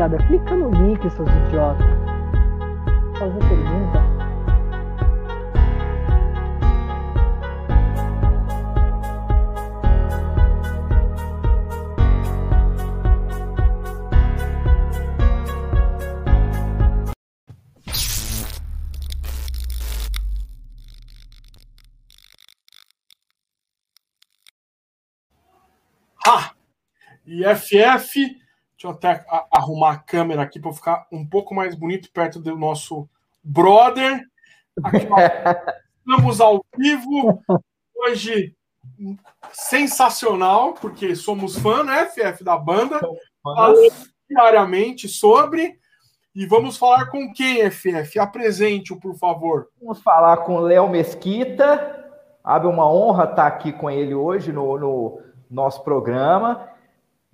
rapaziada, clica no link, seus idiotas. Fazer pergunta. Ha! E FF, deixa eu até arrumar a câmera aqui para ficar um pouco mais bonito perto do nosso brother. Aqui, estamos ao vivo hoje sensacional, porque somos fã, né, FF da banda. Falamos diariamente sobre e vamos falar com quem, FF? Apresente-o, por favor. Vamos falar com o Léo Mesquita. Abre uma honra estar aqui com ele hoje no, no nosso programa.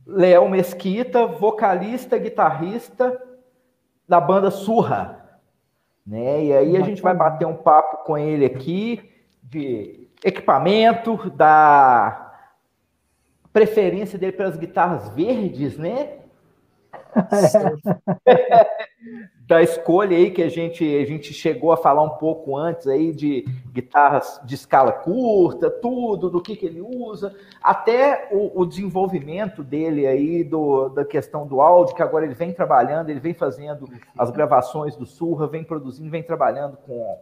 Léo Mesquita, vocalista, guitarrista da banda Surra. Né? E aí a gente vai bater um papo com ele aqui de equipamento, da preferência dele pelas guitarras verdes, né? da escolha aí que a gente, a gente chegou a falar um pouco antes aí de guitarras de escala curta, tudo, do que, que ele usa, até o, o desenvolvimento dele aí do, da questão do áudio, que agora ele vem trabalhando, ele vem fazendo as gravações do Surra, vem produzindo, vem trabalhando com,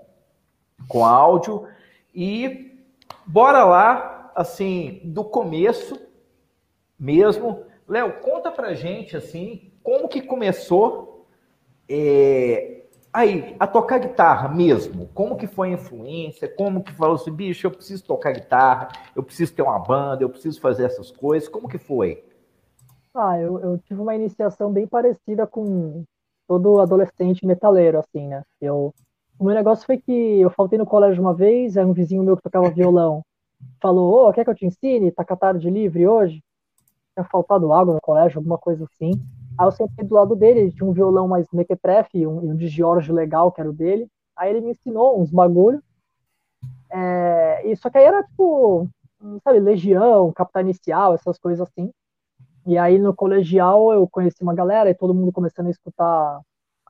com áudio. E bora lá, assim, do começo mesmo. Léo, conta pra gente, assim, como que começou é, aí, a tocar guitarra mesmo, como que foi a influência? Como que falou assim, bicho, eu preciso tocar guitarra, eu preciso ter uma banda, eu preciso fazer essas coisas. Como que foi? Ah, eu, eu tive uma iniciação bem parecida com todo adolescente metaleiro, assim, né? Eu, o meu negócio foi que eu faltei no colégio uma vez, aí um vizinho meu que tocava violão falou, ô, oh, quer que eu te ensine? Tá com a tarde livre hoje? Tinha faltado água no colégio, alguma coisa assim. Aí eu sentei do lado dele, ele tinha um violão mais mequetrefe e um, de George legal, que era o dele. Aí ele me ensinou uns bagulho. É, e só que aí era tipo, sabe, Legião, Capitão Inicial, essas coisas assim. E aí no colegial eu conheci uma galera e todo mundo começando a escutar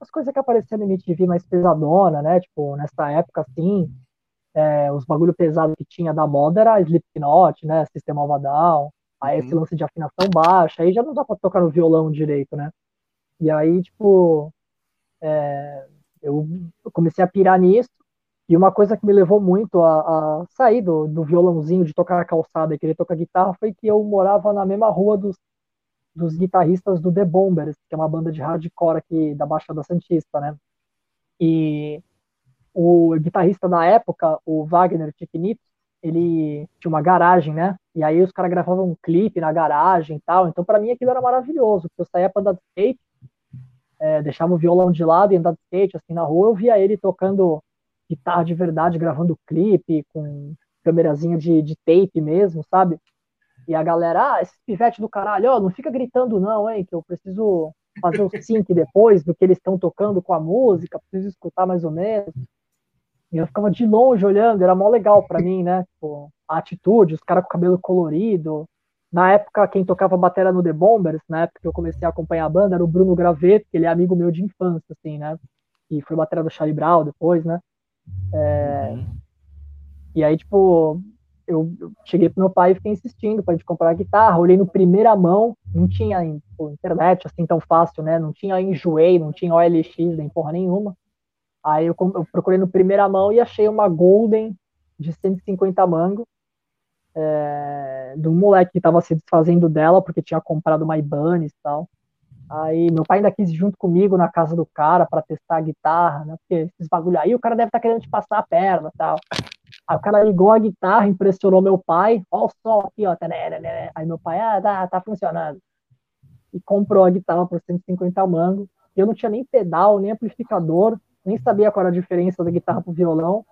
as coisas que apareciam na MTV mais pesadona, né? Tipo, nessa época assim, é, os bagulho pesado que tinha da moda era Slipknot, né? Sistema of Aí esse uhum. lance de afinação baixa, aí já não dá pra tocar no violão direito, né? E aí, tipo, é, eu comecei a pirar nisso. E uma coisa que me levou muito a, a sair do, do, violãozinho, de tocar a calçada e querer tocar guitarra, foi que eu morava na mesma rua dos, dos guitarristas do The Bombers, que é uma banda de hardcore aqui da Baixada Santista, né? E o guitarrista da época, o Wagner Tiquinito, ele tinha uma garagem, né? E aí os caras gravavam um clipe na garagem e tal. Então, para mim, aquilo era maravilhoso, porque eu saía pra andar de skate, é, deixava o violão de lado e andar de skate, assim, na rua, eu via ele tocando guitarra de verdade, gravando clipe, com câmerazinha de, de tape mesmo, sabe? E a galera, ah, esse pivete do caralho, ó, não fica gritando não, hein, que eu preciso fazer o sync depois do que eles estão tocando com a música, preciso escutar mais ou menos. E eu ficava de longe olhando, era mó legal para mim, né? Tipo, a atitude, os caras com cabelo colorido. Na época, quem tocava bateria no The Bombers, na época que eu comecei a acompanhar a banda, era o Bruno Graveto, que ele é amigo meu de infância, assim, né? E foi bateria do Charlie Brown depois, né? É... Uhum. E aí, tipo, eu, eu, cheguei pro meu pai e fiquei insistindo pra gente comprar a guitarra. Olhei no primeira mão, não tinha tipo, internet assim tão fácil, né? Não tinha enjoei, não tinha OLX, nem porra nenhuma. Aí eu, eu, procurei no primeira mão e achei uma Golden de 150 mango, é, de um moleque que estava se desfazendo dela porque tinha comprado uma Ibanez e tal. Aí meu pai ainda quis ir junto comigo na casa do cara para testar a guitarra, né? Porque esses bagulho aí o cara deve estar tá querendo te passar a perna tal. Aí o cara ligou a guitarra, impressionou meu pai, ó o som aqui, ó. Aí meu pai, ah, tá, tá funcionando. E comprou a guitarra por 150 mangos. Eu não tinha nem pedal, nem amplificador, nem sabia qual era a diferença da guitarra pro violão.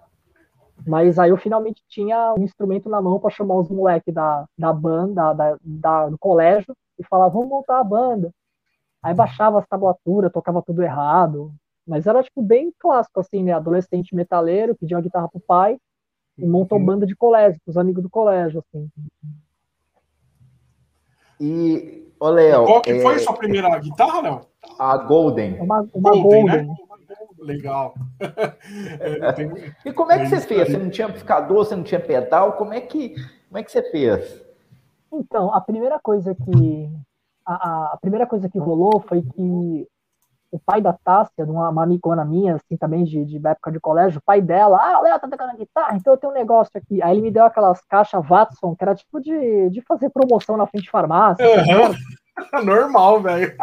Mas aí eu finalmente tinha um instrumento na mão para chamar os moleques da, da banda, da, da, do colégio, e falar, vamos montar a banda. Aí baixava as tablaturas, tocava tudo errado. Mas era, tipo, bem clássico, assim, né? Adolescente metaleiro, pediu uma guitarra pro pai e montou uhum. banda de colégio, os amigos do colégio, assim. E, ô Léo... Qual que é... foi a sua primeira guitarra, Léo? a Golden. Uma, uma Golden. Golden. Né? Legal. É, e como é que você fez? Você não tinha amplificador, você não tinha pedal? Como é que, como é que você fez? Então, a primeira coisa que a, a primeira coisa que rolou foi que o pai da Tássia, uma, uma amigona minha, assim, também de, de época de colégio, o pai dela, ah, o Léo tá tocando guitarra, então eu tenho um negócio aqui. Aí ele me deu aquelas caixas Watson, que era tipo de, de fazer promoção na frente de farmácia. Uhum. Normal, velho.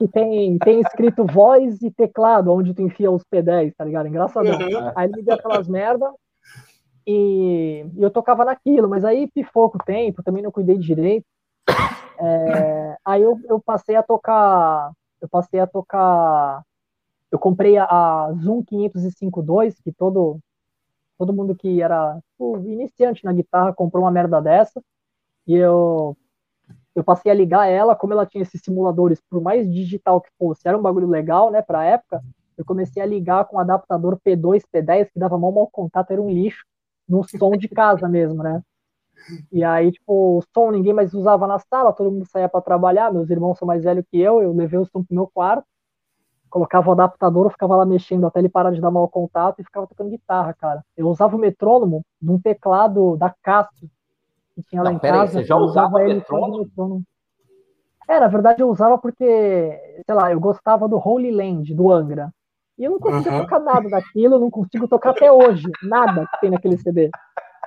E tem, tem escrito voz e teclado, onde tu enfia os P10, tá ligado? Engraçadão. Uhum. Aí ele me deu aquelas merda e, e, eu tocava naquilo, mas aí pifou com o tempo, também não cuidei direito. É, aí eu, eu passei a tocar. Eu passei a tocar. Eu comprei a, a Zoom 505.2, que todo, todo mundo que era tipo, iniciante na guitarra comprou uma merda dessa. E eu eu passei a ligar ela, como ela tinha esses simuladores, por mais digital que fosse, era um bagulho legal, né, pra época, eu comecei a ligar com um adaptador P2, P10, que dava mal mau contato, era um lixo, no som de casa mesmo, né. E aí, tipo, o som ninguém mais usava na sala, todo mundo saía para trabalhar, meus irmãos são mais velhos que eu, eu levei o som pro meu quarto, colocava o adaptador, ficava lá mexendo até ele parar de dar mau contato e ficava tocando guitarra, cara. Eu usava o metrônomo de um teclado da Casio, que tinha lá em casa. Aí, você já usava ele metrônomo? É, na verdade eu usava porque, sei lá, eu gostava do Holy Land, do Angra. E eu não conseguia uhum. tocar nada daquilo, eu não consigo tocar até hoje, nada que tem naquele CD.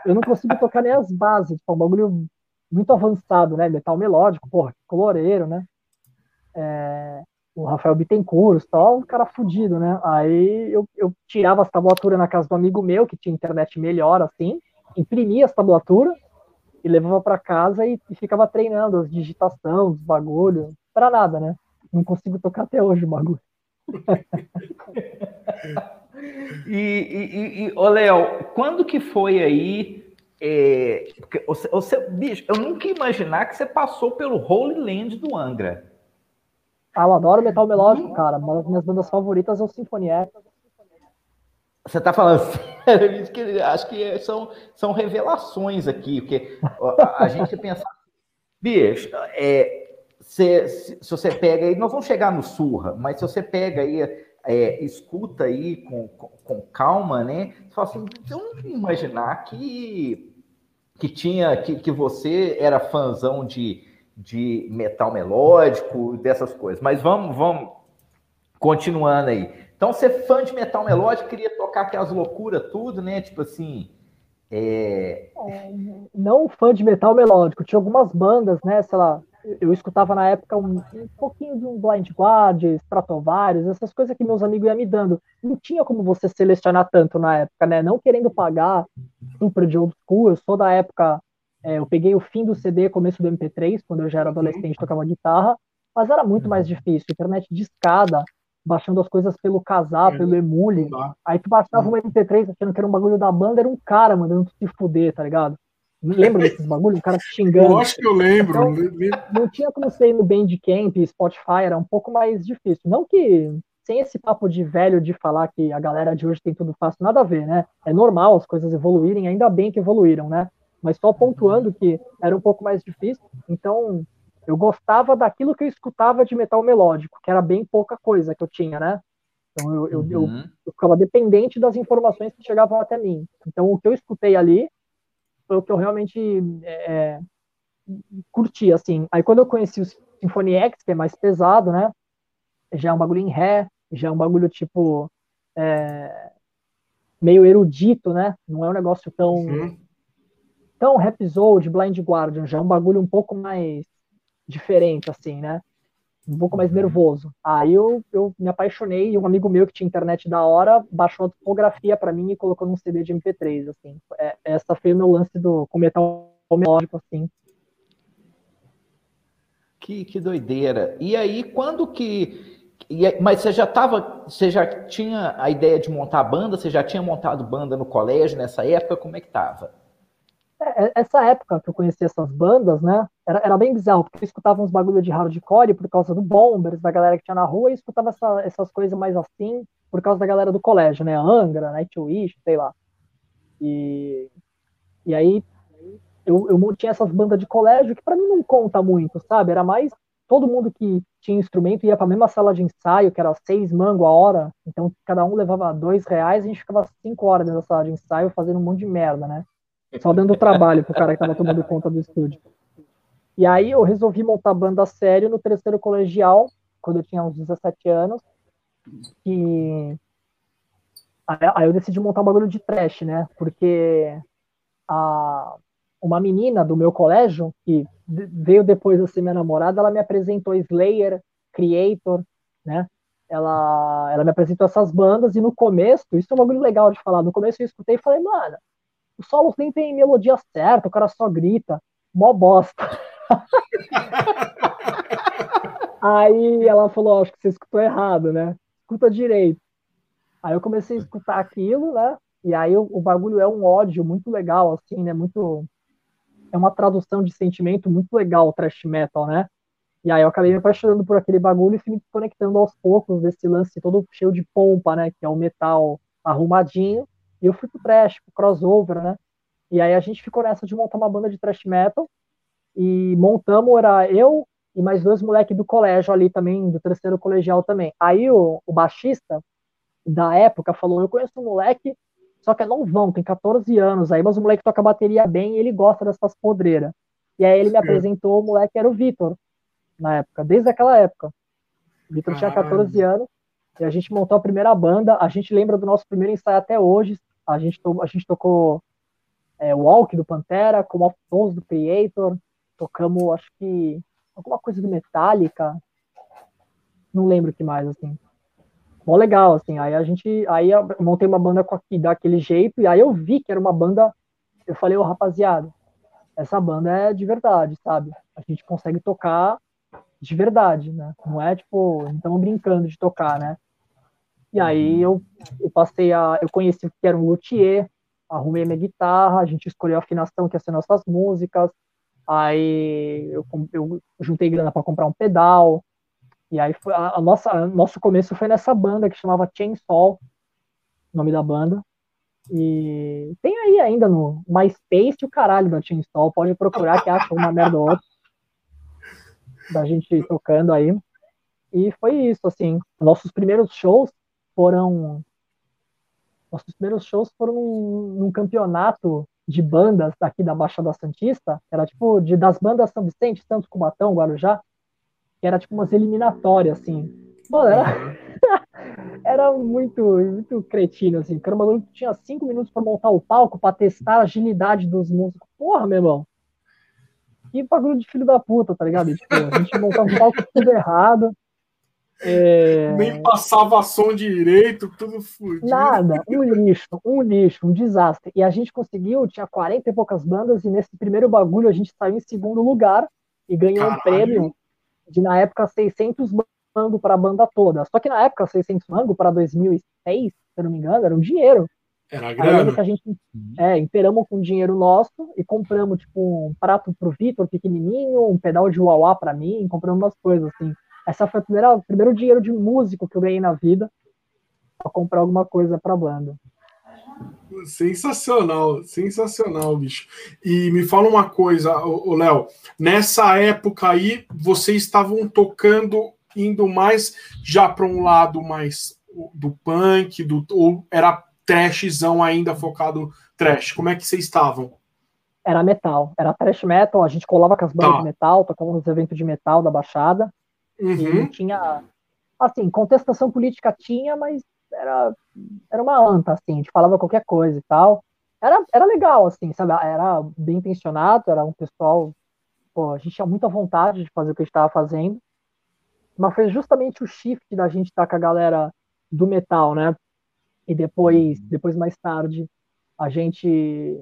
Eu não consigo tocar nem as bases, tipo, é um bagulho muito avançado, né? Metal melódico, porra, coloreiro, né? É, o Rafael Bittencourt, só um cara fudido, né? Aí eu, eu tirava as tablaturas na casa do amigo meu, que tinha internet melhor, assim, imprimia as tablaturas, e levava para casa e, e, ficava treinando as digitação, os bagulho, para nada, né? Não consigo tocar até hoje o bagulho. e, e, e ô Léo, quando que foi aí? É, você, você, bicho, eu nunca ia imaginar que você passou pelo Holy Land do Angra. Ah, eu adoro metal melódico, cara. Uma das minhas bandas favoritas é o X. Você está falando sério? Que acho que são, são revelações aqui, porque a, gente pensa, bicho, é, se, se, você pega aí, nós vamos chegar no surra, mas se você pega aí, é, escuta aí com, com, com, calma, né? Você fala assim, eu não imaginar que, que tinha, que, que você era fãzão de, de metal melódico, dessas coisas. Mas vamos, vamos continuando aí. Então, ser fã de metal melódico, queria tocar aquelas loucuras, tudo, né? Tipo assim. É... É, não fã de metal melódico, tinha algumas bandas, né? Sei lá, eu escutava na época um, um pouquinho de um Blind Guard, Stratovarius, essas coisas que meus amigos iam me dando. Não tinha como você selecionar tanto na época, né? Não querendo pagar super de old school, eu sou da época. É, eu peguei o fim do CD, começo do MP3, quando eu já era adolescente, tocava guitarra, mas era muito mais difícil. Internet de escada, baixando as coisas pelo casar, é, pelo emule. Aí tu baixava um MP3 achando que era um bagulho da banda, era um cara mandando tu se fuder, tá ligado? Lembra desses bagulhos? Um cara te xingando. Eu acho que eu lembro. Então, não tinha como ser no Bandcamp, Spotify, era um pouco mais difícil. Não que sem esse papo de velho de falar que a galera de hoje tem tudo fácil, nada a ver, né? É normal as coisas evoluírem, ainda bem que evoluíram, né? Mas só pontuando que era um pouco mais difícil. Então, eu gostava daquilo que eu escutava de metal melódico, que era bem pouca coisa que eu tinha, né? Então eu, eu, uhum. eu, eu ficava dependente das informações que chegavam até mim. Então o que eu escutei ali foi o que eu realmente é, é curti, assim. Aí quando eu conheci o Symphony X, que é mais pesado, né? Já é um bagulho em ré, já é um bagulho tipo é, meio erudito, né? Não é um negócio tão uhum. tão Rhapsody, Blind Guardian, já é um bagulho um pouco mais diferente, assim, né? Um pouco mais nervoso. Aí eu, eu me apaixonei e um amigo meu que tinha internet da hora baixou a topografia para mim e colocou num CD de MP3, assim. É, essa foi o meu lance do com metal melódico, assim. Que, que doideira. E aí, quando que. Mas você já tava. Você já tinha a ideia de montar banda? Você já tinha montado banda no colégio nessa época? Como é que tava? É, é, essa época que eu conheci essas bandas, né, era, era bem bizarro, porque eu escutava uns bagulho de hardcore por causa do Bombers, da galera que tinha na rua, e escutava essa, essas coisas mais assim por causa da galera do colégio, né, Angra, Nightwish, sei lá. E, e aí eu, eu tinha essas bandas de colégio que para mim não conta muito, sabe? Era mais todo mundo que tinha instrumento ia para a mesma sala de ensaio, que era seis mango a hora, então cada um levava dois reais e a gente ficava cinco horas dentro da sala de ensaio fazendo um monte de merda, né? Só dando trabalho pro cara que tava tomando conta do estúdio. E aí eu resolvi montar banda sério no terceiro colegial, quando eu tinha uns 17 anos, e aí eu decidi montar um bagulho de trash, né? Porque a, uma menina do meu colégio, que veio depois de ser minha namorada, ela me apresentou Slayer, Creator, né? Ela, ela me apresentou essas bandas e no começo, isso é um bagulho legal de falar, no começo eu escutei e falei, mano, o solo nem tem melodia certa, o cara só grita, mó bosta. Aí ela falou, acho que você escutou errado, né? Escuta direito. Aí eu comecei a escutar aquilo, né? E aí o, o bagulho é um ódio muito legal, assim, né? Muito é uma tradução de sentimento muito legal, o thrash metal, né? E aí eu acabei me apaixonando por aquele bagulho e fui me conectando aos poucos desse lance todo cheio de pompa, né? Que é o metal arrumadinho. E eu fui pro thrash, pro crossover, né? E aí a gente ficou nessa de montar uma banda de thrash metal. E montamos, era eu e mais dois moleques do colégio ali também, do terceiro colegial também. Aí o, o baixista da época falou, eu conheço um moleque só que é novão, tem 14 anos aí, mas o moleque toca bateria bem e ele gosta dessas podreiras. E aí ele me apresentou, o moleque era o Vitor, na época, desde aquela época. O Vitor tinha 14 anos, e a gente montou a primeira banda, a gente lembra do nosso primeiro ensaio até hoje, a gente, to a gente tocou é, Walk do Pantera, como Off Tones do Creator, tocamos, acho que, alguma coisa do Metallica, não lembro o que mais, assim mó legal, assim. Aí a gente, aí eu montei uma banda com aqui, daquele jeito, e aí eu vi que era uma banda, eu falei, ô oh, rapaziada, essa banda é de verdade, sabe? A gente consegue tocar de verdade, né? Não é tipo, estamos brincando de tocar, né? E aí eu, eu passei a, eu conheci o que era um luthier, arrumei minha guitarra, a gente escolheu a afinação que ia ser nossas músicas, aí eu, eu juntei grana para comprar um pedal, e aí foi a, a nossa a nosso começo foi nessa banda que chamava Chainsaw, nome da banda. E tem aí ainda no MySpace o caralho da Chainsaw, pode procurar que acha uma merda ou outra da gente tocando aí. E foi isso, assim. Nossos primeiros shows foram nossos primeiros shows foram num, campeonato de bandas daqui da Baixada Santista, era tipo de das bandas São Vicente, Santos Cubatão, Guarujá, que era tipo umas eliminatórias, assim. Mano, era, era muito, muito cretino, assim. Porque era um que tinha cinco minutos para montar o palco, para testar a agilidade dos músicos. Porra, meu irmão. Que bagulho de filho da puta, tá ligado? Tipo, a gente montava o palco tudo errado. É... Nem passava som direito, tudo fudido. Nada, um lixo, um lixo, um desastre. E a gente conseguiu, tinha 40 e poucas bandas, e nesse primeiro bagulho a gente saiu em segundo lugar e ganhou Caralho. um prêmio de na época 600 mango para a banda toda. Só que na época 600 mango para 2006, se eu não me engano, era um dinheiro. Era grana. que a gente é, inteiramos com dinheiro nosso e compramos tipo um prato pro Vitor pequenininho, um pedal de uauá para mim, compramos umas coisas assim. Essa foi a primeira, o primeiro dinheiro de músico que eu ganhei na vida para comprar alguma coisa para banda. Sensacional, sensacional, bicho. E me fala uma coisa, o Léo, nessa época aí, vocês estavam tocando, indo mais já para um lado mais do punk, do, ou era trashzão ainda focado trash? Como é que vocês estavam? Era metal, era trash metal, a gente colava com as bandas tá. de metal, tocava nos eventos de metal da Baixada, uhum. tinha, assim, contestação política tinha, mas era, era uma anta, assim, a gente falava qualquer coisa e tal. Era, era legal, assim, sabe? Era bem intencionado, era um pessoal. Pô, a gente tinha muita vontade de fazer o que a gente estava fazendo. Mas foi justamente o shift da gente estar tá com a galera do metal, né? E depois, depois mais tarde, a gente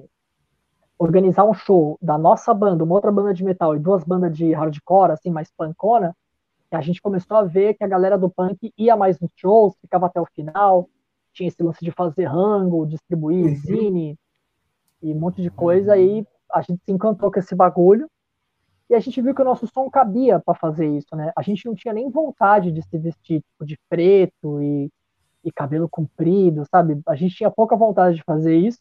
organizar um show da nossa banda, uma outra banda de metal e duas bandas de hardcore, assim, mais pancona, a gente começou a ver que a galera do punk ia mais nos shows, ficava até o final, tinha esse lance de fazer rango, distribuir uhum. zine e um monte de coisa, aí a gente se encantou com esse bagulho, e a gente viu que o nosso som cabia para fazer isso, né? A gente não tinha nem vontade de se vestir tipo, de preto e, e cabelo comprido, sabe? A gente tinha pouca vontade de fazer isso.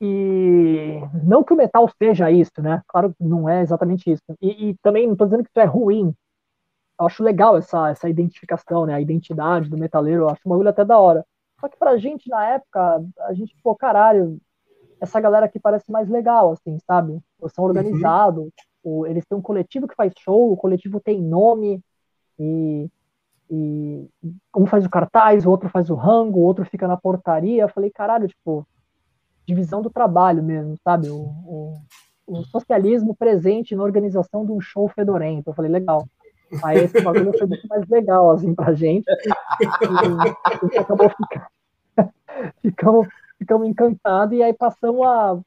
e não que o metal seja isso, né? Claro que não é exatamente isso. E, e também não estou dizendo que isso é ruim. Eu acho legal essa, essa identificação, né? A identidade do metaleiro, eu acho um bagulho até da hora. Só que pra gente, na época, a gente, pô, caralho, essa galera aqui parece mais legal, assim, sabe? Eles são organizados, uhum. eles têm um coletivo que faz show, o coletivo tem nome, e, e um faz o cartaz, o outro faz o rango, o outro fica na portaria. Eu falei, caralho, tipo, divisão do trabalho mesmo, sabe? O, o, o socialismo presente na organização de um show fedorento. Eu falei, legal. Aí esse bagulho foi muito mais legal, assim, pra gente. E, e acabou ficando. ficamos, ficamos encantados e aí passamos a.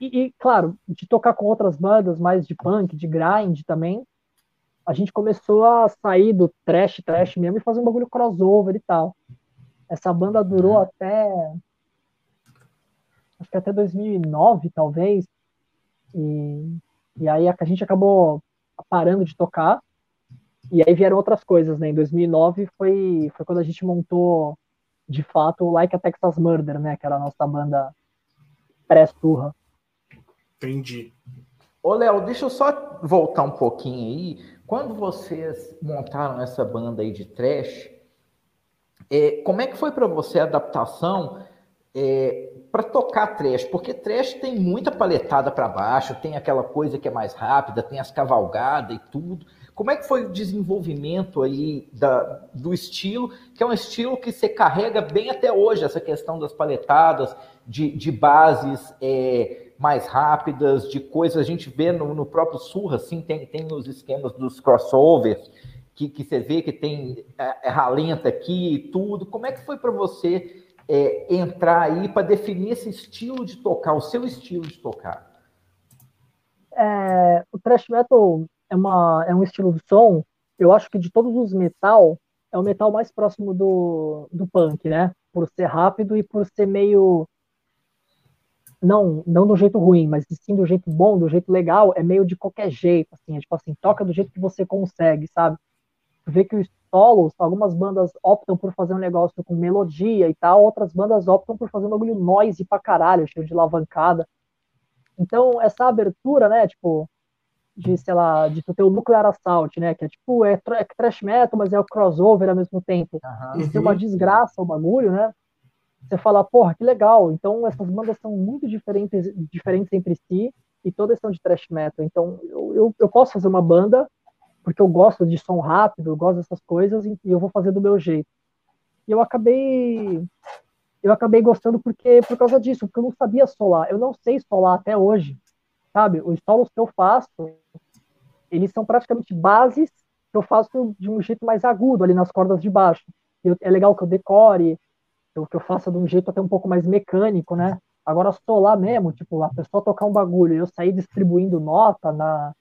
E, e, claro, de tocar com outras bandas, mais de punk, de grind também, a gente começou a sair do trash, trash mesmo e fazer um bagulho crossover e tal. Essa banda durou uhum. até acho que até 2009, talvez. E, e aí a, gente acabou parando de tocar. E aí vieram outras coisas, né? Em 2009 foi, foi quando a gente montou, de fato, o Like a Texas Murder, né? Que era a nossa banda pré-surra. Entendi. Ô, Léo, deixa eu só voltar um pouquinho aí. Quando vocês montaram essa banda aí de trash, é, como é que foi para você a adaptação é, para tocar trash, porque trash tem muita paletada para baixo, tem aquela coisa que é mais rápida, tem as cavalgadas e tudo. Como é que foi o desenvolvimento aí da, do estilo, que é um estilo que você carrega bem até hoje, essa questão das paletadas, de, de bases é, mais rápidas, de coisas, a gente vê no, no próprio Surra, assim, tem, tem os esquemas dos crossovers, que, que você vê que tem é, é ralenta aqui e tudo. Como é que foi para você é, entrar aí para definir esse estilo de tocar, o seu estilo de tocar? É, o thrash metal é, uma, é um estilo de som, eu acho que de todos os metal, é o metal mais próximo do, do punk, né? Por ser rápido e por ser meio. Não, não do jeito ruim, mas sim do jeito bom, do jeito legal, é meio de qualquer jeito, assim, é tipo assim, toca do jeito que você consegue, sabe? vê que os solos, algumas bandas optam por fazer um negócio com melodia e tal, outras bandas optam por fazer um bagulho noise pra caralho, cheio de alavancada. Então, essa abertura, né, tipo, de, sei lá, de tu ter o Nuclear Assault, né, que é tipo, é, é trash metal, mas é o crossover ao mesmo tempo. Uhum. E ser uma desgraça o bagulho, né, você fala, porra, que legal. Então, essas bandas são muito diferentes, diferentes entre si, e todas são de trash metal. Então, eu, eu, eu posso fazer uma banda porque eu gosto de som rápido, eu gosto dessas coisas e eu vou fazer do meu jeito. E eu acabei eu acabei gostando porque por causa disso, porque eu não sabia solar. Eu não sei solar até hoje, sabe? Os solos que eu faço, eles são praticamente bases que eu faço de um jeito mais agudo ali nas cordas de baixo. Eu, é legal que eu decore, eu, que eu faça de um jeito até um pouco mais mecânico, né? Agora solar mesmo, tipo, a pessoa tocar um bagulho e eu sair distribuindo nota na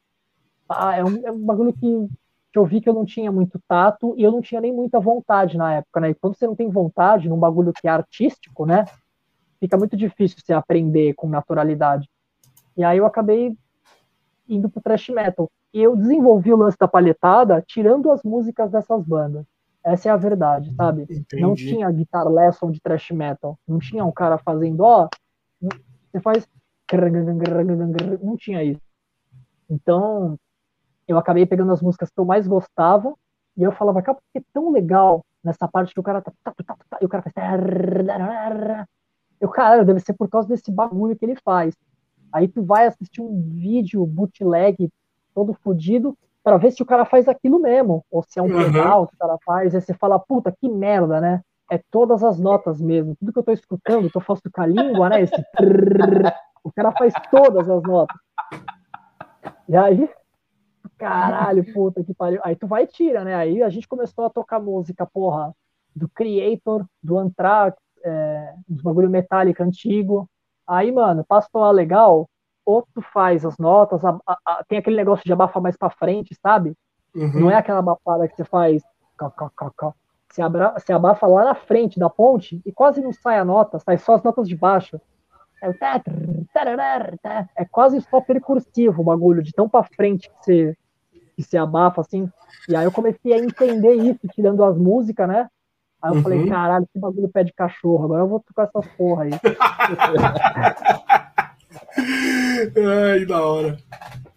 ah, é, um, é um bagulho que, que eu vi que eu não tinha muito tato e eu não tinha nem muita vontade na época, né? E quando você não tem vontade num bagulho que é artístico, né? Fica muito difícil você aprender com naturalidade. E aí eu acabei indo pro thrash metal. E eu desenvolvi o lance da palhetada tirando as músicas dessas bandas. Essa é a verdade, sabe? Entendi. Não tinha guitar lesson de thrash metal. Não tinha um cara fazendo, ó, você faz. Não tinha isso. Então, eu acabei pegando as músicas que eu mais gostava e eu falava, cara, que é tão legal nessa parte que o cara tá, tá, tá, tá e o cara faz eu, cara, deve ser por causa desse bagulho que ele faz. Aí tu vai assistir um vídeo bootleg todo fodido para ver se o cara faz aquilo mesmo, ou se é um uhum. pedal que o cara faz, aí você fala, puta, que merda, né? É todas as notas mesmo, tudo que eu tô escutando, eu faço com a língua, né? Esse o cara faz todas as notas. E aí, caralho, puta que pariu. Aí tu vai e tira, né? Aí a gente começou a tocar música, porra, do Creator, do Anthrax, é, dos bagulho metálico antigo. Aí, mano, passou a legal, ou tu faz as notas, a, a, a, tem aquele negócio de abafar mais pra frente, sabe? Uhum. Não é aquela abafada que você faz. Você, abra, você abafa lá na frente da ponte e quase não sai a nota, sai só as notas de baixo. É, é quase só percursivo o bagulho, de tão pra frente que você, que se abafa, assim. E aí eu comecei a entender isso, tirando as músicas, né? Aí eu uhum. falei, caralho, que bagulho pé de cachorro, agora eu vou tocar essas porra aí. Ai, da hora.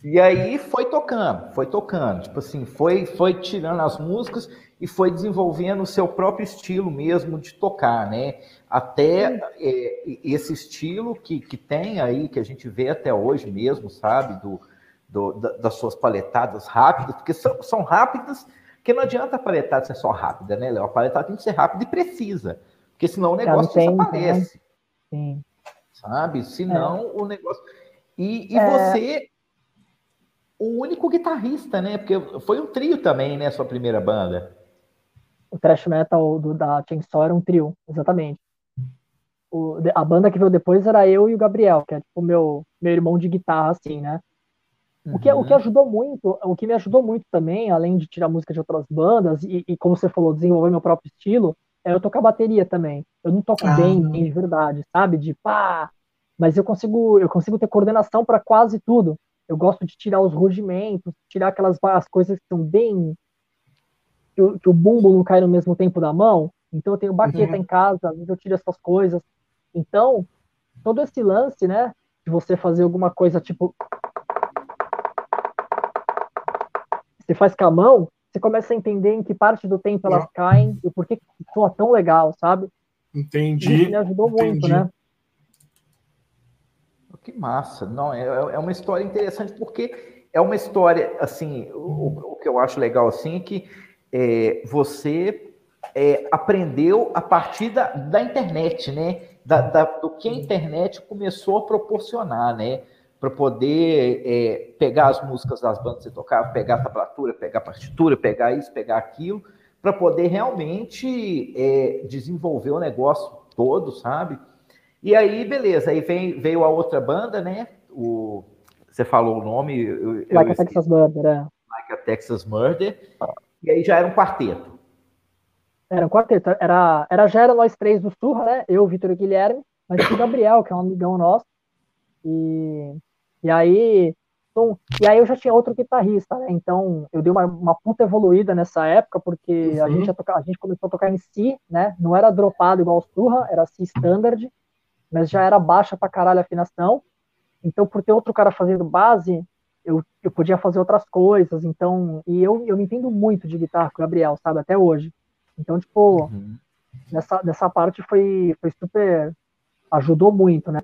E aí foi tocando, foi tocando. Tipo assim, foi, foi tirando as músicas e foi desenvolvendo o seu próprio estilo mesmo de tocar, né? Até é, esse estilo que, que tem aí, que a gente vê até hoje mesmo, sabe? Do, do das suas paletadas rápidas, porque são, são rápidas, que não adianta a paletada ser só rápida, né, Léo? A paletada tem que ser rápida e precisa, porque senão o negócio tem, desaparece. Né? Sim. Sabe? Senão é. o negócio. E, e é... você, o único guitarrista, né? Porque foi um trio também, né? Sua primeira banda o thrash metal do, da Chainsaw era um trio, exatamente. O, a banda que veio depois era eu e o Gabriel, que é tipo meu, meu irmão de guitarra, assim, né? Uhum. O, que, o que uhum. ajudou muito, o que me ajudou muito também, além de tirar música de outras bandas e, e como você falou, desenvolver meu próprio estilo, é eu tocar bateria também. Eu não toco ah, bem, bem de verdade, sabe? De pá, mas eu consigo, eu consigo ter coordenação para quase tudo. Eu gosto de tirar os rudimentos, tirar aquelas as coisas que são bem que o, que o bumbo não cai no mesmo tempo da mão. Então eu tenho baqueta uhum. em casa, às vezes eu tiro essas coisas. Então, todo esse lance, né, de você fazer alguma coisa tipo. Você faz com a mão, você começa a entender em que parte do tempo elas Não. caem e por que soa tão legal, sabe? Entendi. Isso me ajudou Entendi. muito, né? Que massa. Não, é, é uma história interessante porque é uma história, assim, o, o que eu acho legal, assim, é que é, você é, aprendeu a partir da, da internet, né? Da, da, do que a internet começou a proporcionar, né? Para poder é, pegar as músicas das bandas e tocar, pegar a tablatura, pegar a partitura, pegar isso, pegar aquilo, para poder realmente é, desenvolver o negócio todo, sabe? E aí, beleza, aí vem, veio a outra banda, né? O, você falou o nome. Eu, like eu a Texas Murder, é. Like a Texas Murder. E aí já era um quarteto. Era um quarteto. Era, era, já era nós três do Surra, né? Eu, Vitor e Guilherme, mas o Gabriel, que é um amigão nosso. E, e aí. Então, e aí eu já tinha outro guitarrista, né? Então eu dei uma, uma puta evoluída nessa época, porque uhum. a, gente tocar, a gente começou a tocar em Si, né? Não era dropado igual o Surra, era Si standard, mas já era baixa pra caralho a afinação. Então, por ter outro cara fazendo base, eu, eu podia fazer outras coisas, então, e eu, eu me entendo muito de guitarra com o Gabriel, sabe, até hoje. Então, tipo, uhum. nessa, nessa parte foi, foi super, ajudou muito, né.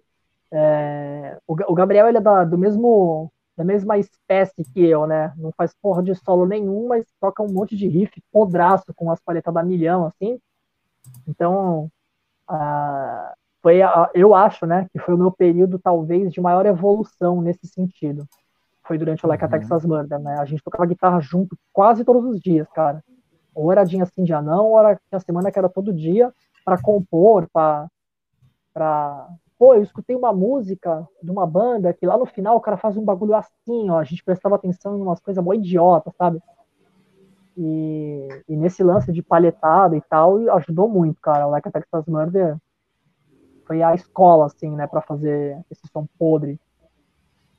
É, o, o, Gabriel, ele é da, do mesmo, da mesma espécie que eu, né, não faz porra de solo nenhum, mas toca um monte de riff podraço com as palhetas da milhão, assim, então, uh, foi, a, eu acho, né, que foi o meu período, talvez, de maior evolução nesse sentido foi durante o Like a Texas Murder, né? A gente tocava guitarra junto quase todos os dias, cara. Ou era dia sim, dia não, ou era a semana que era todo dia para compor, para pra... Pô, eu escutei uma música de uma banda que lá no final o cara faz um bagulho assim, ó, a gente prestava atenção em umas coisas mó idiota, sabe? E, e, nesse lance de palhetada e tal, ajudou muito, cara. O Like a Texas Murder foi a escola, assim, né, para fazer esse som podre.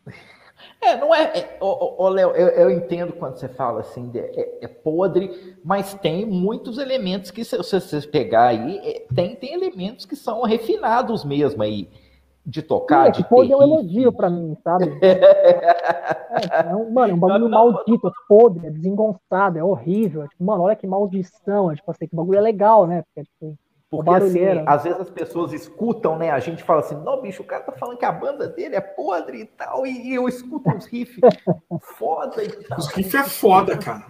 É, não é. é ô, Léo, eu, eu, entendo quando você fala assim, de, é, é, podre, mas tem muitos elementos que, se você pegar aí, é, tem, tem elementos que são refinados mesmo aí, de tocar. Sim, é de podre é um elogio pra mim, sabe? é, é um, mano, é um bagulho não, maldito, é podre, é desengonçado, é horrível. É tipo, mano, olha que maldição. É, tipo assim, que bagulho é legal, né? Porque, tipo, porque assim, às vezes as pessoas escutam, né? A gente fala assim, não, bicho, o cara tá falando que a banda dele é podre e tal, e eu escuto uns riffs foda e tal. Os riffs é foda, cara.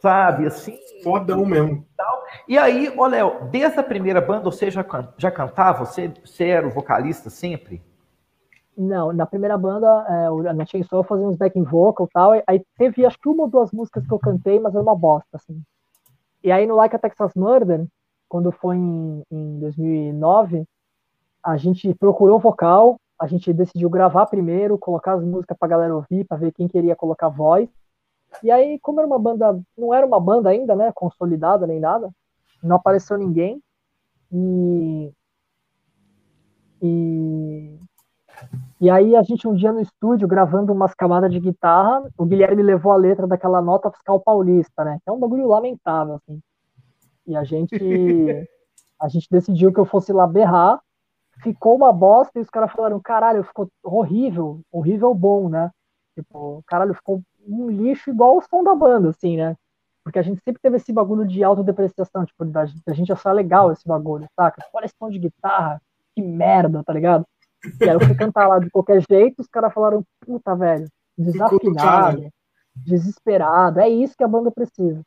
Sabe, assim. Fodão mesmo. Tal. E aí, ô Léo, desde a primeira banda você já, já cantava? Você, você era o vocalista sempre? Não, na primeira banda, é, na Chainsaw eu fazia uns backing vocal e tal, aí teve acho que uma ou duas músicas que eu cantei, mas era uma bosta, assim. E aí no Like a Texas Murder, quando foi em, em 2009, a gente procurou vocal, a gente decidiu gravar primeiro, colocar as músicas para galera ouvir, para ver quem queria colocar voz. E aí, como era uma banda, não era uma banda ainda, né, consolidada nem nada, não apareceu ninguém. E e e aí a gente um dia no estúdio gravando umas camadas de guitarra, o Guilherme levou a letra daquela nota fiscal paulista, né? Que é um bagulho lamentável assim. E a gente, a gente decidiu que eu fosse lá berrar ficou uma bosta e os caras falaram, caralho, ficou horrível, horrível bom, né? Tipo, caralho, ficou um lixo igual o som da banda, assim, né? Porque a gente sempre teve esse bagulho de autodepreciação, tipo, da, da gente achar legal esse bagulho, saca? Olha esse som de guitarra, que merda, tá ligado? E aí eu fui cantar lá de qualquer jeito, os caras falaram, puta, velho, desafinado, desesperado, é isso que a banda precisa.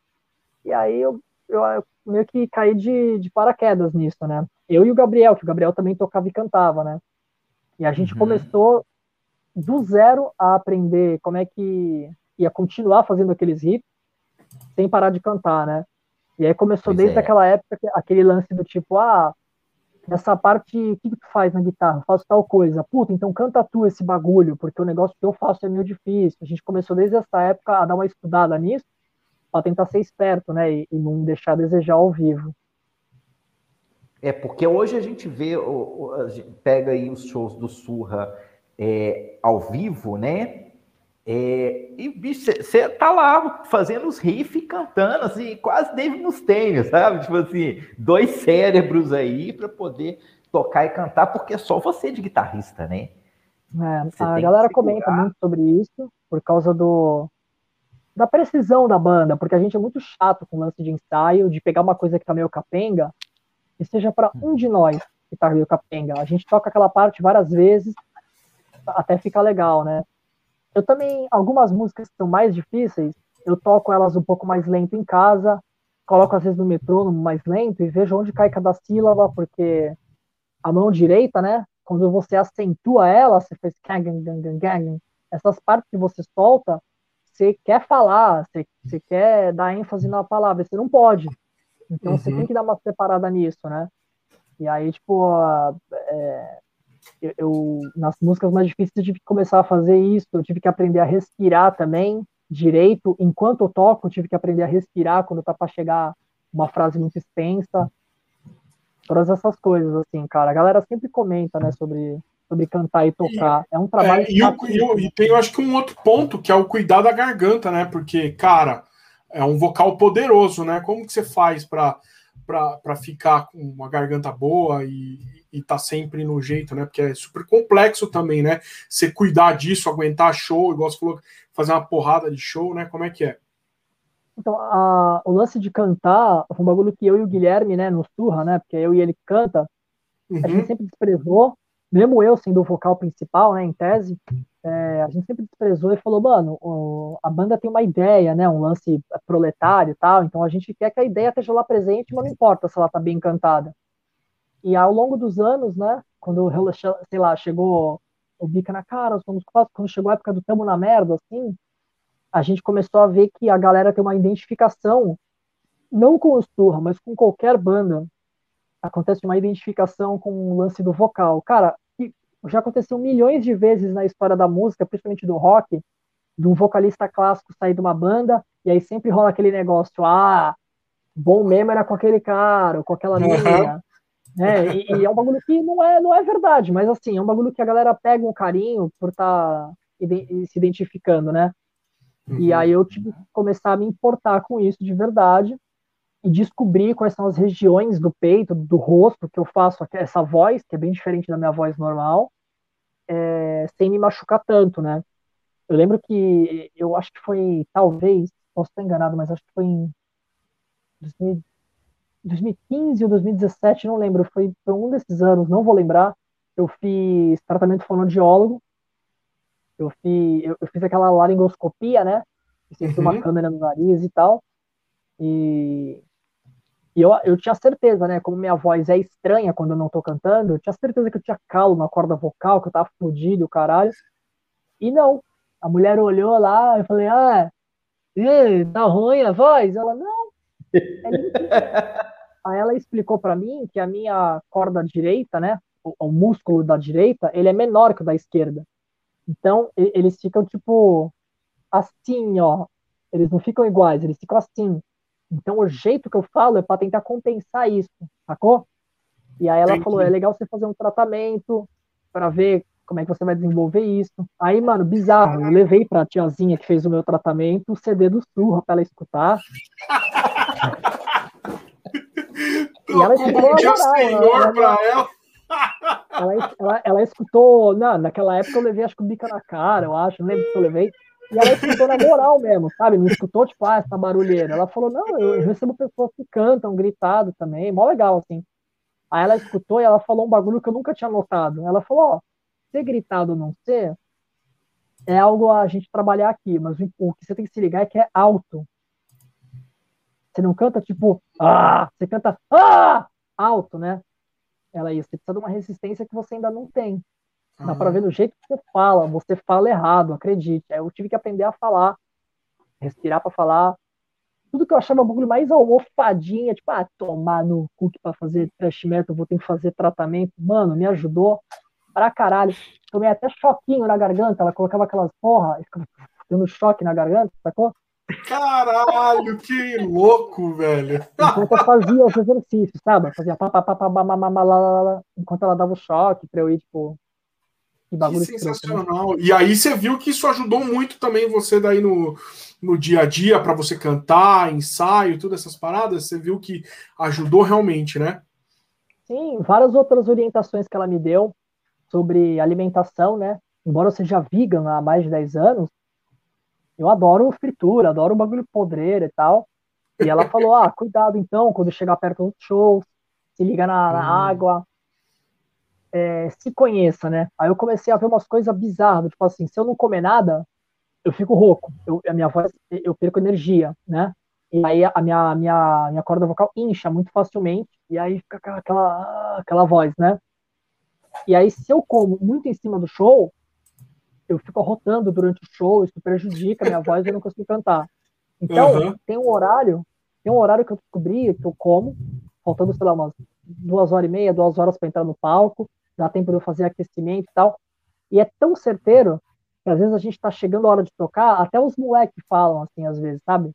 E aí eu, eu, eu meio que caí de, de paraquedas nisso, né? Eu e o Gabriel, que o Gabriel também tocava e cantava, né? E a gente uhum. começou do zero a aprender como é que ia continuar fazendo aqueles riffs sem parar de cantar, né? E aí começou pois desde é. aquela época aquele lance do tipo, ah, essa parte, o que, que tu faz na guitarra? Eu faço tal coisa. Puta, então canta tu esse bagulho, porque o negócio que eu faço é meio difícil. A gente começou desde essa época a dar uma estudada nisso, para tentar ser esperto, né? E, e, não deixar a desejar ao vivo. É, porque hoje a gente vê, a gente pega aí os shows do Surra é, ao vivo, né? É, e, você tá lá fazendo os riffs cantando, assim, quase David Mustaine, sabe? Tipo assim, dois cérebros aí para poder tocar e cantar, porque é só você de guitarrista, né? É, a galera comenta muito sobre isso, por causa do da precisão da banda, porque a gente é muito chato com lance de ensaio, de pegar uma coisa que tá meio capenga, e seja para um de nós que tá meio capenga. A gente toca aquela parte várias vezes, até ficar legal, né? Eu também, algumas músicas que são mais difíceis, eu toco elas um pouco mais lento em casa, coloco às vezes no metrônomo mais lento e vejo onde cai cada sílaba, porque a mão direita, né, quando você acentua ela, você faz essas partes que você solta, você quer falar, você, você quer dar ênfase na palavra, você não pode. Então uhum. você tem que dar uma separada nisso, né? E aí, tipo, é, eu, eu, nas músicas mais difíceis eu tive que começar a fazer isso, eu tive que aprender a respirar também direito, enquanto eu toco, eu tive que aprender a respirar quando tá para chegar uma frase muito extensa. Todas essas coisas, assim, cara. A galera sempre comenta, né, sobre, sobre cantar e tocar. É um trabalho. É, e, o, e, e, tem, eu acho que um outro ponto, que é o cuidar da garganta, né? Porque, cara, é um vocal poderoso, né? Como que você faz para ficar com uma garganta boa e, e tá sempre no jeito, né? Porque é super complexo também, né? Você cuidar disso, aguentar show, igual você falou, fazer uma porrada de show, né? Como é que é? Então, a, o lance de cantar foi um bagulho que eu e o Guilherme, né, no Surra, né? Porque eu e ele canta, uhum. a gente uhum. sempre desprezou, mesmo eu sendo o vocal principal, né, em tese, é, a gente sempre desprezou e falou, mano, o, a banda tem uma ideia, né, um lance proletário e tal, então a gente quer que a ideia esteja lá presente, mas não importa se ela tá bem cantada. E ao longo dos anos, né, quando, sei lá, chegou o bica na cara, quando chegou a época do tamo na merda, assim, a gente começou a ver que a galera tem uma identificação, não com o Sturra, mas com qualquer banda. Acontece uma identificação com o lance do vocal. Cara, já aconteceu milhões de vezes na história da música, principalmente do rock, de um vocalista clássico sair de uma banda, e aí sempre rola aquele negócio, ah, bom mesmo era com aquele cara, ou com aquela menina. Né? E, e, é um bagulho que não é, não é verdade, mas assim, é um bagulho que a galera pega um carinho por estar tá se identificando, né? Uhum. E aí eu tive que começar a me importar com isso de verdade e descobrir quais são as regiões do peito, do rosto que eu faço essa voz, que é bem diferente da minha voz normal, é, sem me machucar tanto, né? Eu lembro que eu acho que foi, talvez, posso estar enganado, mas acho que foi em 2015 ou 2017, não lembro, foi, foi um desses anos, não vou lembrar. Eu fiz tratamento fonoaudiólogo, eu fiz, eu, eu fiz aquela laringoscopia, né? Fiz uhum. uma câmera no nariz e tal. E, e eu, eu tinha certeza, né? Como minha voz é estranha quando eu não tô cantando, eu tinha certeza que eu tinha calo na corda vocal, que eu tava fodido, o caralho. E não. A mulher olhou lá, eu falei, ah, tá ruim a voz? Ela, não. É Aí ela explicou para mim que a minha corda direita, né, o, o, músculo da direita, ele é menor que o da esquerda. Então, eles ficam tipo assim, ó. Eles não ficam iguais, eles ficam assim. Então, o jeito que eu falo é para tentar compensar isso, sacou? E aí ela Entendi. falou: é legal você fazer um tratamento para ver como é que você vai desenvolver isso. Aí, mano, bizarro. Eu levei pra tiazinha que fez o meu tratamento o CD do Surra pra ela escutar. e ela explicou um senhor pra ela. ela, ela, ela escutou, não, naquela época eu levei acho que o bica na cara, eu acho, não lembro se eu levei. E ela escutou na moral mesmo, sabe? Não escutou, tipo, ah, essa barulheira. Ela falou, não, eu recebo pessoas que cantam, gritado também, mó legal, assim. Aí ela escutou e ela falou um bagulho que eu nunca tinha notado. Ela falou, ó, ser gritado ou não ser, é algo a gente trabalhar aqui, mas o que você tem que se ligar é que é alto. Você não canta tipo, ah, você canta, ah, alto, né? Ela isso, você precisa de uma resistência que você ainda não tem. Dá uhum. para ver do jeito que você fala, você fala errado, acredite. Eu tive que aprender a falar, respirar para falar. Tudo que eu achava um bagulho mais almofadinha, tipo, ah, tomar no cu para fazer trash metal, vou ter que fazer tratamento. Mano, me ajudou pra caralho. Tomei até choquinho na garganta, ela colocava aquelas porra, ficava dando choque na garganta, sacou? Caralho, que louco, velho. Enquanto eu fazia os exercícios, sabe? Fazia pá, pá, pá, pá, pá, pá, pá, lá, enquanto ela dava o choque pra eu ir, tipo. Que bagulho que sensacional. E aí você viu que isso ajudou muito também você daí no, no dia a dia para você cantar, ensaio, todas essas paradas. Você viu que ajudou realmente, né? Sim, várias outras orientações que ela me deu sobre alimentação, né? Embora eu seja vegan há mais de 10 anos, eu adoro fritura, adoro bagulho podreiro e tal. E ela falou: ah, cuidado então, quando chegar perto dos shows, se liga na, na uhum. água, é, se conheça, né? Aí eu comecei a ver umas coisas bizarras, tipo assim, se eu não comer nada, eu fico rouco, eu, a minha voz, eu perco energia, né? E aí a minha, minha, minha corda vocal incha muito facilmente, e aí fica aquela, aquela voz, né? E aí, se eu como muito em cima do show, eu fico rotando durante o show, isso prejudica a minha voz e eu não consigo cantar. Então, uhum. tem um horário, tem um horário que eu descobri que eu como, faltando, sei lá, umas duas horas e meia, duas horas para entrar no palco, dá tempo de eu fazer aquecimento e tal. E é tão certeiro que às vezes a gente tá chegando a hora de tocar, até os moleques falam assim, às vezes, sabe?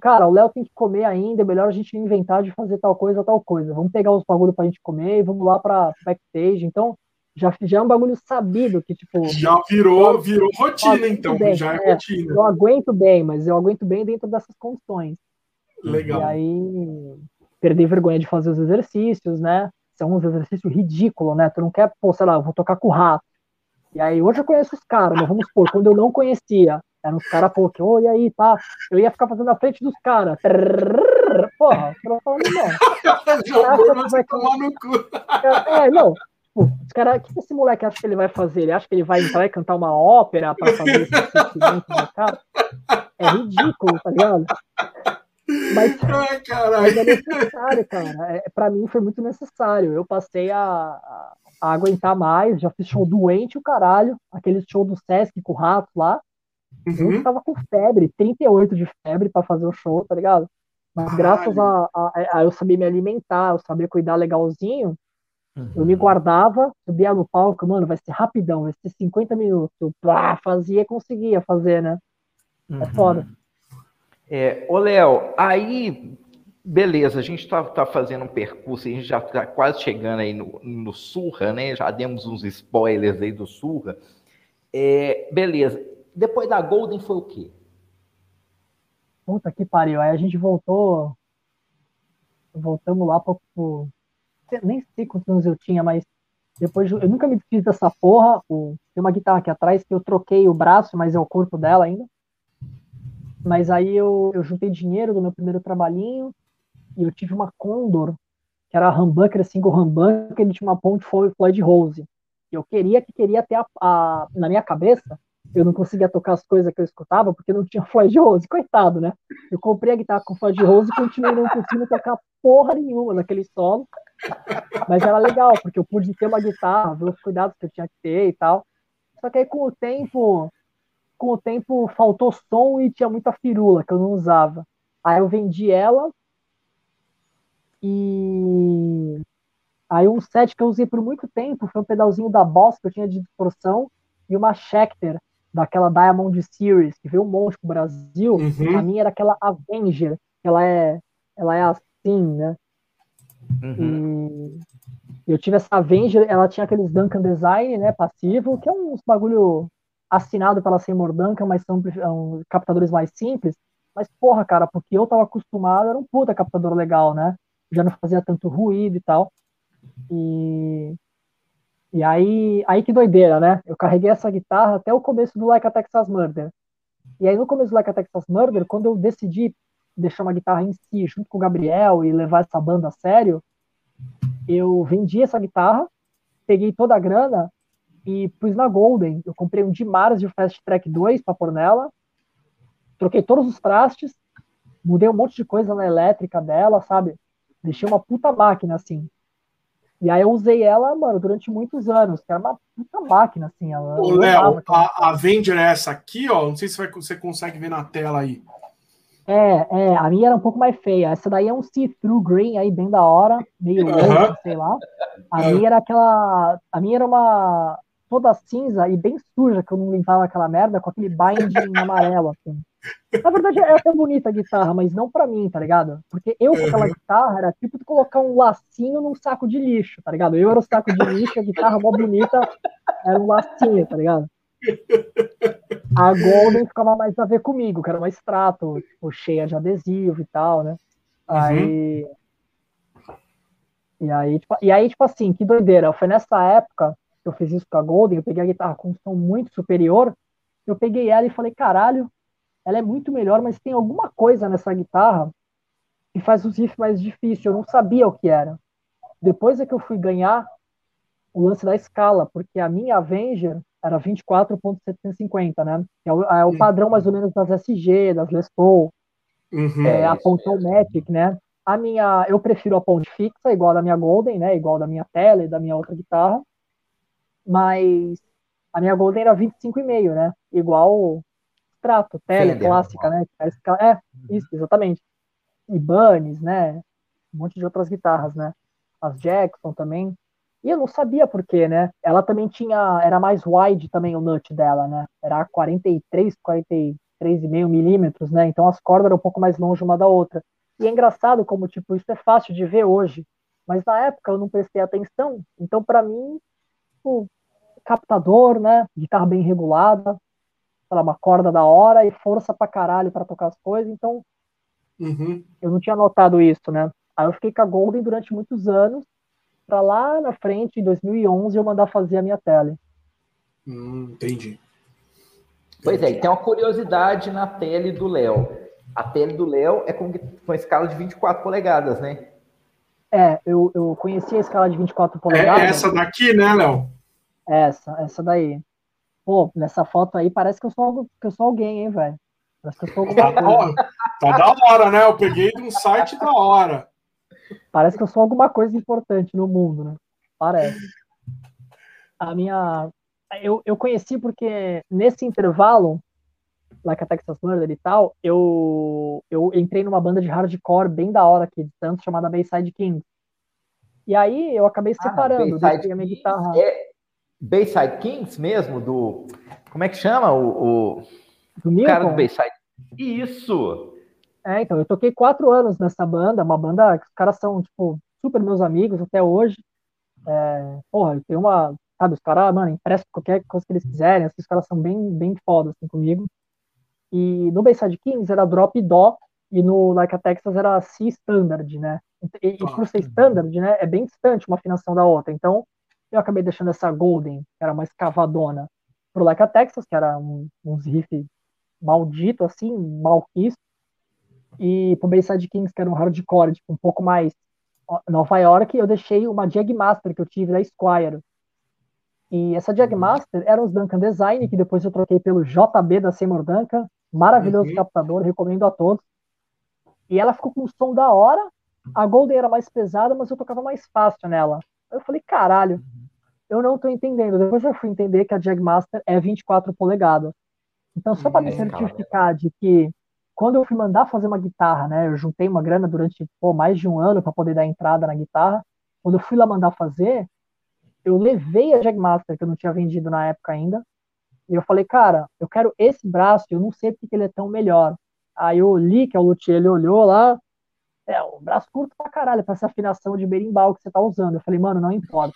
Cara, o Léo tem que comer ainda, é melhor a gente inventar de fazer tal coisa, tal coisa. Vamos pegar os bagulho pra gente comer e vamos lá pra backstage. Então, já, já é um bagulho sabido que, tipo. Já virou, virou rotina, então. Bem, já é, é, rotina. Eu aguento bem, mas eu aguento bem dentro dessas condições. Legal. E aí, perder vergonha de fazer os exercícios, né? São uns exercícios ridículos, né? Tu não quer, pô, sei lá, vou tocar com o rato. E aí, hoje eu conheço os caras, mas vamos supor, quando eu não conhecia, eram os caras, pô, que, oh, e aí, tá? Eu ia ficar fazendo na frente dos caras. Porra, eu falando, não. Jogou, vai tomar no cu. É, não, Tipo, os cara, o que esse moleque acha que ele vai fazer? Ele acha que ele vai entrar e cantar uma ópera para fazer esse sentimento no cara? É ridículo, tá ligado? Mas, mas é necessário, cara. É, para mim foi muito necessário. Eu passei a, a, a, aguentar mais, já fiz show doente o caralho, aquele show do Sesc com o rato lá. Uhum. Eu tava com febre, 38 de febre para fazer o show, tá ligado? Mas graças a, a, a, eu saber me alimentar, eu saber cuidar legalzinho, Uhum. Eu me guardava, subia no palco, mano, vai ser rapidão, vai ser 50 minutos. Pá, fazia, conseguia fazer, né? É uhum. É foda. É, ô, Léo, aí, beleza, a gente tá, tá fazendo um percurso, a gente já tá quase chegando aí no, no Surra, né? Já demos uns spoilers aí do Surra. É, beleza. Depois da Golden foi o quê? Puta que pariu. Aí a gente voltou. Voltamos lá pro, pro nem sei quantos anos eu tinha, mas depois eu nunca me desfiz dessa porra. O, tem uma guitarra aqui atrás que eu troquei o braço, mas é o corpo dela ainda. Mas aí eu, eu juntei dinheiro do meu primeiro trabalhinho e eu tive uma Condor, que era a humbucker, single humbucker, ele tinha uma ponte Floyd Rose. Eu queria que queria ter a, a, na minha cabeça, eu não conseguia tocar as coisas que eu escutava porque não tinha Floyd Rose, coitado, né? Eu comprei a guitarra com Floyd Rose e continuei não conseguindo tocar porra nenhuma naquele solo. Mas era legal, porque eu pude ter uma guitarra, ver os cuidados que eu tinha que ter e tal. Só que aí com o tempo, com o tempo faltou som e tinha muita firula que eu não usava. Aí eu vendi ela e aí um set que eu usei por muito tempo foi um pedalzinho da Boss que eu tinha de distorção e uma Schecter daquela Diamond Series que veio um monte pro Brasil. Uhum. A minha era aquela Avenger, ela é ela é assim, né? Uhum. E eu tive essa Avenger, ela tinha aqueles Duncan Design, né, passivo, que é uns bagulho assinado pela Seymour Duncan, mas são um, captadores mais simples. Mas, porra, cara, porque eu tava acostumado, era um puta captador legal, né? Já não fazia tanto ruído e tal. E, E aí, aí que doideira, né? Eu carreguei essa guitarra até o começo do Like a Texas Murder. E aí no começo do Like a Texas Murder, quando eu decidi deixar uma guitarra em si, junto com o Gabriel, e levar essa banda a sério, eu vendi essa guitarra, peguei toda a grana e pus na Golden. Eu comprei um Dimars de Fast Track 2 para pôr nela, troquei todos os trastes, mudei um monte de coisa na elétrica dela, sabe? Deixei uma puta máquina, assim. E aí eu usei ela, mano, durante muitos anos, que era uma puta máquina, assim. Ela, Ô, Léo, a, Avenger é essa aqui, ó. Não sei se vai, você consegue ver na tela aí. É, é, a minha era um pouco mais feia. Essa daí é um see-through green aí, bem da hora, meio uh sei lá. A minha era aquela. A minha era uma. Toda cinza e bem suja, que eu não limpava aquela merda, com aquele binding amarelo, assim. Na verdade, é até bonita a guitarra, mas não pra mim, tá ligado? Porque eu com aquela guitarra era tipo de colocar um lacinho num saco de lixo, tá ligado? Eu era o saco de lixo, a guitarra mó bonita era um lacinho, tá ligado? A Golden ficava mais a ver comigo, que era uma extrato, tipo, cheia de adesivo e tal, né? Aí. Uhum. E aí, tipo, e aí, tipo assim, que doideira. Foi nessa época eu fiz isso com a Golden, eu peguei a guitarra com um som muito superior, eu peguei ela e falei, caralho, ela é muito melhor, mas tem alguma coisa nessa guitarra que faz os riffs mais difíceis. Eu não sabia o que era. Depois é que eu fui ganhar o lance da escala, porque a minha Avenger era 24.750, né? É o, é o, padrão mais ou menos das SG, das Les Paul, uhum, é, a Pontomatic, né? A minha, eu prefiro a ponte fixa, igual a da minha Golden, né? Igual da minha Tele, da minha outra guitarra. Mas a minha Golden era 25,5, né? Igual Trato, tele, Fender. clássica, né? É, isso, exatamente. Ibanez, né? Um monte de outras guitarras, né? As Jackson também. E eu não sabia por quê, né? Ela também tinha, era mais wide também o nut dela, né? Era 43, 43,5 milímetros, né? Então as cordas eram um pouco mais longe uma da outra. E é engraçado como, tipo, isso é fácil de ver hoje. Mas na época eu não prestei atenção. Então, para mim, o captador, né? Guitarra bem regulada, lá, uma corda da hora e força pra caralho pra tocar as coisas, então uhum. eu não tinha notado isso, né? Aí eu fiquei com a Golden durante muitos anos, pra lá na frente, em 2011, eu mandar fazer a minha tele. Hum, entendi. Pois é, e tem uma curiosidade na tele do Léo. A tele do Léo é com, com escala de 24 polegadas, né? É, eu, eu conheci a escala de 24 polegadas. É essa daqui, né, Léo? Essa, essa daí. Pô, nessa foto aí parece que eu sou, que eu sou alguém, hein, velho? Parece que eu sou alguma tá coisa. Tá da hora, né? Eu peguei de um site da hora. Parece que eu sou alguma coisa importante no mundo, né? Parece. A minha. Eu, eu conheci porque nesse intervalo, lá com a Texas Murder e tal, eu, eu entrei numa banda de hardcore bem da hora aqui de Santos, chamada Bayside King. E aí eu acabei ah, separando, ah, deixei a minha guitarra. É, Bayside Kings mesmo, do. Como é que chama? O, o, do cara do Bayside. Isso! É, então, eu toquei quatro anos nessa banda, uma banda que os caras são, tipo, super meus amigos até hoje. É, porra, tem uma. Sabe, os caras, mano, emprestam qualquer coisa que eles quiserem, assim, os caras são bem, bem foda, assim, comigo. E no Bayside Kings era drop dó, e no Like a Texas era C standard, né? E, e por ser standard, né, é bem distante uma afinação da outra. Então, eu acabei deixando essa Golden, que era mais cavadona, pro Like a Texas, que era um, uns riff maldito, assim, malquisto, e pro Bayside Kings, que era um hardcore, tipo, um pouco mais Nova York, eu deixei uma Jagmaster que eu tive da Squire. E essa Jagmaster era os Duncan Design, que depois eu troquei pelo JB da Seymour Duncan, maravilhoso uhum. captador, recomendo a todos. E ela ficou com um som da hora, a Golden era mais pesada, mas eu tocava mais fácil nela. Eu falei, caralho, eu não tô entendendo. Depois eu fui entender que a Jagmaster é 24 polegadas. Então, só para me certificar de que quando eu fui mandar fazer uma guitarra, né, eu juntei uma grana durante pô, mais de um ano para poder dar entrada na guitarra. Quando eu fui lá mandar fazer, eu levei a Jagmaster, que eu não tinha vendido na época ainda, e eu falei, cara, eu quero esse braço, eu não sei porque ele é tão melhor. Aí o Lee, que é o luthier, ele olhou lá, é, o braço curto pra caralho, pra essa afinação de berimbau que você tá usando. Eu falei, mano, não importa.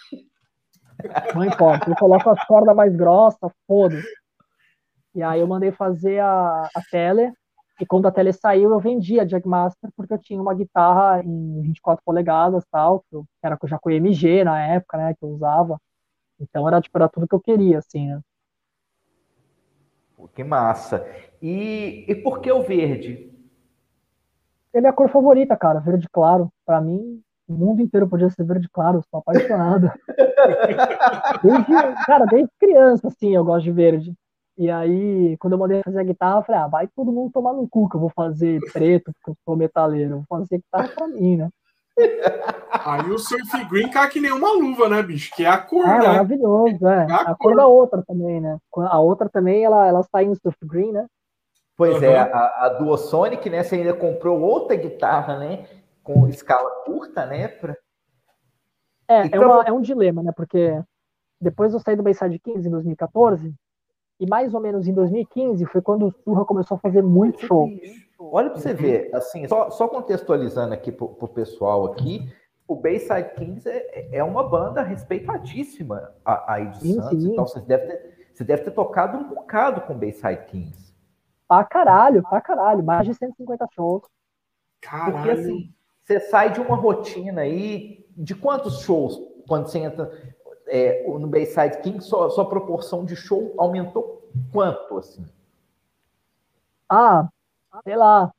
Não importa. Eu coloco as cordas mais grossas, foda E aí eu mandei fazer a, a tele, e quando a tele saiu, eu vendi a Jagmaster, porque eu tinha uma guitarra em 24 polegadas, tal, que, eu, que era já com MG na época, né, que eu usava. Então era, tipo, era tudo que eu queria, assim, né? Pô, que massa. E, e por que o verde? Ele é a cor favorita, cara, verde claro. Para mim, o mundo inteiro podia ser verde claro, sou apaixonado. desde, cara, desde criança, assim, eu gosto de verde. E aí, quando eu mandei fazer a guitarra, eu falei, ah, vai todo mundo tomar no cu que eu vou fazer preto, porque eu sou metaleiro. Eu vou fazer guitarra pra mim, né? Aí o Surf Green cai que nem uma luva, né, bicho? Que é a cor, é, né? maravilhoso, é. é a, a cor. da outra também, né? A outra também, ela, ela sai no Surf Green, né? Pois uhum. é, a, a Duosonic, né? Você ainda comprou outra guitarra, né? Com escala curta, né? Pra... É, é, uma, é um dilema, né? Porque depois eu saí do Bayside 15 em 2014, e mais ou menos em 2015 foi quando o Surra começou a fazer muito show. Olha para você ver, assim, só, só contextualizando aqui para o pessoal aqui, o Bayside Kings é, é uma banda respeitadíssima aí de sim, Santos, sim. então você deve, ter, você deve ter tocado um bocado com o Bayside Kings. Pra caralho, pra caralho, mais de 150 shows. Caralho. Porque assim, você sai de uma rotina aí, de quantos shows quando você entra é, no Bayside King, sua, sua proporção de show aumentou quanto, assim? Ah, sei lá,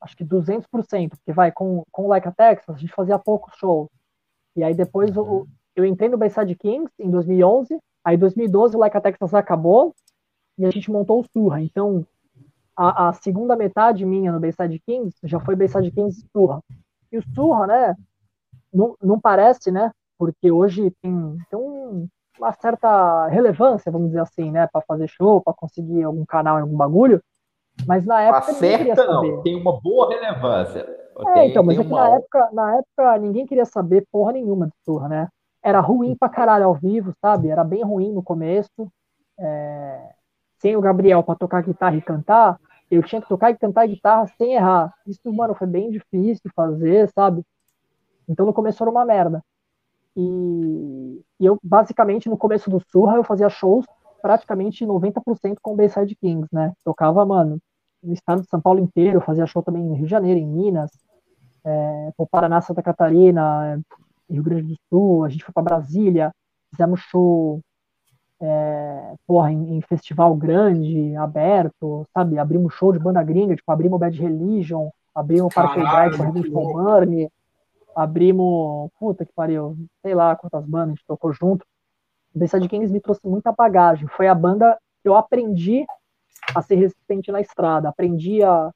acho que 200%, porque vai, com, com o Like a Texas, a gente fazia poucos shows. E aí depois eu, uhum. eu entrei no Bayside Kings em 2011, aí em 2012 o Like a Texas acabou e a gente montou o Surra. Então, a, a segunda metade minha no Bayside Kings já foi Bayside Kings e Surra. E o Surra, né, não, não parece, né, porque hoje tem, tem um, uma certa relevância, vamos dizer assim, né, para fazer show, para conseguir algum canal algum bagulho. Mas na época. Acerta, não, tem uma boa relevância. É, tem, então, mas é uma... na, época, na época ninguém queria saber porra nenhuma de surra, né? Era ruim pra caralho ao vivo, sabe? Era bem ruim no começo. É... Sem o Gabriel para tocar guitarra e cantar, eu tinha que tocar e cantar guitarra sem errar. Isso, mano, foi bem difícil fazer, sabe? Então no começo era uma merda. E, e, eu, basicamente, no começo do Surra, eu fazia shows praticamente 90% com o Bayside Kings, né? Tocava, mano, no estado de São Paulo inteiro, fazia show também no Rio de Janeiro, em Minas, é, Paraná, Santa Catarina, Rio Grande do Sul, a gente foi para Brasília, fizemos show é, porra, em, em, festival grande, aberto, sabe? Abrimos show de banda gringa, tipo, abrimos Bad Religion, abrimos Parkway Drive com Hamilton Burn, abrimos, puta que pariu, sei lá quantas bandas a gente tocou junto. O Bayside Kings me trouxe muita bagagem. Foi a banda que eu aprendi a ser resistente na estrada. Aprendi a,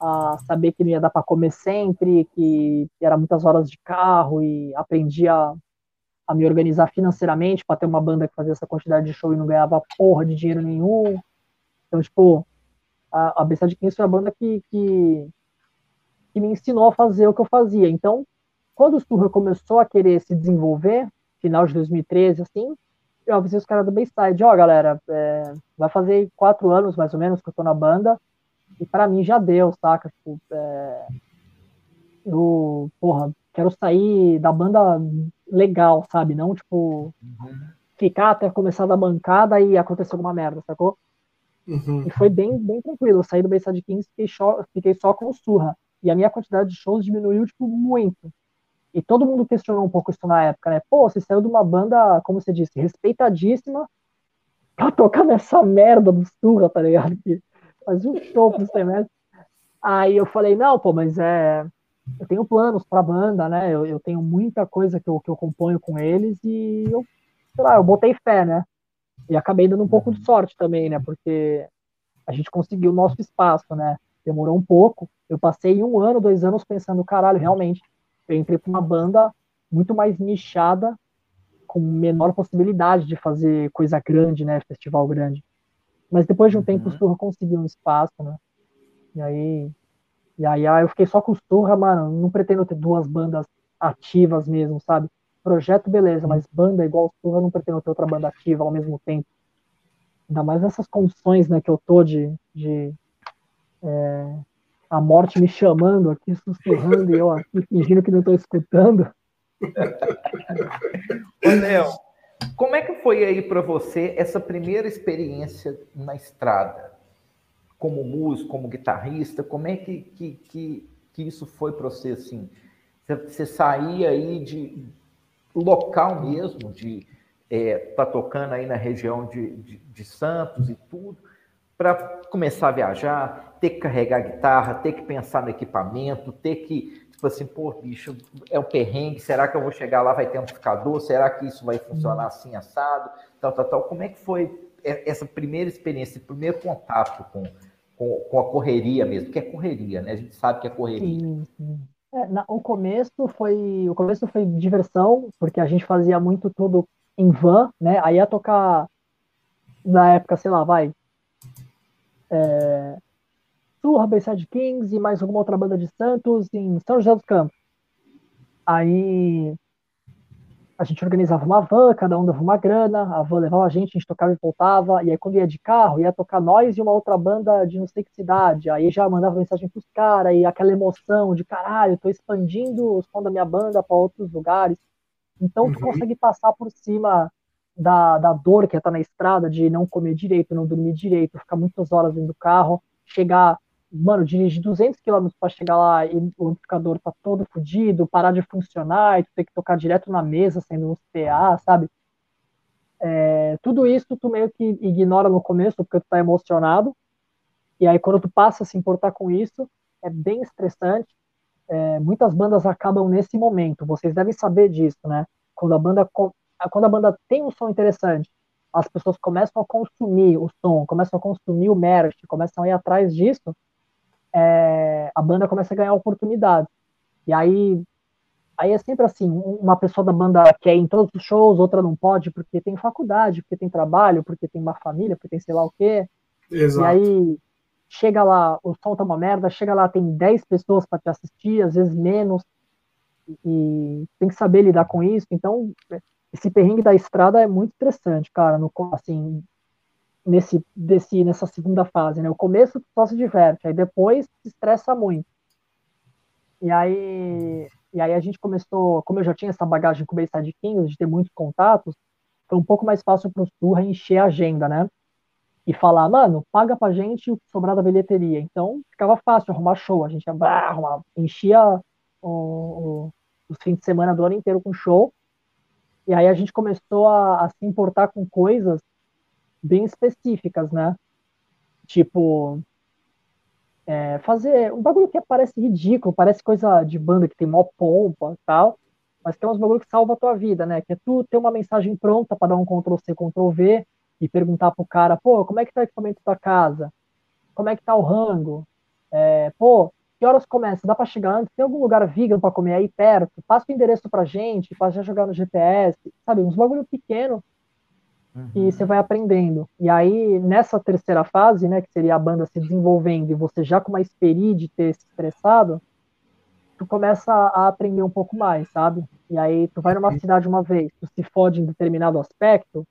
a saber que não ia dar para comer sempre, que, que era muitas horas de carro e aprendi a, a me organizar financeiramente para ter uma banda que fazia essa quantidade de show e não ganhava porra de dinheiro nenhum. Então, tipo, a, a Bayside Kings foi a banda que, que, que me ensinou a fazer o que eu fazia. Então, quando o Sturra começou a querer se desenvolver, final de 2013, assim, eu avisei os caras do Bayside, ó, oh, galera, é, vai fazer quatro anos, mais ou menos, que eu tô na banda, e para mim já deu, saca? Tipo, é, eu, porra, quero sair da banda legal, sabe? Não, tipo, uhum. ficar até começar da bancada e acontecer alguma merda, sacou? Uhum. E foi bem, bem tranquilo. Eu saí do Bayside Kings e fiquei, fiquei só com o Surra. E a minha quantidade de shows diminuiu, tipo, muito. E todo mundo questionou um pouco isso na época, né? Pô, você saiu de uma banda, como você disse, respeitadíssima pra tocar nessa merda do Surra, tá ligado? Que faz um show pro semestre. Aí eu falei, não, pô, mas é. Eu tenho planos pra banda, né? Eu, eu tenho muita coisa que eu, que eu componho com eles e eu, sei lá, eu botei fé, né? E acabei dando um pouco de sorte também, né? Porque a gente conseguiu o nosso espaço, né? Demorou um pouco. Eu passei um ano, dois anos pensando, caralho, realmente, eu entrei para uma banda muito mais nichada, com menor possibilidade de fazer coisa grande, né, festival grande. Mas depois de um uhum. tempo o Surra conseguiu um espaço, né? E aí, aí eu fiquei só com Surra, mano, não pretendo ter duas bandas ativas mesmo, sabe? Projeto, beleza, mas banda igual Surra, não pretendo ter outra banda ativa ao mesmo tempo. Ainda mais nessas condições, né, que eu tô de, de é, a morte me chamando aqui, sussurrando, e eu aqui fingindo que não estou escutando. Ô, Léo, como é que foi aí para você essa primeira experiência na estrada? Como músico, como guitarrista, como é que, que, que, que isso foi para você, assim? Você, você saía aí de local mesmo, de é, tá tocando aí na região de, de, de Santos e tudo, para começar a viajar, ter que carregar guitarra, ter que pensar no equipamento, ter que, tipo assim, pô, bicho, é um perrengue, será que eu vou chegar lá, vai ter amplificador, será que isso vai funcionar assim, assado, tal, tal, tal. Como é que foi essa primeira experiência, esse primeiro contato com, com, com a correria mesmo, que é correria, né? A gente sabe que é correria. Sim, sim. É, na, o começo foi o começo foi diversão porque a gente fazia muito tudo em van, né? Aí ia tocar na época, sei lá, vai é, Surra, Bayside Kings e mais alguma outra banda de Santos em São José dos Campos. Aí a gente organizava uma van, cada um dava uma grana, a van levava a gente, a gente tocava e voltava, e aí quando ia de carro, ia tocar nós e uma outra banda de não sei que cidade, aí já mandava mensagem pros caras, e aquela emoção de caralho, tô expandindo o som da minha banda para outros lugares. Então uhum. tu consegue passar por cima da, da dor que é estar tá na estrada, de não comer direito, não dormir direito, ficar muitas horas dentro do carro, chegar mano, dirigir 200 km para chegar lá e o amplificador tá todo fodido, parar de funcionar e tu tem que tocar direto na mesa, sendo um PA, sabe? É, tudo isso tu meio que ignora no começo porque tu tá emocionado, e aí quando tu passa a se importar com isso, é bem estressante. É, muitas bandas acabam nesse momento, vocês devem saber disso, né? Quando a banda, quando a banda tem um som interessante, as pessoas começam a consumir o som, começam a consumir o merch, começam a ir atrás disso, é, a banda começa a ganhar oportunidade. E aí, aí é sempre assim, uma pessoa da banda quer ir em todos os shows, outra não pode porque tem faculdade, porque tem trabalho, porque tem uma família, porque tem sei lá o quê. Exato. E aí chega lá, o som tá uma merda, chega lá, tem 10 pessoas para te assistir, às vezes menos, e tem que saber lidar com isso. Então, esse perrengue da estrada é muito estressante, cara. No, assim, nesse, desse, nessa segunda fase, né? O começo só se diverte, aí depois se estressa muito. E aí, e aí a gente começou, como eu já tinha essa bagagem com o Bayside Kings, de ter muitos contatos, foi um pouco mais fácil para o Surra encher a agenda, né? E falar, mano, paga pra gente o que sobrar da bilheteria. Então ficava fácil arrumar show, a gente ia, arrumar, enchia o, o, os fins de semana do ano inteiro com show. E aí a gente começou a, a se importar com coisas bem específicas, né? Tipo, é, fazer um bagulho que parece ridículo, parece coisa de banda que tem mó pompa e tal, mas que é uns bagulho que salva a tua vida, né? Que é tu ter uma mensagem pronta para dar um Ctrl C, Ctrl V e perguntar pro cara, pô, como é que tá o equipamento da casa? Como é que tá o rango? É, pô, que horas começa? Dá para chegar antes? Tem algum lugar vegan para comer aí perto? Passa o endereço pra gente, para já jogar no GPS, sabe? Uns bagulho pequeno Uhum. E você vai aprendendo. E aí, nessa terceira fase, né, que seria a banda se desenvolvendo e você já com uma experiência de ter se estressado, tu começa a aprender um pouco mais, sabe? E aí, tu vai numa cidade uma vez, tu se fode em determinado aspecto,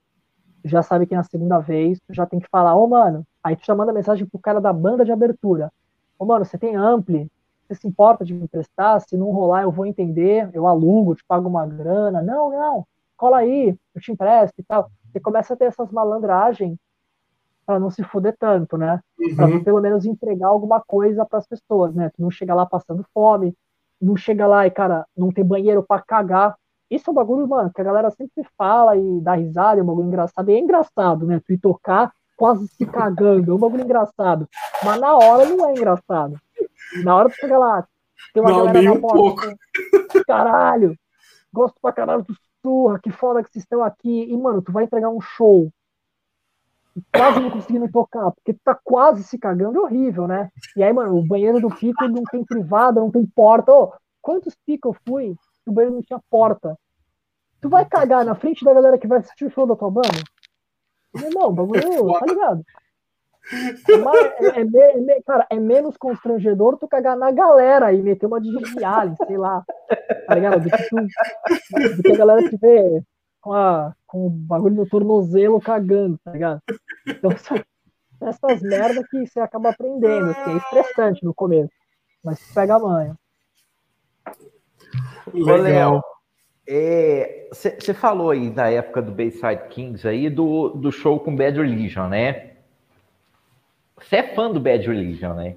tu já sabe que na segunda vez tu já tem que falar, ô oh, mano, aí tu já manda mensagem pro cara da banda de abertura. Ô oh, mano, você tem ampli, você se importa de me emprestar? Se não rolar, eu vou entender, eu alugo, te pago uma grana. Não, não, cola aí, eu te empresto e tal. Você começa a ter essas malandragens para não se fuder tanto, né? Uhum. Para pelo menos entregar alguma coisa para as pessoas, né? Tu não chega lá passando fome, não chega lá e, cara, não tem banheiro para cagar. Isso é um bagulho, mano, que a galera sempre fala e dá risada, é um bagulho engraçado. E é engraçado, né? Tu ir tocar quase se cagando, é um bagulho engraçado. Mas na hora não é engraçado. Na hora tu chega lá, tem uma não, galera na um porta. Pouco. Caralho, gosto pra caralho do surra, que foda que vocês estão aqui. E, mano, tu vai entregar um show. Quase não conseguindo tocar, porque tu tá quase se cagando, é horrível, né? E aí, mano, o banheiro do pico não tem privada, não tem porta. Ô, quantos picos eu fui que o banheiro não tinha porta? Tu vai cagar na frente da galera que vai assistir o show da tua banda? Meu irmão, bagulho, tá ligado? É, é, é, cara, é menos constrangedor tu cagar na galera e meter uma de Alien, sei lá. Tá ligado? Do que, tu, do que a galera te vê com, a, com o bagulho no tornozelo cagando, tá ligado? Então, essas merdas que você acaba aprendendo, que é estressante no começo, mas pega a manha. Legal. Você é, falou aí da época do Bayside Kings aí, do, do show com Bad Religion, né? Você é fã do Bad Religion, né?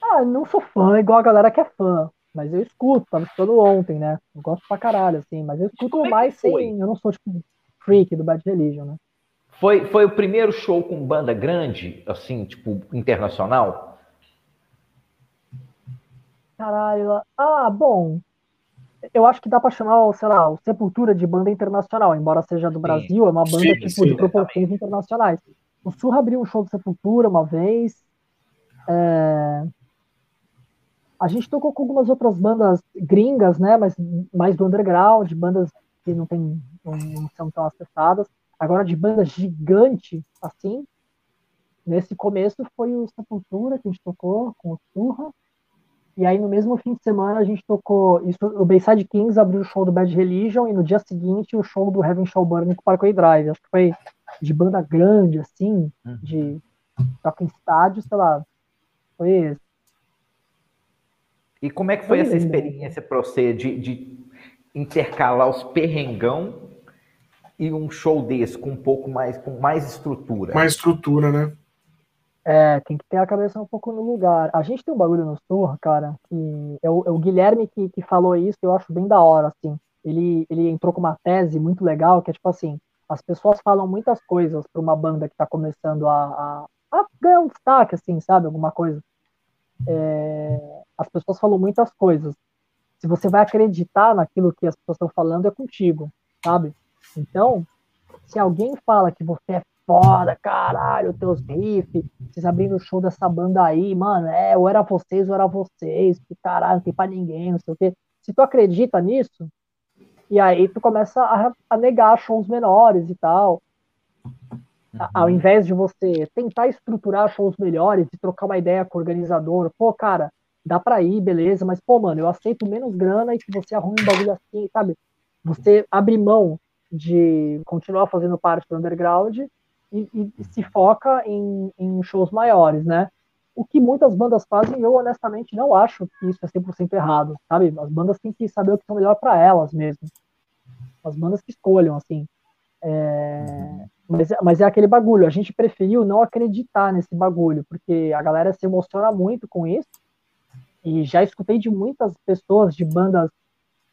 Ah, não sou fã igual a galera que é fã. Mas eu escuto, tava escutando ontem, né? Eu gosto pra caralho, assim, mas eu escuto é mais sem. Eu não sou, tipo, Freak, do Bad Religion, né? Foi, foi o primeiro show com banda grande, assim, tipo, internacional? Caralho. Ah, bom. Eu acho que dá para chamar, sei lá, o Sepultura de banda internacional, embora seja do sim. Brasil, é uma banda sim, tipo sim, de proporções internacionais. O Surra abriu um show do Sepultura uma vez. É... A gente tocou com algumas outras bandas gringas, né? Mas mais do underground, bandas que não, tem, não, são tão acessadas. Agora, de banda gigante, assim, nesse começo foi o Sepultura que a gente tocou com o Surra. E aí, no mesmo fim de semana, a gente tocou. Isso, o Bayside Kings abriu o show do Bad Religion e no dia seguinte o show do Heaven Shall Burn com o Parkway Drive. Acho que foi de banda grande, assim, uhum. de toca em estádio, sei lá. Foi esse. E como é que foi, foi essa lindo. experiência para você de, de intercalar os perrengão e um show desse com um pouco mais, com mais estrutura? Mais estrutura, né? É, tem que ter a cabeça um pouco no lugar. A gente tem um bagulho no Surra, cara, que é o, é o Guilherme que, que falou isso, eu acho bem da hora, assim. Ele, ele entrou com uma tese muito legal, que é tipo assim, as pessoas falam muitas coisas para uma banda que está começando a, a, a, ganhar um destaque, assim, sabe? Alguma coisa. É, as pessoas falam muitas coisas. Se você vai acreditar naquilo que as pessoas estão falando, é contigo, sabe? Então, se alguém fala que você é foda, caralho, teus riffs, vocês abrindo o show dessa banda aí, mano, é, ou era vocês ou era vocês, que caralho, não tem pra ninguém, não sei o quê. Se tu acredita nisso, e aí tu começa a, a negar shows menores e tal. Uhum. Ao invés de você tentar estruturar shows melhores e trocar uma ideia com o organizador, pô, cara, dá pra ir, beleza, mas, pô, mano, eu aceito menos grana e que você arrume um bagulho assim, sabe? Você abre mão de continuar fazendo parte do underground e, e, e se foca em, em, shows maiores, né? O que muitas bandas fazem, eu honestamente não acho que isso é 100% errado, sabe? As bandas têm que saber o que é melhor para elas mesmo. As bandas que escolham, assim. É... Mas, mas é aquele bagulho, a gente preferiu não acreditar nesse bagulho, porque a galera se emociona muito com isso, e já escutei de muitas pessoas de bandas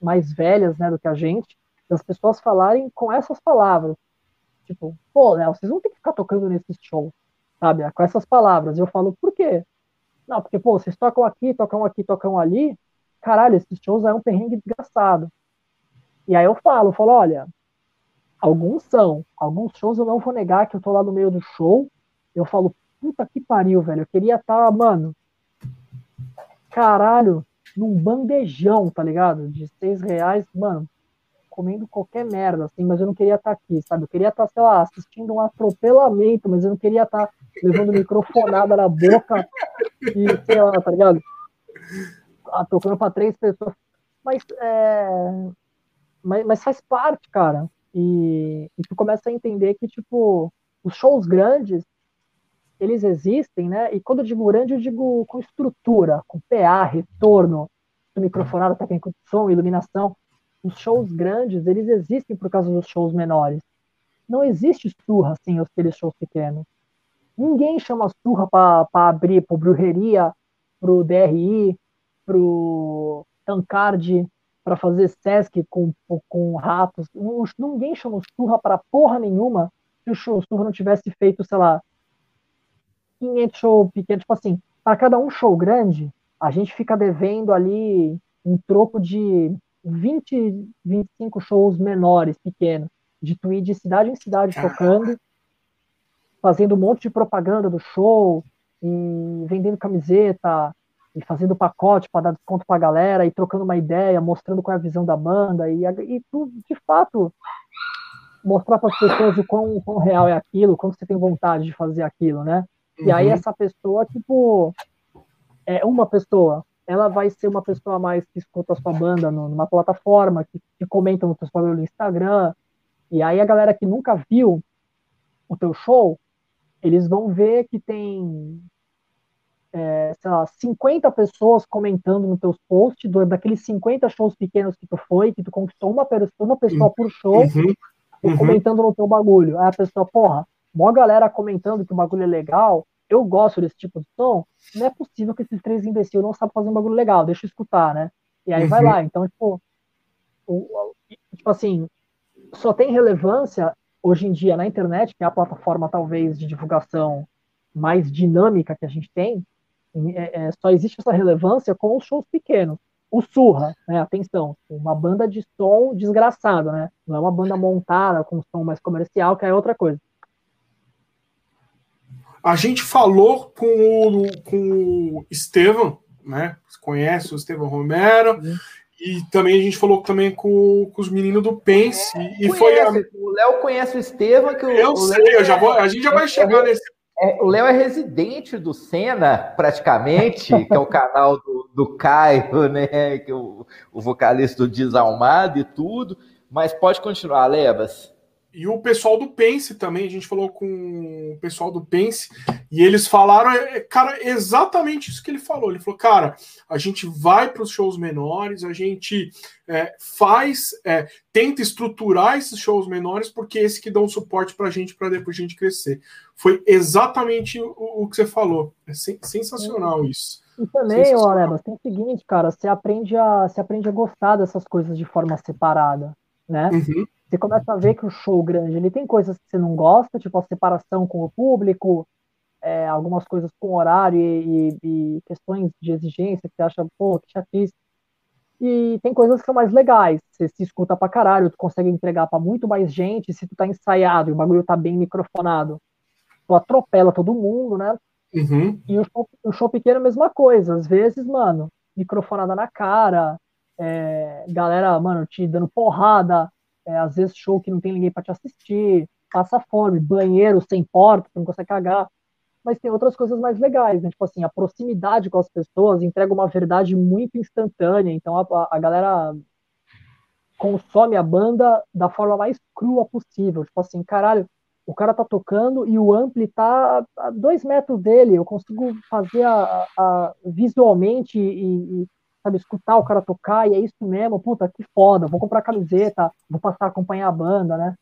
mais velhas, né, do que a gente, das pessoas falarem com essas palavras, Tipo, pô, Léo, vocês vão ter que ficar tocando nesse show, sabe? Com essas palavras. Eu falo, por quê? Não, porque, pô, vocês tocam aqui, tocam aqui, tocam ali. Caralho, esses shows é um perrengue desgraçado. E aí eu falo, eu falo, olha, alguns são, alguns shows eu não vou negar que eu tô lá no meio do show. Eu falo, puta que pariu, velho. Eu queria estar, tá, mano, caralho, num bandejão, tá ligado? De seis reais, mano, comendo qualquer merda, assim, mas eu não queria estar tá aqui, sabe? Eu queria estar, tá, sei lá, assistindo um atropelamento, mas eu não queria estar tá levando microfonada na boca e, sei lá, tá ligado? Ah, tocando para três pessoas. Mas, é... mas, mas faz parte, cara. E, e tu começa a entender que, tipo, os shows grandes, eles existem, né? E quando eu digo grande, eu digo com estrutura, com PA, retorno, microfonada, técnico de som, iluminação os shows grandes, eles existem por causa dos shows menores. Não existe surra sem aqueles shows pequenos. Ninguém chama surra para abrir pro Brujeria, pro DRI, pro Tancard, para fazer Sesc com, com ratos. Ninguém chama surra para porra nenhuma se o show surra não tivesse feito, sei lá, 500 shows pequenos. Tipo assim, para cada um show grande, a gente fica devendo ali um troco de 20, 25 shows menores, pequenos, de tweet de cidade em cidade tocando, fazendo um monte de propaganda do show, e vendendo camiseta, e fazendo pacote para dar desconto para a galera, e trocando uma ideia, mostrando qual é a visão da banda, e, e tu, de fato, mostrar para as pessoas o quão, o quão real é aquilo, quanto você tem vontade de fazer aquilo, né? Uhum. E aí uhum. essa pessoa, tipo, é uma pessoa, ela vai ser uma pessoa a mais que escuta a sua banda numa plataforma, que, que comenta no teu no Instagram, e aí a galera que nunca viu o teu show, eles vão ver que tem, é, sei lá, 50 pessoas comentando nos teus posts, daqueles 50 shows pequenos que tu foi, que tu conquistou uma, uma pessoa por show, uhum, uhum. comentando no teu bagulho. Aí a pessoa, porra, mó galera comentando que o bagulho é legal, eu gosto desse tipo de som, não é possível que esses três imbecil não sabem fazer um bagulho legal, deixa eu escutar, né? E aí uhum. vai lá. Então, tipo, o, tipo assim, só tem relevância hoje em dia na internet, que é a plataforma talvez de divulgação mais dinâmica que a gente tem, é, é, só existe essa relevância com os shows pequenos. O Surra, né, atenção, uma banda de som desgraçado, né? Não é uma banda montada com som mais comercial, que é outra coisa. A gente falou com o, com o Estevam, né? Você conhece o Estevam Romero, uhum. e também a gente falou também com, com os meninos do Pense. É, e conhece, foi a... O Léo conhece o Estevam, que o, Eu o sei, eu já vou, a gente já vai chegar nesse é, o Léo é residente do Senna, praticamente, que é o canal do, do Caio, né? Que é o, o vocalista do Desalmado e tudo. Mas pode continuar, Levas. E o pessoal do Pense também, a gente falou com o pessoal do Pense, e eles falaram, é, é, cara, exatamente isso que ele falou. Ele falou, cara, a gente vai para os shows menores, a gente é, faz, é, tenta estruturar esses shows menores, porque é esse que dão suporte para a gente, para depois a gente crescer. Foi exatamente o, o que você falou. É sensacional isso. E também, Olebas, tem o seguinte, cara, você aprende, a, você aprende a gostar dessas coisas de forma separada, né? Uhum você começa a ver que o show grande ele tem coisas que você não gosta, tipo a separação com o público, é, algumas coisas com horário e, e, e, questões de exigência que você acha, pô, que chatice. E tem coisas que são mais legais, você se escuta pra caralho, tu consegue entregar para muito mais gente, se tu tá ensaiado e o bagulho tá bem microfonado, tu atropela todo mundo, né? Uhum. E o show, o show pequeno é a mesma coisa, às vezes, mano, microfonada na cara, é, galera, mano, te dando porrada, é, às vezes show que não tem ninguém para te assistir, passa fome, banheiro sem porta, não consegue cagar. Mas tem outras coisas mais legais, né? Tipo assim, a proximidade com as pessoas entrega uma verdade muito instantânea. Então a, a galera consome a banda da forma mais crua possível. Tipo assim, caralho, o cara tá tocando e o ampli tá a dois metros dele. Eu consigo fazer a, a visualmente e, e, sabe, escutar o cara tocar, e é isso mesmo, puta, que foda, vou comprar camiseta, vou passar a acompanhar a banda, né?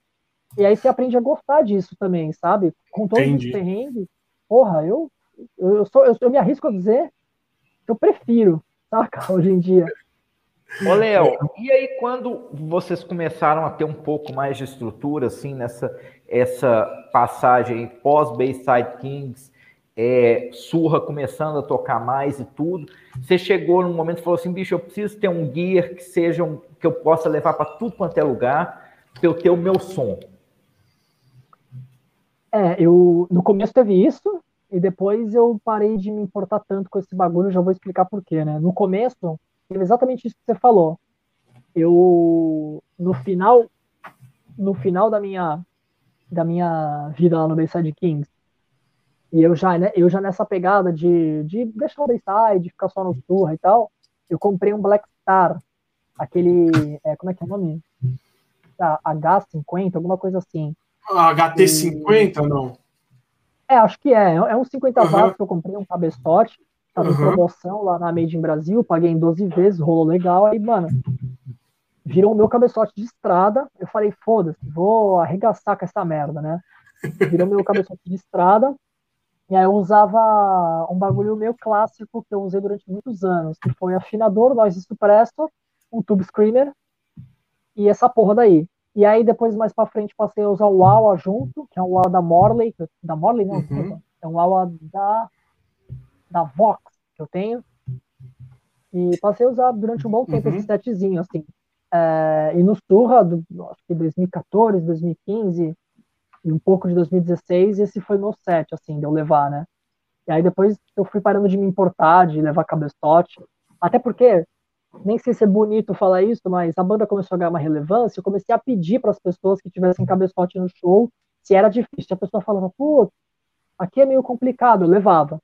E aí você aprende a gostar disso também, sabe? Com todos Entendi. os perrengues, porra, eu, eu, sou, eu, eu me arrisco a dizer que eu prefiro, saca, hoje em dia. Ô, Léo, e aí quando vocês começaram a ter um pouco mais de estrutura, assim, nessa essa passagem pós-Bayside Kings, é, surra começando a tocar mais e tudo. Você chegou num momento e falou assim, bicho, eu preciso ter um gear que seja um, que eu possa levar para tudo quanto é lugar, para eu ter o meu som. É, eu no começo teve isso e depois eu parei de me importar tanto com esse bagulho, já vou explicar por quê, né? No começo, teve exatamente isso que você falou. Eu no final no final da minha da minha vida lá no Bayside Kings, e eu já, né, eu já nessa pegada de, de deixar o Bayside, de ficar só no Surra e tal, eu comprei um Black Star, aquele, é, como é que é o nome? Ah, H50, alguma coisa assim. Ah, HT50, e... não? É, acho que é. É um 50 uhum. watts que eu comprei, um cabeçote. Tava uhum. em promoção lá na Made in Brasil, paguei em 12 vezes, rolou legal. Aí, mano, virou o meu cabeçote de estrada. Eu falei, foda-se, vou arregaçar com essa merda, né? Virou meu cabeçote de estrada. E aí eu usava um bagulho meio clássico que eu usei durante muitos anos, que foi afinador, noise suppressor, um tube screamer e essa porra daí. E aí depois mais para frente passei a usar o AWA junto, que é um AWA da Morley, da Morley não, uhum. é um AWA da da Vox que eu tenho. E passei a usar durante um bom tempo uhum. esse setzinho assim. É, e no Surra, do, acho que 2014, 2015, e um pouco de 2016, e esse foi meu set, assim, de eu levar, né? E aí depois eu fui parando de me importar, de levar cabeçote, até porque, nem sei se é bonito falar isso, mas a banda começou a ganhar uma relevância, eu comecei a pedir para as pessoas que tivessem cabeçote no show, se era difícil. A pessoa falava, pô, aqui é meio complicado, eu levava.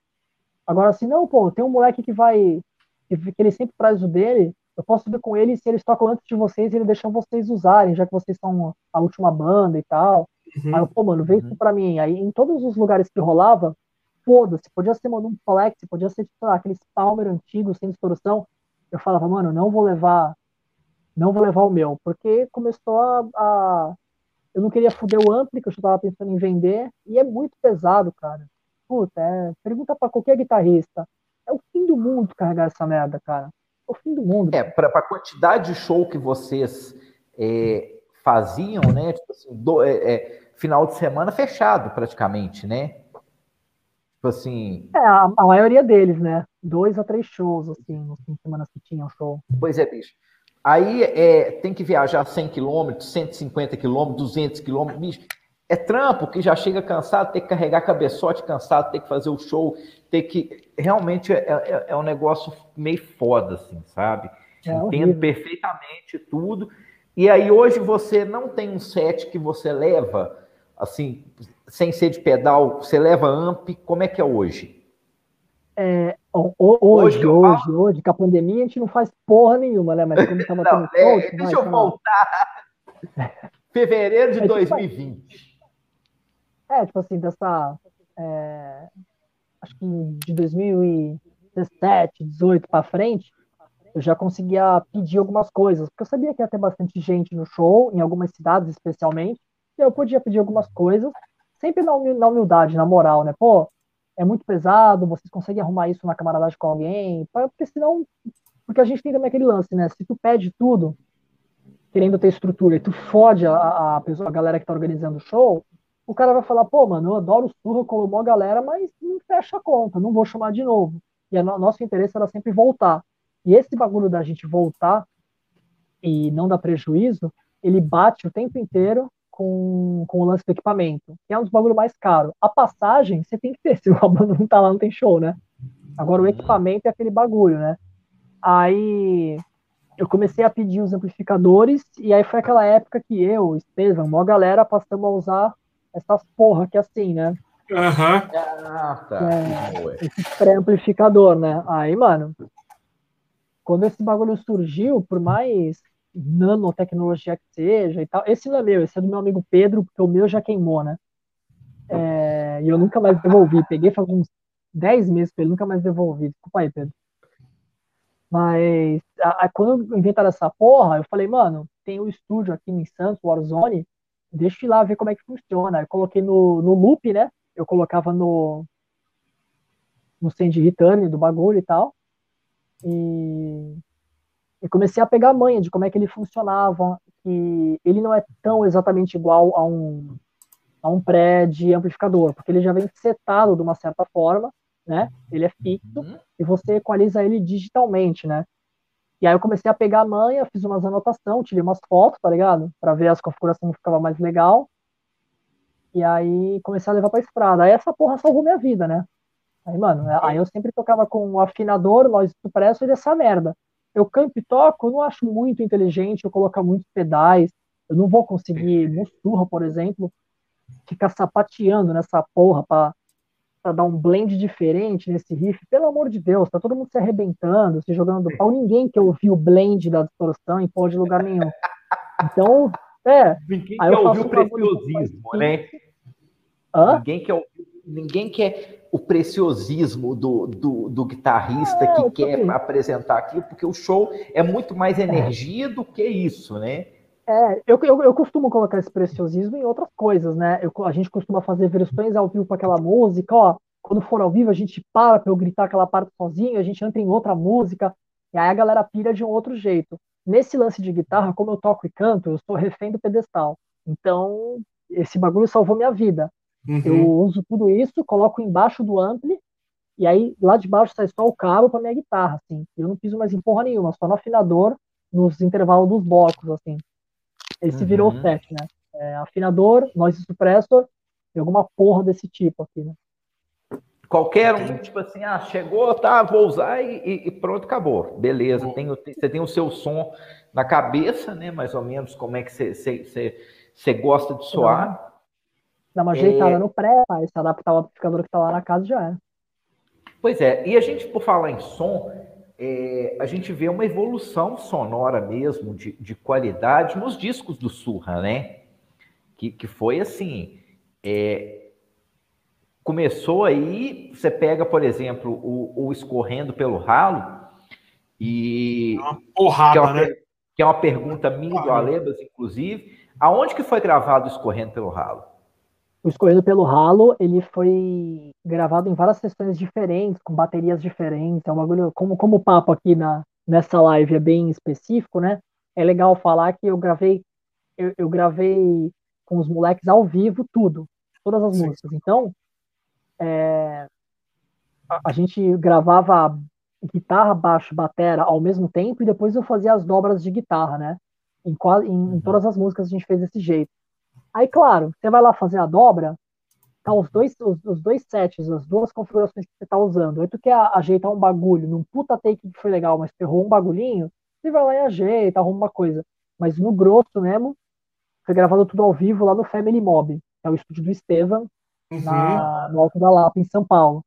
Agora, assim, não, pô, tem um moleque que vai, que, que ele sempre traz o dele, eu posso ver com ele se eles tocam antes de vocês, ele deixa vocês usarem, já que vocês são a última banda e tal. Uhum. Aí eu, pô, mano, vê uhum. isso pra mim. Aí em todos os lugares que rolava, foda-se, podia ser, mano, um flex, podia ser, lá, aqueles Palmer antigos, sem distorção. Eu falava, mano, não vou levar, não vou levar o meu, porque começou a, a eu não queria foder o ampli, que eu já tava pensando em vender, e é muito pesado, cara. Puta, é, pergunta para qualquer guitarrista. É o fim do mundo carregar essa merda, cara. É o fim do mundo. É, para a quantidade de show que vocês é, faziam, né? Tipo assim, do, é, é, final de semana fechado praticamente, né? Tipo assim. É, a, a, maioria deles, né? Dois a três shows, assim, nos fim de semana que tinham show. Pois é, bicho. Aí é, tem que viajar 100 km, 150 km, 200 km, bicho. É trampo que já chega cansado, tem que carregar cabeçote cansado, tem que fazer o show, tem que. Realmente é, é, é um negócio meio foda, assim, sabe? É Entendo perfeitamente tudo. E aí hoje você não tem um set que você leva, assim, sem ser de pedal, você leva amp, como é que é hoje? É, hoje, hoje, hoje, hoje, com a pandemia, a gente não faz porra nenhuma, né? Mas como estava tendo é, Deixa eu voltar. Fevereiro de é, 2020. Tipo, é, tipo assim, dessa. É, acho que de 2017, 18 para frente, eu já conseguia pedir algumas coisas, porque eu sabia que ia ter bastante gente no show, em algumas cidades especialmente, eu podia pedir algumas coisas, sempre na humildade, na moral, né? Pô, é muito pesado, vocês conseguem arrumar isso na camaradagem com alguém? Porque senão. Porque a gente tem também aquele lance, né? Se tu pede tudo, querendo ter estrutura, e tu fode a, a, pessoa, a galera que tá organizando o show, o cara vai falar, pô, mano, eu adoro surra, eu colo a galera, mas não fecha a conta, não vou chamar de novo. E o nosso interesse era sempre voltar. E esse bagulho da gente voltar e não dar prejuízo, ele bate o tempo inteiro com, com o lance do equipamento, que é um dos bagulhos mais caros. A passagem, você tem que ter, se o banda não tá lá, não tem show, né? Agora o equipamento é aquele bagulho, né? Aí eu comecei a pedir os amplificadores, e aí foi aquela época que eu, o Estevam, uma galera passamos a usar essas porra que é assim, né? Aham. Uhum. Ah, tá. É, esse pré-amplificador, né? Aí, mano, quando esse bagulho surgiu, por mais nanotecnologia que seja e tal. Esse não é meu, esse é do meu amigo Pedro, porque o meu já queimou, né? É, e eu nunca mais devolvi. Peguei faz uns 10 meses para ele, nunca mais devolvi. Desculpa aí, Pedro. Mas a, a, quando inventaram essa porra, eu falei, mano, tem um estúdio aqui em Santos, Warzone, deixa eu ir lá ver como é que funciona. Eu coloquei no, no loop, né? Eu colocava no no send return do bagulho e tal. E e comecei a pegar a manha de como é que ele funcionava, que ele não é tão exatamente igual a um, a um pré de amplificador, porque ele já vem setado de uma certa forma, né? Ele é fixo uhum. e você equaliza ele digitalmente, né? E aí eu comecei a pegar a manha, fiz umas anotações, tirei umas fotos, tá ligado? Para ver as configurações que ficava mais legal. E aí comecei a levar pra estrada. Aí essa porra salvou minha vida, né? Aí, mano, aí eu sempre tocava com o afinador, nós supresso e dessa merda eu canto e toco, eu não acho muito inteligente eu colocar muitos pedais. Eu não vou conseguir, no surra, por exemplo, ficar sapateando nessa porra para dar um blend diferente nesse riff. Pelo amor de Deus, tá todo mundo se arrebentando, se jogando do pau. Ninguém quer ouvir o blend da distorção em pó de lugar nenhum. Então, é. Ninguém quer ouvir o preciosismo, né? Hã? Ninguém quer ouvir ninguém quer o preciosismo do, do, do guitarrista é, que quer também. apresentar aquilo, porque o show é muito mais energia é. do que isso, né? É, eu, eu, eu, costumo colocar esse preciosismo em outras coisas, né? Eu, a gente costuma fazer versões ao vivo para aquela música, ó. Quando for ao vivo, a gente para para eu gritar aquela parte sozinho, a gente entra em outra música, e aí a galera pira de um outro jeito. Nesse lance de guitarra, como eu toco e canto, eu sou refém do pedestal. Então, esse bagulho salvou minha vida. Uhum. Eu uso tudo isso, coloco embaixo do ampli, e aí lá de baixo sai só o cabo para minha guitarra, assim. Eu não piso mais em porra nenhuma, só no afinador, nos intervalos dos blocos, assim. Esse uhum. virou o set, né? É, afinador, noise suppressor e alguma porra desse tipo aqui, né? Qualquer um, tipo assim, ah, chegou, tá, vou usar e, e pronto, acabou. Beleza, tem, você tem o seu som na cabeça, né? Mais ou menos como é que você, você, você, você gosta de soar. Dá uma ajeitada é... no pré, aí se adaptar ao amplificador que está lá na casa já é. Pois é, e a gente, por falar em som, é, a gente vê uma evolução sonora mesmo, de, de qualidade, nos discos do Surra, né? Que, que foi assim. É, começou aí, você pega, por exemplo, o, o Escorrendo pelo Ralo, e. É uma porrada, que é uma, né? Que é uma pergunta minha do Alebas, inclusive. Aonde que foi gravado o Escorrendo pelo Ralo? O Escorrendo pelo Ralo, ele foi gravado em várias sessões diferentes, com baterias diferentes. É um bagulho, como, como o papo aqui na, nessa live é bem específico, né? É legal falar que eu gravei, eu, eu gravei com os moleques ao vivo, tudo, todas as Sim. músicas. Então, é, a, a, gente gravava guitarra, baixo, batera ao mesmo tempo e depois eu fazia as dobras de guitarra, né? Em, em, em uhum. todas as músicas a gente fez desse jeito. Aí, claro, você vai lá fazer a dobra, tá os dois, os, os, dois sets, as duas configurações que você tá usando. Aí tu quer ajeitar um bagulho num puta take que foi legal, mas ferrou um bagulhinho, você vai lá e ajeita, arruma uma coisa. Mas no grosso mesmo, foi gravado tudo ao vivo lá no Family Mob, que é o estúdio do Estevam, uhum. na, no Alto da Lapa, em São Paulo.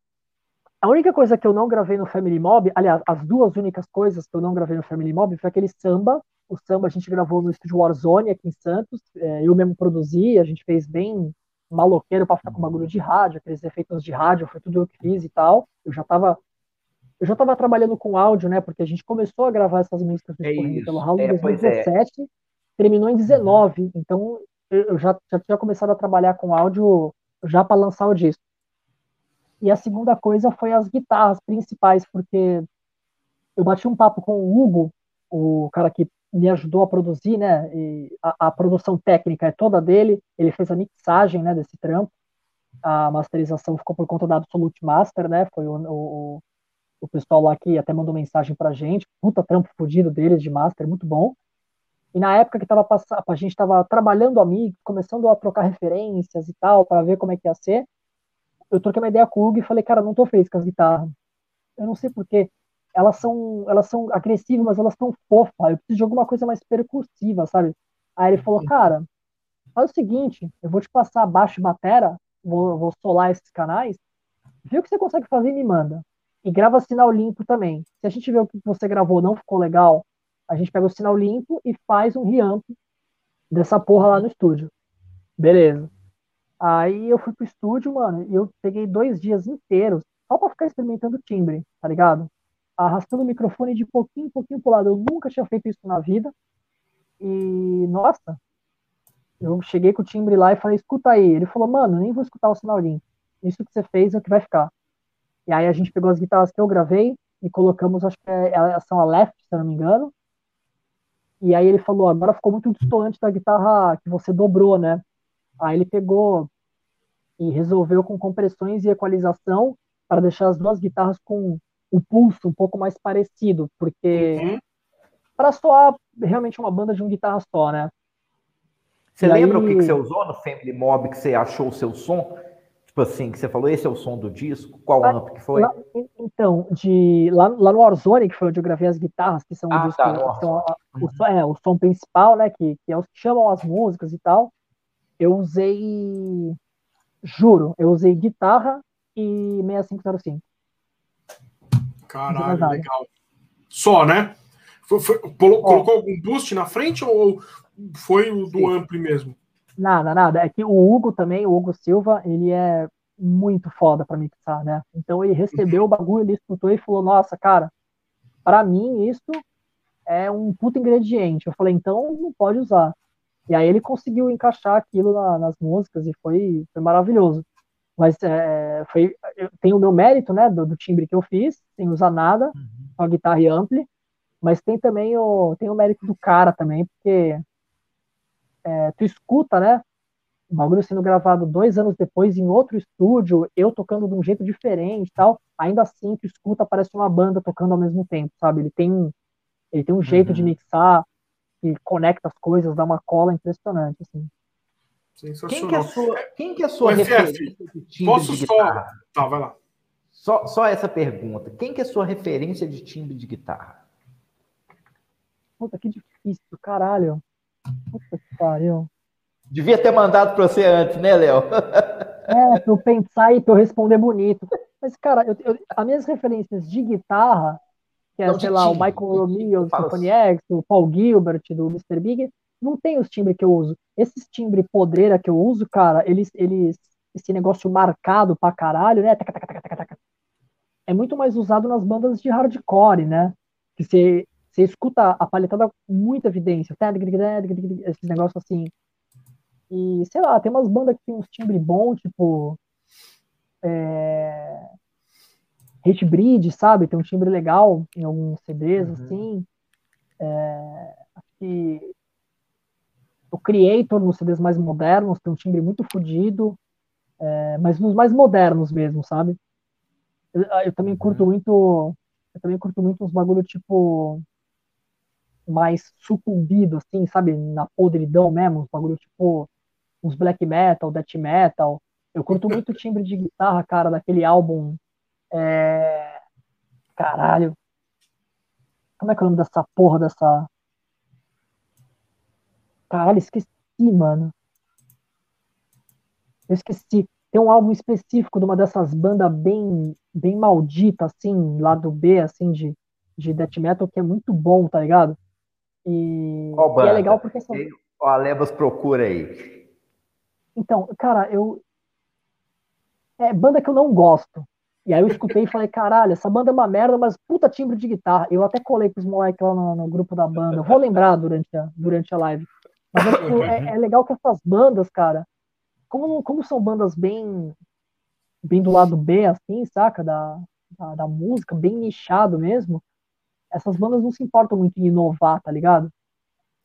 A única coisa que eu não gravei no Family Mob, aliás, as duas únicas coisas que eu não gravei no Family Mob foi aquele samba. O samba a gente gravou no estúdio Warzone aqui em Santos. É, eu mesmo produzi, a gente fez bem maloqueiro para ficar com bagulho de rádio, aqueles efeitos de rádio, foi tudo eu que fiz e tal. Eu já tava eu já estava trabalhando com áudio, né? Porque a gente começou a gravar essas músicas é pelo Halo em 2017, é. terminou em 19, uhum. então eu já, já tinha começado a trabalhar com áudio já para lançar o disco. E a segunda coisa foi as guitarras principais, porque eu bati um papo com o Hugo, o cara que me ajudou a produzir, né? A, a, produção técnica é toda dele. Ele fez a mixagem, né, desse trampo. A masterização ficou por conta da Absolute Master, né? Foi o, o, o pessoal lá que até mandou mensagem pra gente. Puta trampo fodido deles de master, muito bom. E na época que tava a gente estava trabalhando amigo, começando a trocar referências e tal, para ver como é que ia ser. Eu troquei uma ideia com o Hugo e falei, cara, não tô feliz com as guitarras. Eu não sei porquê elas são, elas são agressivas, mas elas são fofas. Eu preciso de alguma coisa mais percussiva, sabe? Aí ele falou, cara, faz o seguinte, eu vou te passar baixo batera, vou, vou solar esses canais, vê o que você consegue fazer e me manda. E grava sinal limpo também. Se a gente vê o que você gravou não ficou legal, a gente pega o sinal limpo e faz um reamp dessa porra lá no estúdio. Beleza. Aí eu fui pro estúdio, mano, e eu peguei dois dias inteiros só pra ficar experimentando timbre, tá ligado? Arrastando o microfone de pouquinho em pouquinho pro lado. Eu nunca tinha feito isso na vida. E, nossa, eu cheguei com o timbre lá e falei, escuta aí. Ele falou, mano, nem vou escutar o sinal limpo. Isso que você fez é o que vai ficar. E aí a gente pegou as guitarras que eu gravei e colocamos, acho que é, elas são a left, se eu não me engano. E aí ele falou, agora ficou muito distante da guitarra que você dobrou, né? Aí ele pegou e resolveu com compressões e equalização para deixar as duas guitarras com o pulso um pouco mais parecido, porque uhum. para soar realmente uma banda de um guitarra só, né? Você e lembra aí... o que, que você usou no Family Mob que você achou o seu som? Tipo assim, que você falou, esse é o som do disco? Qual lá, amp que foi? Lá, então, de, lá, lá no Warzone, que foi onde eu gravei as guitarras, que são, ah, disco, tá, são a, uhum. o, é, o som principal, né? Que, que é os que chamam as músicas e tal. Eu usei. Juro, eu usei guitarra e 6505. Caralho, legal. Só, né? Foi, foi, colocou algum boost na frente ou foi o do Sim. Ampli mesmo? Nada, nada. É que o Hugo também, o Hugo Silva, ele é muito foda para mixar, né? Então ele recebeu o bagulho, ele escutou e falou: Nossa, cara, para mim isso é um puto ingrediente. Eu falei: Então não pode usar. E aí ele conseguiu encaixar aquilo na, nas músicas e foi, foi maravilhoso. Mas é, foi, tem o meu mérito, né, do, do, timbre que eu fiz, sem usar nada, uhum. só guitarra e ampli, mas tem também o, tem o mérito do cara também, porque é, tu escuta, né, o bagulho sendo gravado dois anos depois em outro estúdio, eu tocando de um jeito diferente tal, ainda assim tu escuta, parece uma banda tocando ao mesmo tempo, sabe? Ele tem, ele tem um jeito uhum. de mixar, que conecta as coisas, dá uma cola impressionante, assim. Sensacional. Quem que é a sua, quem que é a sua referência de Posso de só... Tá, vai lá. Só, só essa pergunta. Quem que é a sua referência de timbre de guitarra? Puta, que difícil, caralho. Puta que pariu. Devia ter mandado para você antes, né, Léo? É, pra eu pensar e pra eu responder bonito. Mas, cara, eu, eu, as minhas referências de guitarra, que é, Não sei lá, o Michael Romeo, do Symphony X, o Paul Gilbert, do Mr. Big, não tem os timbres que eu uso. Esses timbres podreira que eu uso, cara, eles, eles esse negócio marcado pra caralho, né? É muito mais usado nas bandas de hardcore, né? Que você, você escuta a palhetada com muita evidência. Esses negócios assim. E, sei lá, tem umas bandas que tem uns timbres bons, tipo. É... Hate Breed, sabe? Tem um timbre legal em alguns CDs, uhum. assim. É... Acho que o Creator nos CDs mais modernos, tem um timbre muito fodido, é, mas nos mais modernos mesmo, sabe? Eu, eu também uhum. curto muito, eu também curto muito uns bagulho tipo mais sucumbido, assim, sabe? Na podridão mesmo, uns bagulho tipo uns black metal, death metal. Eu curto muito o timbre de guitarra, cara, daquele álbum. É... Caralho. Como é que é o nome dessa porra dessa. Caralho, esqueci, mano. Eu esqueci. Tem um álbum específico de uma dessas bandas bem, bem maldita, assim, lá do B, assim, de, de death metal, que é muito bom, tá ligado? E, Qual e é legal porque. Essa... O Alebas procura aí. Então, cara, eu. É banda que eu não gosto. E aí eu escutei e falei, caralho, essa banda é uma merda, mas puta timbre de guitarra. Eu até colei com os moleques lá no, no, grupo da banda. Eu vou lembrar durante a, durante a live. Mas é, tipo, é, é legal que essas bandas, cara, como, como são bandas bem bem do lado B, assim, saca? Da, da, da, música, bem nichado mesmo, essas bandas não se importam muito em inovar, tá ligado?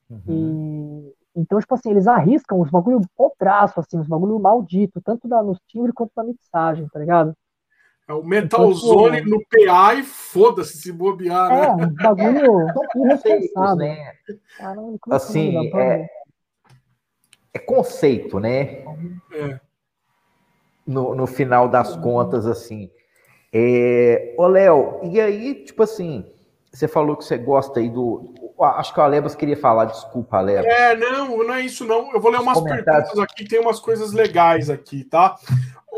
Uhum. E, então, tipo assim, eles arriscam os bagulho traço, assim, os bagulho maldito, tanto da, nos timbres quanto na mixagem, tá ligado? É o Metalzone então, no PA e foda-se se bobear, né? É, um bagulho irresponsável. Né? Caramba, assim, é, é conceito, né? É. No, no final das contas, assim. É... Ô, Léo, e aí, tipo assim, você falou que você gosta aí do. Acho que o Alebas queria falar, desculpa, Alebas. É, não, não é isso, não. Eu vou ler umas perguntas aqui, tem umas coisas legais aqui, tá?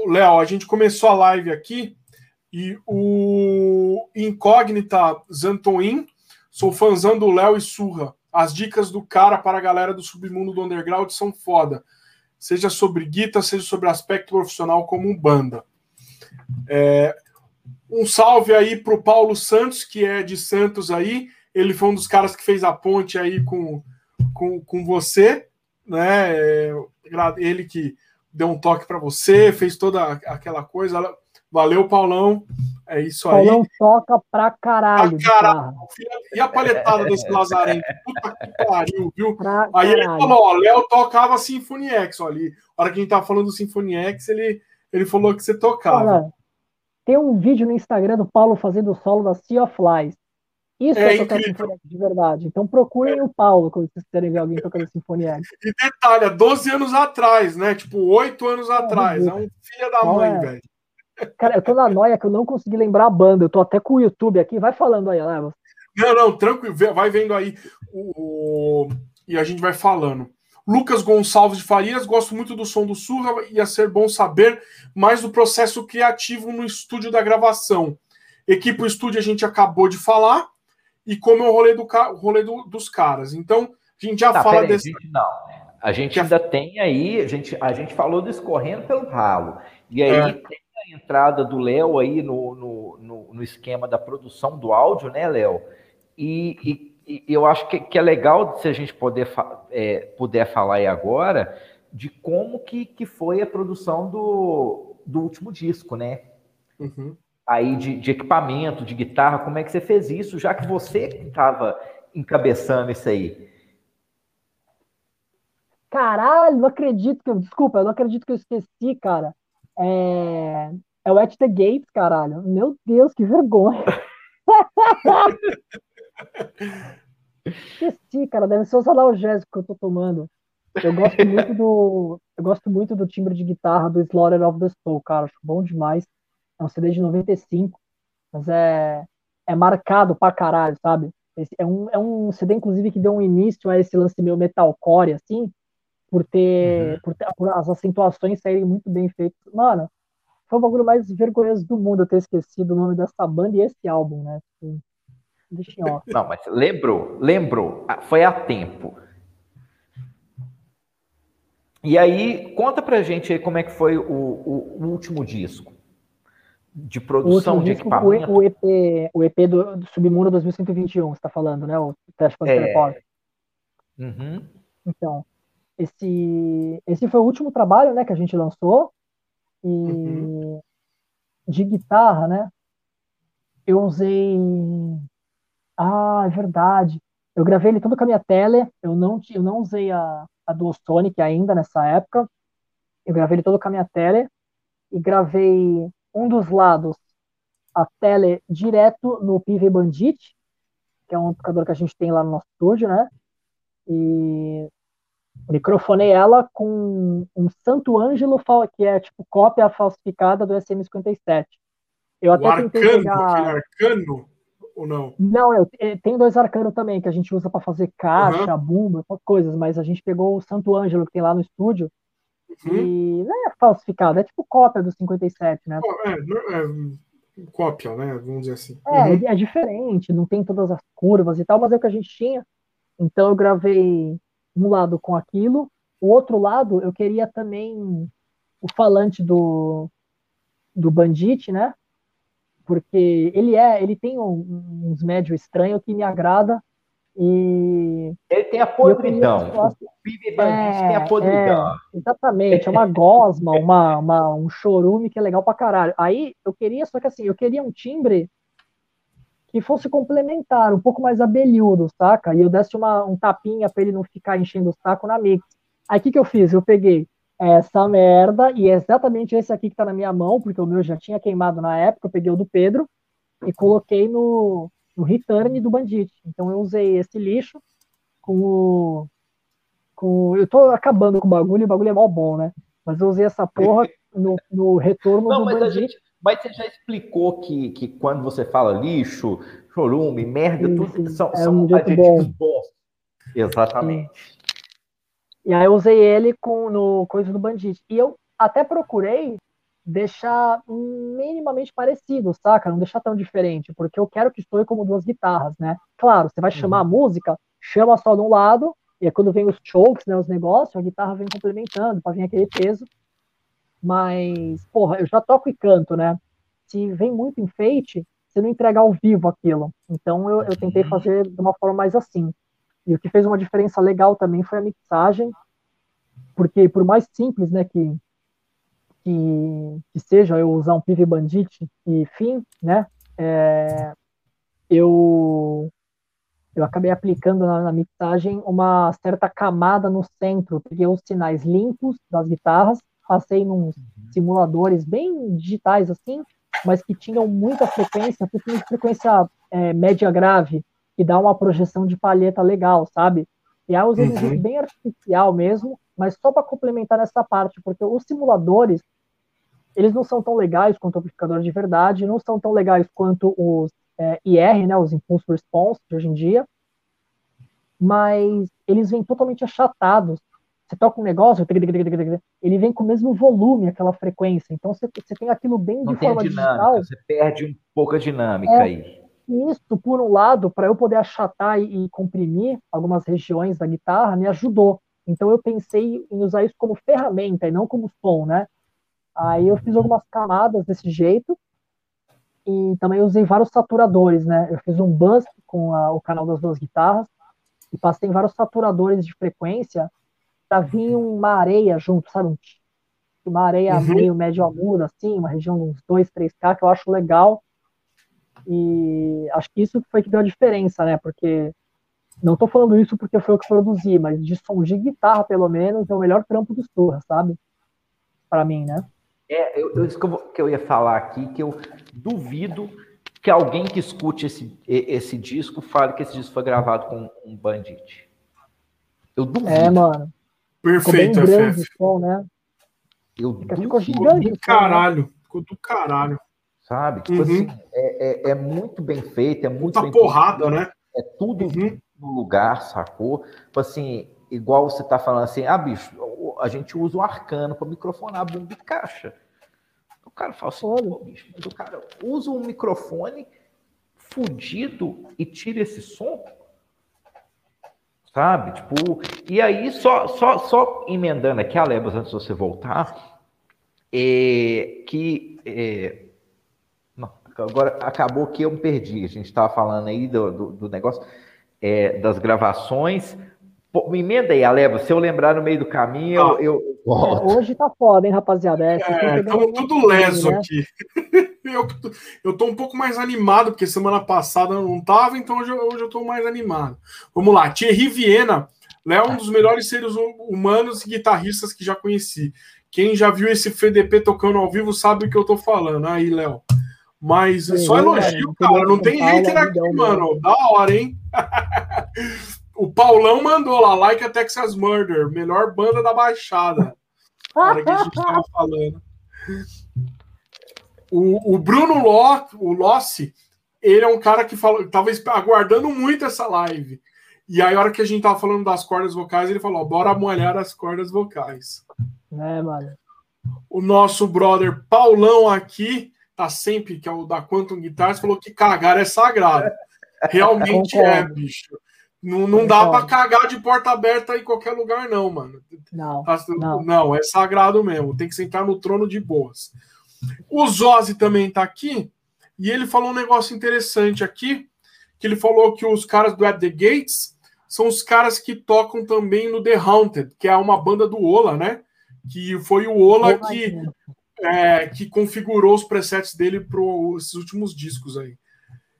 Léo, a gente começou a live aqui e o Incógnita Zantoin, sou fãzão do Léo e Surra. As dicas do cara para a galera do submundo do underground são foda. Seja sobre guitarra, seja sobre aspecto profissional como um banda. É, um salve aí para o Paulo Santos, que é de Santos aí. Ele foi um dos caras que fez a ponte aí com, com, com você, né? É, ele que deu um toque para você, fez toda aquela coisa. Valeu, Paulão. É isso aí. Paulão toca pra caralho. Pra caralho. E a palhetada desse Lazarento? Puta que pariu, viu? Pra aí caralho. ele falou: ó, Léo tocava Symphony X ali. A hora que a gente tava falando do Symphony X, ele, ele falou que você tocava. Olha, tem um vídeo no Instagram do Paulo fazendo o solo da Sea of Flies. Isso é, é tocar X de verdade. Então procurem é. o Paulo quando vocês querem ver alguém tocando X. E detalhe, 12 anos atrás, né? Tipo, 8 anos é, atrás. É um filho da mãe, é. velho. Cara, eu tô na noia que eu não consegui lembrar a banda. Eu tô até com o YouTube aqui. Vai falando aí, Leva. Não, não, tranquilo. Vai vendo aí. O... E a gente vai falando. Lucas Gonçalves de Farias, gosto muito do som do Surra. Ia ser bom saber mais do processo criativo no estúdio da gravação. Equipe estúdio a gente acabou de falar. E como é o rolê, do, o rolê do, dos caras. Então, a gente já tá, fala desse. Gente, não. A gente ainda tem aí, a gente, a gente falou do escorrendo pelo ralo. E aí é. tem a entrada do Léo aí no, no, no, no, esquema da produção do áudio, né, Léo? E, e, e, eu acho que, que, é legal se a gente poder, é, puder falar aí agora de como que, que foi a produção do, do último disco, né? Uhum. Aí de, de, equipamento, de guitarra, como é que você fez isso, já que você estava encabeçando isso aí? Caralho, não acredito que eu. Desculpa, eu não acredito que eu esqueci, cara. É, é o At the Gates, caralho. Meu Deus, que vergonha. Esqueci, cara. Deve ser os analgésicos que eu tô tomando. Eu gosto muito do. Eu gosto muito do timbre de guitarra do Slaughter of the Soul, cara. Acho bom demais. É um CD de 95, mas é, é marcado pra caralho, sabe? Esse é, um, é um CD, inclusive, que deu um início a esse lance meu metalcore, assim, por ter, uhum. por ter por as acentuações saírem muito bem feitas. Mano, foi o bagulho mais vergonhoso do mundo eu ter esquecido o nome dessa banda e esse álbum, né? Tipo, deixa em off. Não, mas lembrou, lembrou, ah, foi a tempo. E aí, conta pra gente aí como é que foi o, o, o último disco de produção de equipamento. O, EP, o EP do, do Submundo 2121, você tá falando, né? O Teste para é... Uhum. Então, esse, esse foi o último trabalho né, que a gente lançou. E uhum. de guitarra, né? Eu usei. Ah, é verdade. Eu gravei ele todo com a minha tele. Eu não, eu não usei a, a do Sonic ainda nessa época. Eu gravei ele todo com a minha tele e gravei um dos lados, a tele direto no PV Bandit, que é um amplificador que a gente tem lá no nosso estúdio, né? E microfonei ela com um Santo Ângelo, que é tipo cópia falsificada do SM57. Eu até o tentei arcano, pegar... arcano ou não? Não, eu, tem dois arcanos também que a gente usa para fazer caixa, uhum. bumbo, coisas, mas a gente pegou o Santo Ângelo que tem lá no estúdio uhum. e não é falsificado, é tipo cópia do 57, né? É, é cópia, né? Vamos dizer assim. É, uhum. é diferente, não tem todas as curvas e tal, mas é o que a gente tinha. Então eu gravei um lado com aquilo, o outro lado eu queria também o falante do do Bandit, né? porque ele é, ele tem um, uns médios estranhos que me agrada e ele tem a podridão. O é, tem a podridão. É, exatamente, é uma gosma, uma, uma, um chorume que é legal pra caralho. Aí eu queria, só que assim, eu queria um timbre que fosse complementar, um pouco mais abelhudo, saca? E eu desse uma, um tapinha para ele não ficar enchendo o saco na mix. Aí o que, que eu fiz? Eu peguei essa merda, e é exatamente esse aqui que tá na minha mão, porque o meu já tinha queimado na época, eu peguei o do Pedro e coloquei no, no return do Bandit. Então eu usei esse lixo com o. Com, eu tô acabando com o bagulho, o bagulho é mó bom, né? Mas eu usei essa porra no, no retorno Não, do mas Bandit. Gente, mas você já explicou que, que quando você fala lixo, chorume, merda, sim, tudo sim. são, é são um adjetivos bom. bons. Exatamente. E aí eu usei ele com, no coisa do Bandit. E eu até procurei deixar minimamente parecido, saca? Não deixar tão diferente, porque eu quero que soe como duas guitarras, né? Claro, você vai uhum. chamar a música, chama só de um lado, e aí quando vem os chokes, né, os negócios, a guitarra vem complementando para vir aquele peso. Mas, porra, eu já toco e canto, né? Se vem muito enfeite, você não entrega ao vivo aquilo. Então eu, eu tentei uhum. fazer de uma forma mais assim. E o que fez uma diferença legal também foi a mixagem, porque por mais simples, né, que que, que seja eu usar um PV Bandit e fim, né, é, eu eu acabei aplicando na, na, mixagem uma certa camada no centro, peguei os sinais limpos das guitarras, passei nos simuladores bem digitais assim, mas que tinham muita frequência, principalmente frequência é, média grave, que dá uma projeção de palheta legal, sabe? E aí eu usei uhum. um bem artificial mesmo, mas só para complementar nessa parte, porque os simuladores, eles não são tão legais quanto o amplificador de verdade, não são tão legais quanto os é, IR, né, os Impulse Response de hoje em dia, mas eles vêm totalmente achatados. Você toca um negócio, ele vem com o mesmo volume, aquela frequência. Então você, você tem aquilo bem não de forma dinâmica, digital. Você perde um pouco a dinâmica é, aí isso, por um lado, para eu poder achatar e, e, comprimir algumas regiões da guitarra, me ajudou. Então eu pensei em usar isso como ferramenta e não como som, né? Aí eu fiz algumas camadas desse jeito e também usei vários saturadores, né? Eu fiz um bus com a, o canal das duas guitarras e passei vários saturadores de frequência para vir uma areia junto, sabe? Uma areia uhum. meio médio aguda, assim, uma região de uns 2, 3K, que eu acho legal e acho que isso foi que deu a diferença, né? Porque não tô falando isso porque foi eu que produzi, mas de som de guitarra, pelo menos, é o melhor trampo do Surra, sabe? Para mim, né? É, eu, eu, isso que eu, que eu ia falar aqui, que eu duvido que alguém que escute esse, esse disco fale que esse disco foi gravado com um Bandit. Eu duvido. É, mano. Perfeito, ficou bem grande o som, né? Eu Fica, ficou gigante. Do caralho. Ficou do caralho sabe? Tipo uhum. assim, é, é, é, muito bem feito, é muito Puta bem porrada, né? É tudo uhum. no lugar, sacou? Tipo assim, igual você tá falando assim, ah, bicho, a gente usa o arcano para microfonar bumbo e caixa. O cara fala assim, pô, bicho, mas o cara usa um microfone fudido e tira esse som, sabe? Tipo, e aí só só só emendando aqui a Lebas antes de você voltar, é, que é, Agora, acabou que eu me perdi. A gente estava falando aí do, do, do negócio é, das gravações. Pô, me emenda aí, Aleba. Se eu lembrar no meio do caminho, ah. eu, eu volto. É, hoje tá foda, hein, rapaziada? É, estamos tudo leso né? aqui. eu, eu tô um pouco mais animado, porque semana passada eu não tava, então hoje, hoje eu tô mais animado. Vamos lá, Thierry Viena Léo é um dos melhores seres humanos e guitarristas que já conheci. Quem já viu esse FDP tocando ao vivo sabe o que eu tô falando. Aí, Léo. Mas é, só elogio, cara. Não tem hater aqui, mano. Da hora, hein? o Paulão mandou lá, like a Texas Murder, melhor banda da Baixada. Hora que a gente tava falando. O, o Bruno Ló, o Lossi, ele é um cara que falou, tava aguardando muito essa live. E aí, a hora que a gente tava falando das cordas vocais, ele falou: bora molhar as cordas vocais. É, mano. O nosso brother Paulão aqui, tá sempre, que é o da Quantum Guitars, falou que cagar é sagrado. Realmente é, bicho. Não, não dá para cagar de porta aberta em qualquer lugar, não, mano. Não, não. não, é sagrado mesmo. Tem que sentar no trono de boas. O Zozzi também tá aqui e ele falou um negócio interessante aqui, que ele falou que os caras do At The Gates são os caras que tocam também no The Haunted, que é uma banda do Ola, né? Que foi o Ola que, é, que configurou os presets dele para esses últimos discos aí.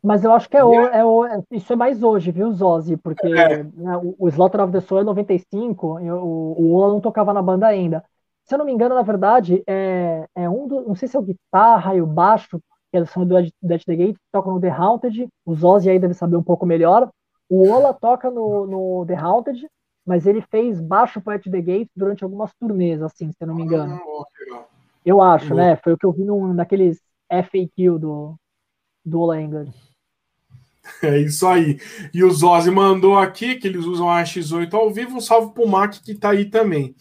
Mas eu acho que é, o, é o, isso é mais hoje, viu, Zozzi? Porque é. né, o, o Slaughter of the Soul é 95, e o, o Ola não tocava na banda ainda. Se eu não me engano, na verdade, é, é um dos. Não sei se é o guitarra e o baixo, que são do Dead the Gate, tocam no The Haunted. O Zozzi aí deve saber um pouco melhor. O Ola toca no, no The Haunted, mas ele fez baixo para The Gate durante algumas turnês, assim, se eu não me engano. Ah, eu acho, né? Foi o que eu vi num, naqueles FAQ do, do Ola England. É isso aí. E o Zozzi mandou aqui que eles usam a X8 ao vivo. Um salve pro Mac que tá aí também.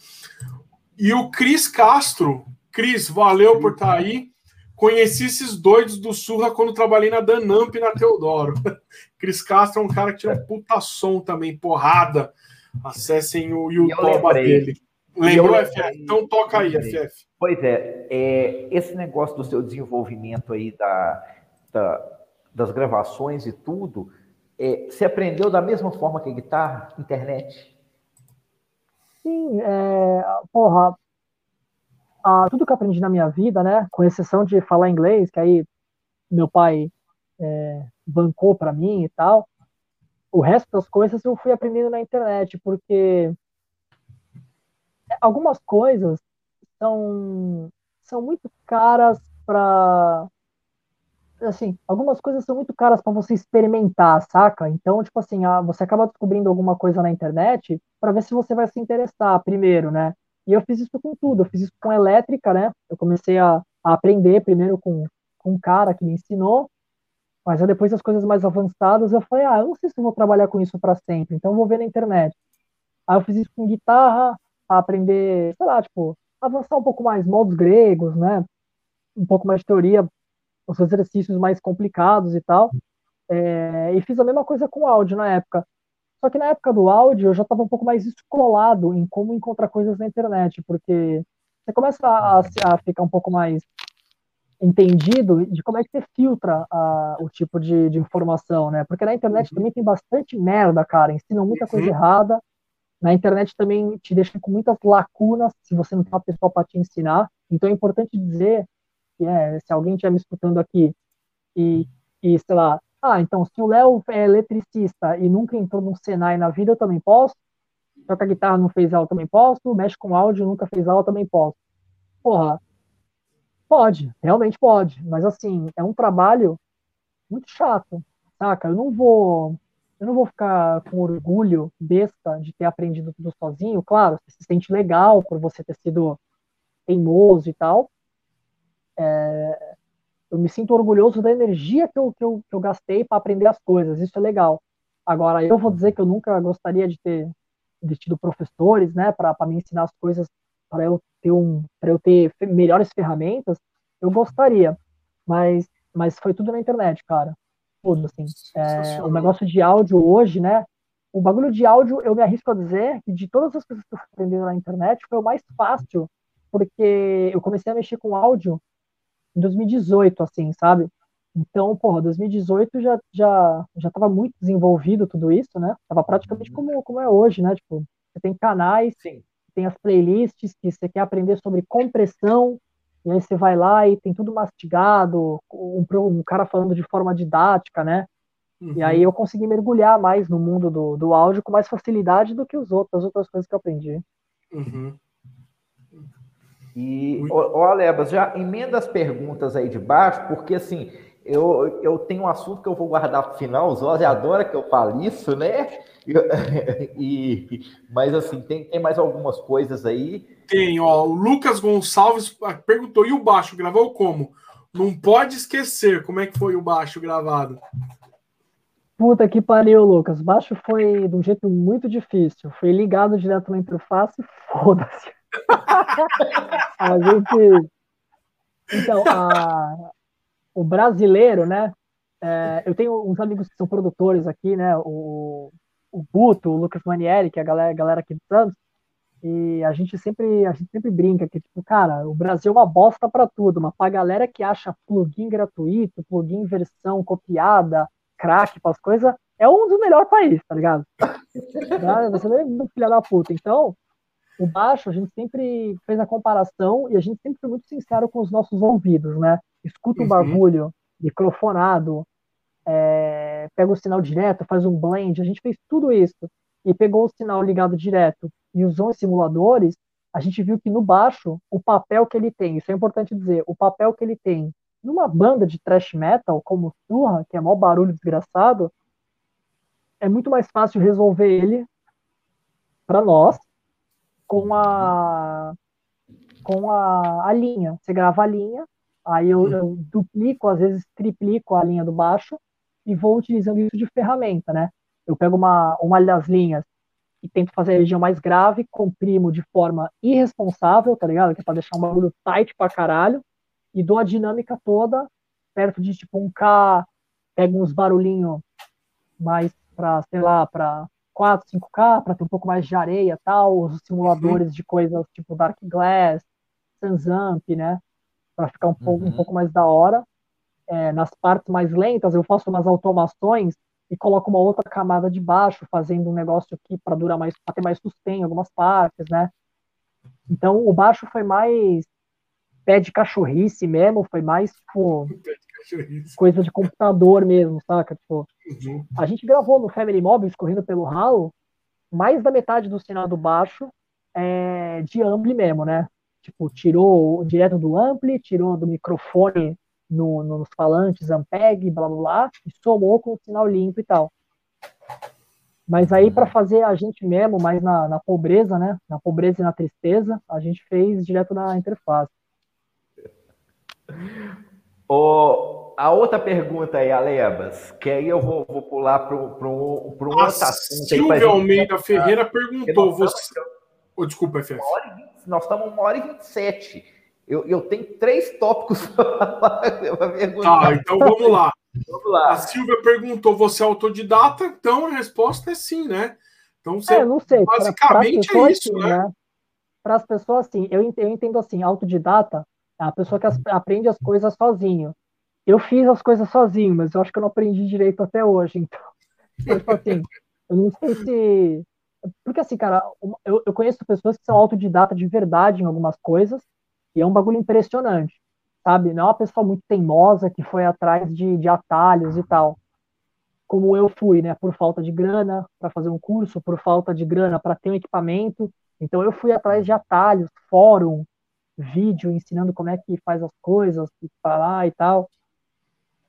E o Cris Castro. Cris, valeu por estar tá aí. Conheci esses doidos do Surra quando trabalhei na Danamp na Teodoro. Cris Castro é um cara que tira um puta som também, porrada. Acessem o YouTube dele. Lembrou, FF? Então toca aí, FF. Pois é, é, esse negócio do seu desenvolvimento aí da, da das gravações e tudo, é, você aprendeu da mesma forma que guitarra, internet? Sim, é, porra, a, tudo que eu aprendi na minha vida, né, com exceção de falar inglês, que aí meu pai é, bancou para mim e tal, o resto das coisas eu fui aprendendo na internet, porque algumas coisas são, são muito caras para assim, algumas coisas são muito caras para você experimentar, saca? Então, tipo assim, ah, você acaba descobrindo alguma coisa na internet para ver se você vai se interessar primeiro, né? E eu fiz isso com tudo, eu fiz isso com elétrica, né? Eu comecei a, a aprender primeiro com, com um cara que me ensinou, mas depois as coisas mais avançadas eu falei, ah, eu não sei se vou trabalhar com isso para sempre, então vou ver na internet. Aí eu fiz isso com guitarra, a aprender, sei lá, tipo, avançar um pouco mais modos gregos, né? Um pouco mais de teoria os exercícios mais complicados e tal. É, e fiz a mesma coisa com áudio na época. Só que na época do áudio eu já estava um pouco mais escolado em como encontrar coisas na internet, porque você começa a, a ficar um pouco mais entendido de como é que você filtra a, o tipo de, de, informação, né? Porque na internet uhum. também tem bastante merda, cara, ensinam muita coisa uhum. errada. Na internet também te deixam com muitas lacunas se você não tem uma pessoa para te ensinar. Então é importante dizer é, se alguém estiver me escutando aqui e, e, sei lá, ah, então se o Léo é eletricista e nunca entrou num Senai na vida, eu também posso. Toca guitarra, não fez aula, também posso. Mexe com áudio, nunca fez aula, também posso. Porra, pode, realmente pode. Mas assim, é um trabalho muito chato, saca? Eu não vou eu não vou ficar com orgulho besta de ter aprendido tudo sozinho. Claro, você se sente legal por você ter sido teimoso e tal, é, eu me sinto orgulhoso da energia que eu, que eu, que eu gastei para aprender as coisas, isso é legal. Agora, eu vou dizer que eu nunca gostaria de ter, de tido professores, né, para me ensinar as coisas, para eu ter um, para eu ter melhores ferramentas, eu gostaria, mas, mas foi tudo na internet, cara. Tudo, assim. É, o negócio de áudio hoje, né, o bagulho de áudio, eu me arrisco a dizer que de todas as coisas que eu aprendi na internet, foi o mais fácil, porque eu comecei a mexer com áudio em 2018, assim, sabe? Então, porra, 2018 já, já, já tava muito desenvolvido tudo isso, né? Tava praticamente uhum. como, como é hoje, né? Tipo, você tem canais, Sim. tem as playlists que você quer aprender sobre compressão, e aí você vai lá e tem tudo mastigado, um, um cara falando de forma didática, né? Uhum. E aí eu consegui mergulhar mais no mundo do, do áudio com mais facilidade do que os outros, as outras coisas que eu aprendi. Uhum. E, ô, Alebas, já emenda as perguntas aí de baixo, porque assim, eu, eu tenho um assunto que eu vou guardar para o final, o Zózio adora que eu fale isso, né? E, mas assim, tem, tem mais algumas coisas aí. Tem, ó. O Lucas Gonçalves perguntou: e o baixo gravou como? Não pode esquecer como é que foi o baixo gravado. Puta que pariu, Lucas. Baixo foi de um jeito muito difícil. Foi ligado direto na interface e foda-se. A gente. Então, a... o brasileiro, né? É... eu tenho uns amigos que são produtores aqui, né? O, o Buto, o Lucas Manieri, que é a galera, a galera aqui de Santos. E a gente sempre, a gente sempre brinca que, tipo, cara, o Brasil é uma bosta para tudo, mas pra galera que acha plugin gratuito, plugin versão copiada, crack as coisas, é um dos melhores países, tá ligado? Você não é filha da puta. Então, o baixo, a gente sempre fez a comparação e a gente sempre foi muito sincero com os nossos ouvidos, né? Escuta um uhum. barulho microfonado, é, pega o sinal direto, faz um blend, a gente fez tudo isso e pegou o sinal ligado direto e usou os simuladores, a gente viu que no baixo, o papel que ele tem, isso é importante dizer, o papel que ele tem numa banda de thrash metal como Surra, que é maior barulho desgraçado, é muito mais fácil resolver ele para nós com a com a, a linha. Você grava a linha, aí eu, eu, duplico, às vezes triplico a linha do baixo e vou utilizando isso de ferramenta, né? Eu pego uma, uma das linhas e tento fazer a região mais grave, comprimo de forma irresponsável, tá ligado? Que é pra deixar um barulho tight pra caralho, e dou a dinâmica toda perto de tipo um K, pego uns barulhinhos mais para, sei lá, para 4, 5K, para ter um pouco mais de areia tal, os simuladores uhum. de coisas tipo Dark Glass, Sansamp, né? Para ficar um pouco, uhum. um pouco mais da hora. É, nas partes mais lentas, eu faço umas automações e coloco uma outra camada de baixo, fazendo um negócio aqui para durar mais, para ter mais sustain em algumas partes, né? Então o baixo foi mais pé de cachorrice mesmo, foi mais, tipo, coisa de computador mesmo, saca? Tipo, uhum. a gente gravou no Family Mobile, escorrendo pelo ralo, mais da metade do sinal do baixo é de ampli mesmo, né? Tipo, tirou direto do ampli, tirou do microfone no, nos falantes, Ampeg, blá blá blá, e somou com o sinal limpo e tal. Mas aí, para fazer a gente mesmo, mais na, na pobreza, né? Na pobreza e na tristeza, a gente fez direto na interface. O, a outra pergunta aí, Alebas, que aí eu vou, vou pular para um, outro assunto. Silvia Almeida Ferreira perguntou: você. Oh, desculpa, FF. Nós estamos uma hora e vinte e sete. Eu, eu tenho três tópicos para perguntar. Tá, então vamos lá. vamos lá. A Silvia perguntou: você é autodidata? Então a resposta é sim, né? Então você, é, não sei. Basicamente pra, pra é isso, né? né? Para as pessoas, assim, eu, eu entendo assim, autodidata a pessoa que aprende as coisas sozinho. Eu fiz as coisas sozinho, mas eu acho que eu não aprendi direito até hoje. Então, então tipo assim, eu não sei se. Porque assim, cara, eu, eu conheço pessoas que são autodidata de verdade em algumas coisas, e é um bagulho impressionante, sabe? Não é uma pessoa muito teimosa que foi atrás de, de atalhos e tal. Como eu fui, né? Por falta de grana para fazer um curso, por falta de grana para ter um equipamento. Então eu fui atrás de atalhos, fórum, vídeo ensinando como é que faz as coisas, e falar e tal.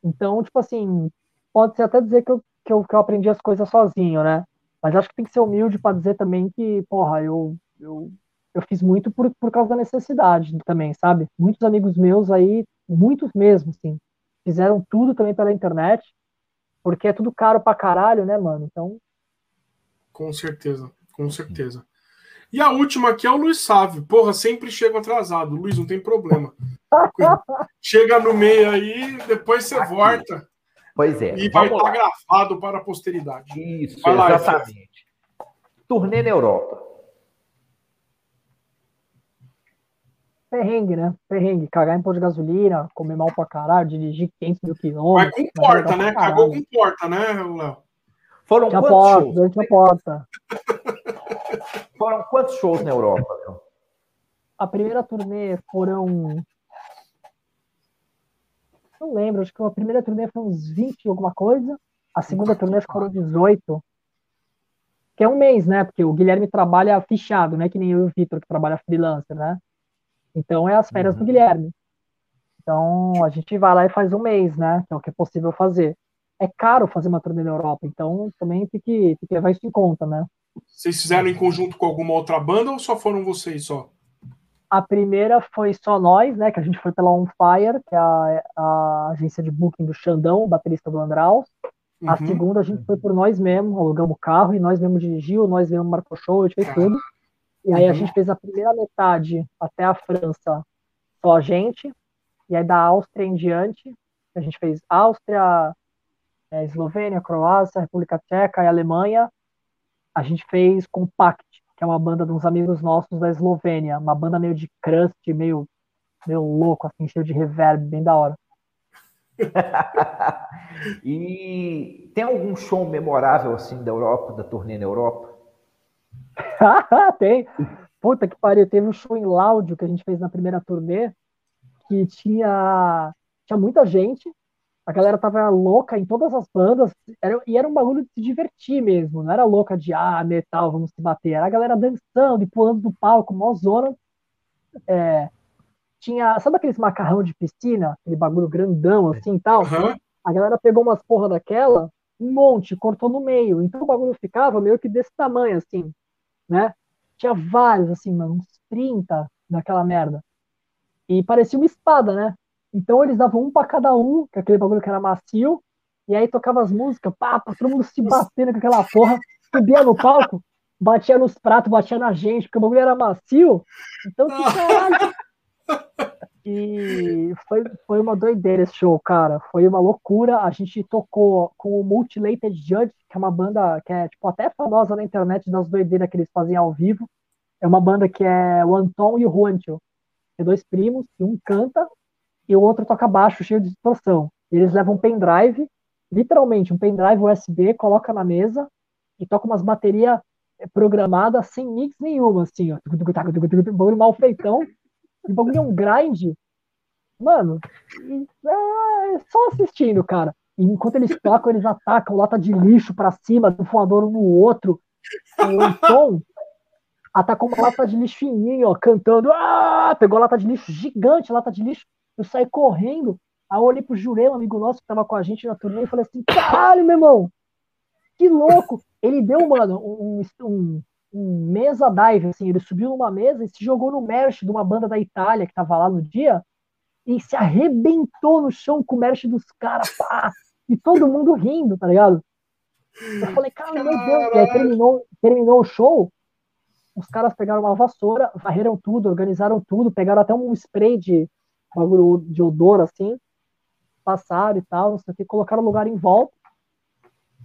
Então, tipo assim, pode ser até dizer que eu, que eu, que eu aprendi as coisas sozinho, né? Mas acho que tem que ser humilde para dizer também que, porra, eu, eu, eu fiz muito por, por causa da necessidade também, sabe? Muitos amigos meus aí, muitos mesmo, assim, fizeram tudo também pela internet, porque é tudo caro pra caralho, né, mano? Então. Com certeza, com certeza. E a última aqui é o Luiz Sávio. Porra, sempre chego atrasado. Luiz, não tem problema. Chega no meio aí, depois você aqui. volta. Pois é. E vai estar gravado para a posteridade. Isso, lá, exatamente. Turnê na Europa. Perrengue, né? Perrengue. Cagar em pôr de gasolina, comer mal pra caralho, dirigir 500 mil quilômetros. Mas comporta, né? Cagou com porta, né, Léo? Foram tinha quantos porta, shows? Tinha porta. Foram quantos shows na Europa? A primeira turnê foram. Não lembro, acho que a primeira turnê foi uns 20 alguma coisa. A segunda turnê foram 18. Que é um mês, né? Porque o Guilherme trabalha fichado, né? Que nem eu e o Vitor, que trabalha freelancer, né? Então é as férias uhum. do Guilherme. Então a gente vai lá e faz um mês, né? Que é o que é possível fazer. É caro fazer uma turnê na Europa, então também tem que, tem que levar isso em conta, né? Vocês fizeram em conjunto com alguma outra banda ou só foram vocês só? A primeira foi só nós, né? Que a gente foi pela On Fire, que é a, a agência de booking do Xandão, baterista do Andraus. Uhum. A segunda a gente foi por nós mesmos, alugamos o carro e nós mesmos dirigiu, nós mesmos marcou show, a gente fez tudo. E aí a uhum. gente fez a primeira metade até a França, só a gente. E aí da Áustria em diante, a gente fez Áustria, é, Eslovênia, Croácia, República Tcheca e Alemanha. A gente fez Compact, que é uma banda de uns amigos nossos da Eslovênia, uma banda meio de crust, meio, meio louco, assim, cheio de reverb, bem da hora. e tem algum show memorável assim da Europa, da turnê na Europa? tem. Puta que pariu, teve um show em Láudio que a gente fez na primeira turnê que tinha tinha muita gente, a galera tava louca em todas as bandas, era, e era um bagulho de se divertir mesmo, não era louca de, ah, metal, vamos se bater, era a galera dançando e pulando do palco, mó zona. É, tinha, sabe aqueles macarrão de piscina, aquele bagulho grandão assim e tal? Uhum. A galera pegou umas porra daquela, um monte, cortou no meio, então o bagulho ficava meio que desse tamanho, assim, né? Tinha vários, assim, mano, uns 30 daquela merda. E parecia uma espada, né? Então eles davam um para cada um, que aquele bagulho que era macio, e aí tocava as músicas, pá, todo mundo se batendo com aquela porra, subia no palco, batia nos pratos, batia na gente, porque o bagulho era macio. Então, que caralho. E foi, foi uma doideira esse show, cara. Foi uma loucura. A gente tocou com o Multilated Judge, que é uma banda que é tipo, até famosa na internet das doideiras que eles fazem ao vivo. É uma banda que é o Anton e o Juancho. É dois primos, e um canta e o outro toca baixo, cheio de distorção. Eles levam um pendrive, literalmente um pendrive USB, coloca na mesa e toca umas baterias programadas sem mix nenhuma, assim, ó. Bagulho mal feitão. O bagulho é um grind. Mano, é só assistindo, cara. E enquanto eles tocam, eles atacam lata de lixo para cima, do voador um no outro. O som atacou uma lata de lixo fininho, ó, cantando. Ah! Pegou lata de lixo gigante, lata de lixo eu saí correndo, aí eu olhei pro Jurei, um amigo nosso que tava com a gente na turnê, e falei assim: caralho, meu irmão, que louco! Ele deu, mano, um, um, um mesa dive, assim, ele subiu numa mesa e se jogou no merch de uma banda da Itália que tava lá no dia e se arrebentou no chão com o merch dos caras, pá! E todo mundo rindo, tá ligado? Eu falei, cara, meu Deus, e aí terminou, terminou o show, os caras pegaram uma vassoura, varreram tudo, organizaram tudo, pegaram até um spray de, bagulho de odor assim, passaram e tal, não sei o que, colocaram o lugar em volta.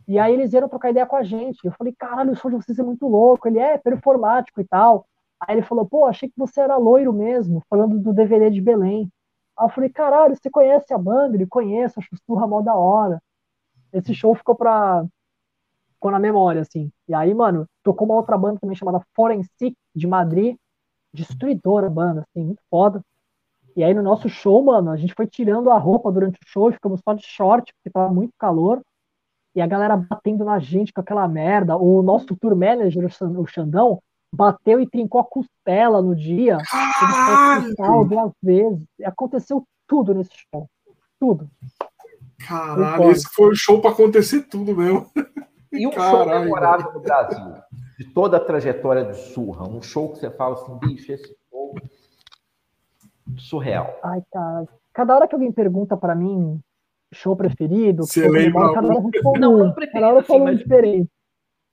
E aí eles vieram trocar ideia com a gente. Eu falei, caralho, o som de vocês é muito louco. Ele é performático e tal. Aí ele falou, pô, achei que você era loiro mesmo, falando do DVD de Belém. Aí eu falei, caralho, você conhece a banda? Ele conhece, acho surra mó da hora. Esse show ficou pra. ficou na memória, assim. E aí, mano, tocou uma outra banda também chamada Forensic, de Madrid. Destruidora banda, assim, muito foda. E aí no nosso show, mano, a gente foi tirando a roupa durante o show, ficamos só de short, porque tava muito calor. E a galera batendo na gente com aquela merda. O nosso tour manager, o Xandão, bateu e trincou a costela no dia. Ele foi duas vezes. E aconteceu tudo nesse show. Tudo. Caralho, esse foi o show para acontecer tudo mesmo. E um Caralho. show memorável no Brasil, de toda a trajetória do Surra, um show que você fala assim, bicho, esse surreal. Ai, cara. Cada hora que alguém pergunta para mim show preferido, você lembra? Cada hora respondo, não, não preferido, cada hora assim, diferente.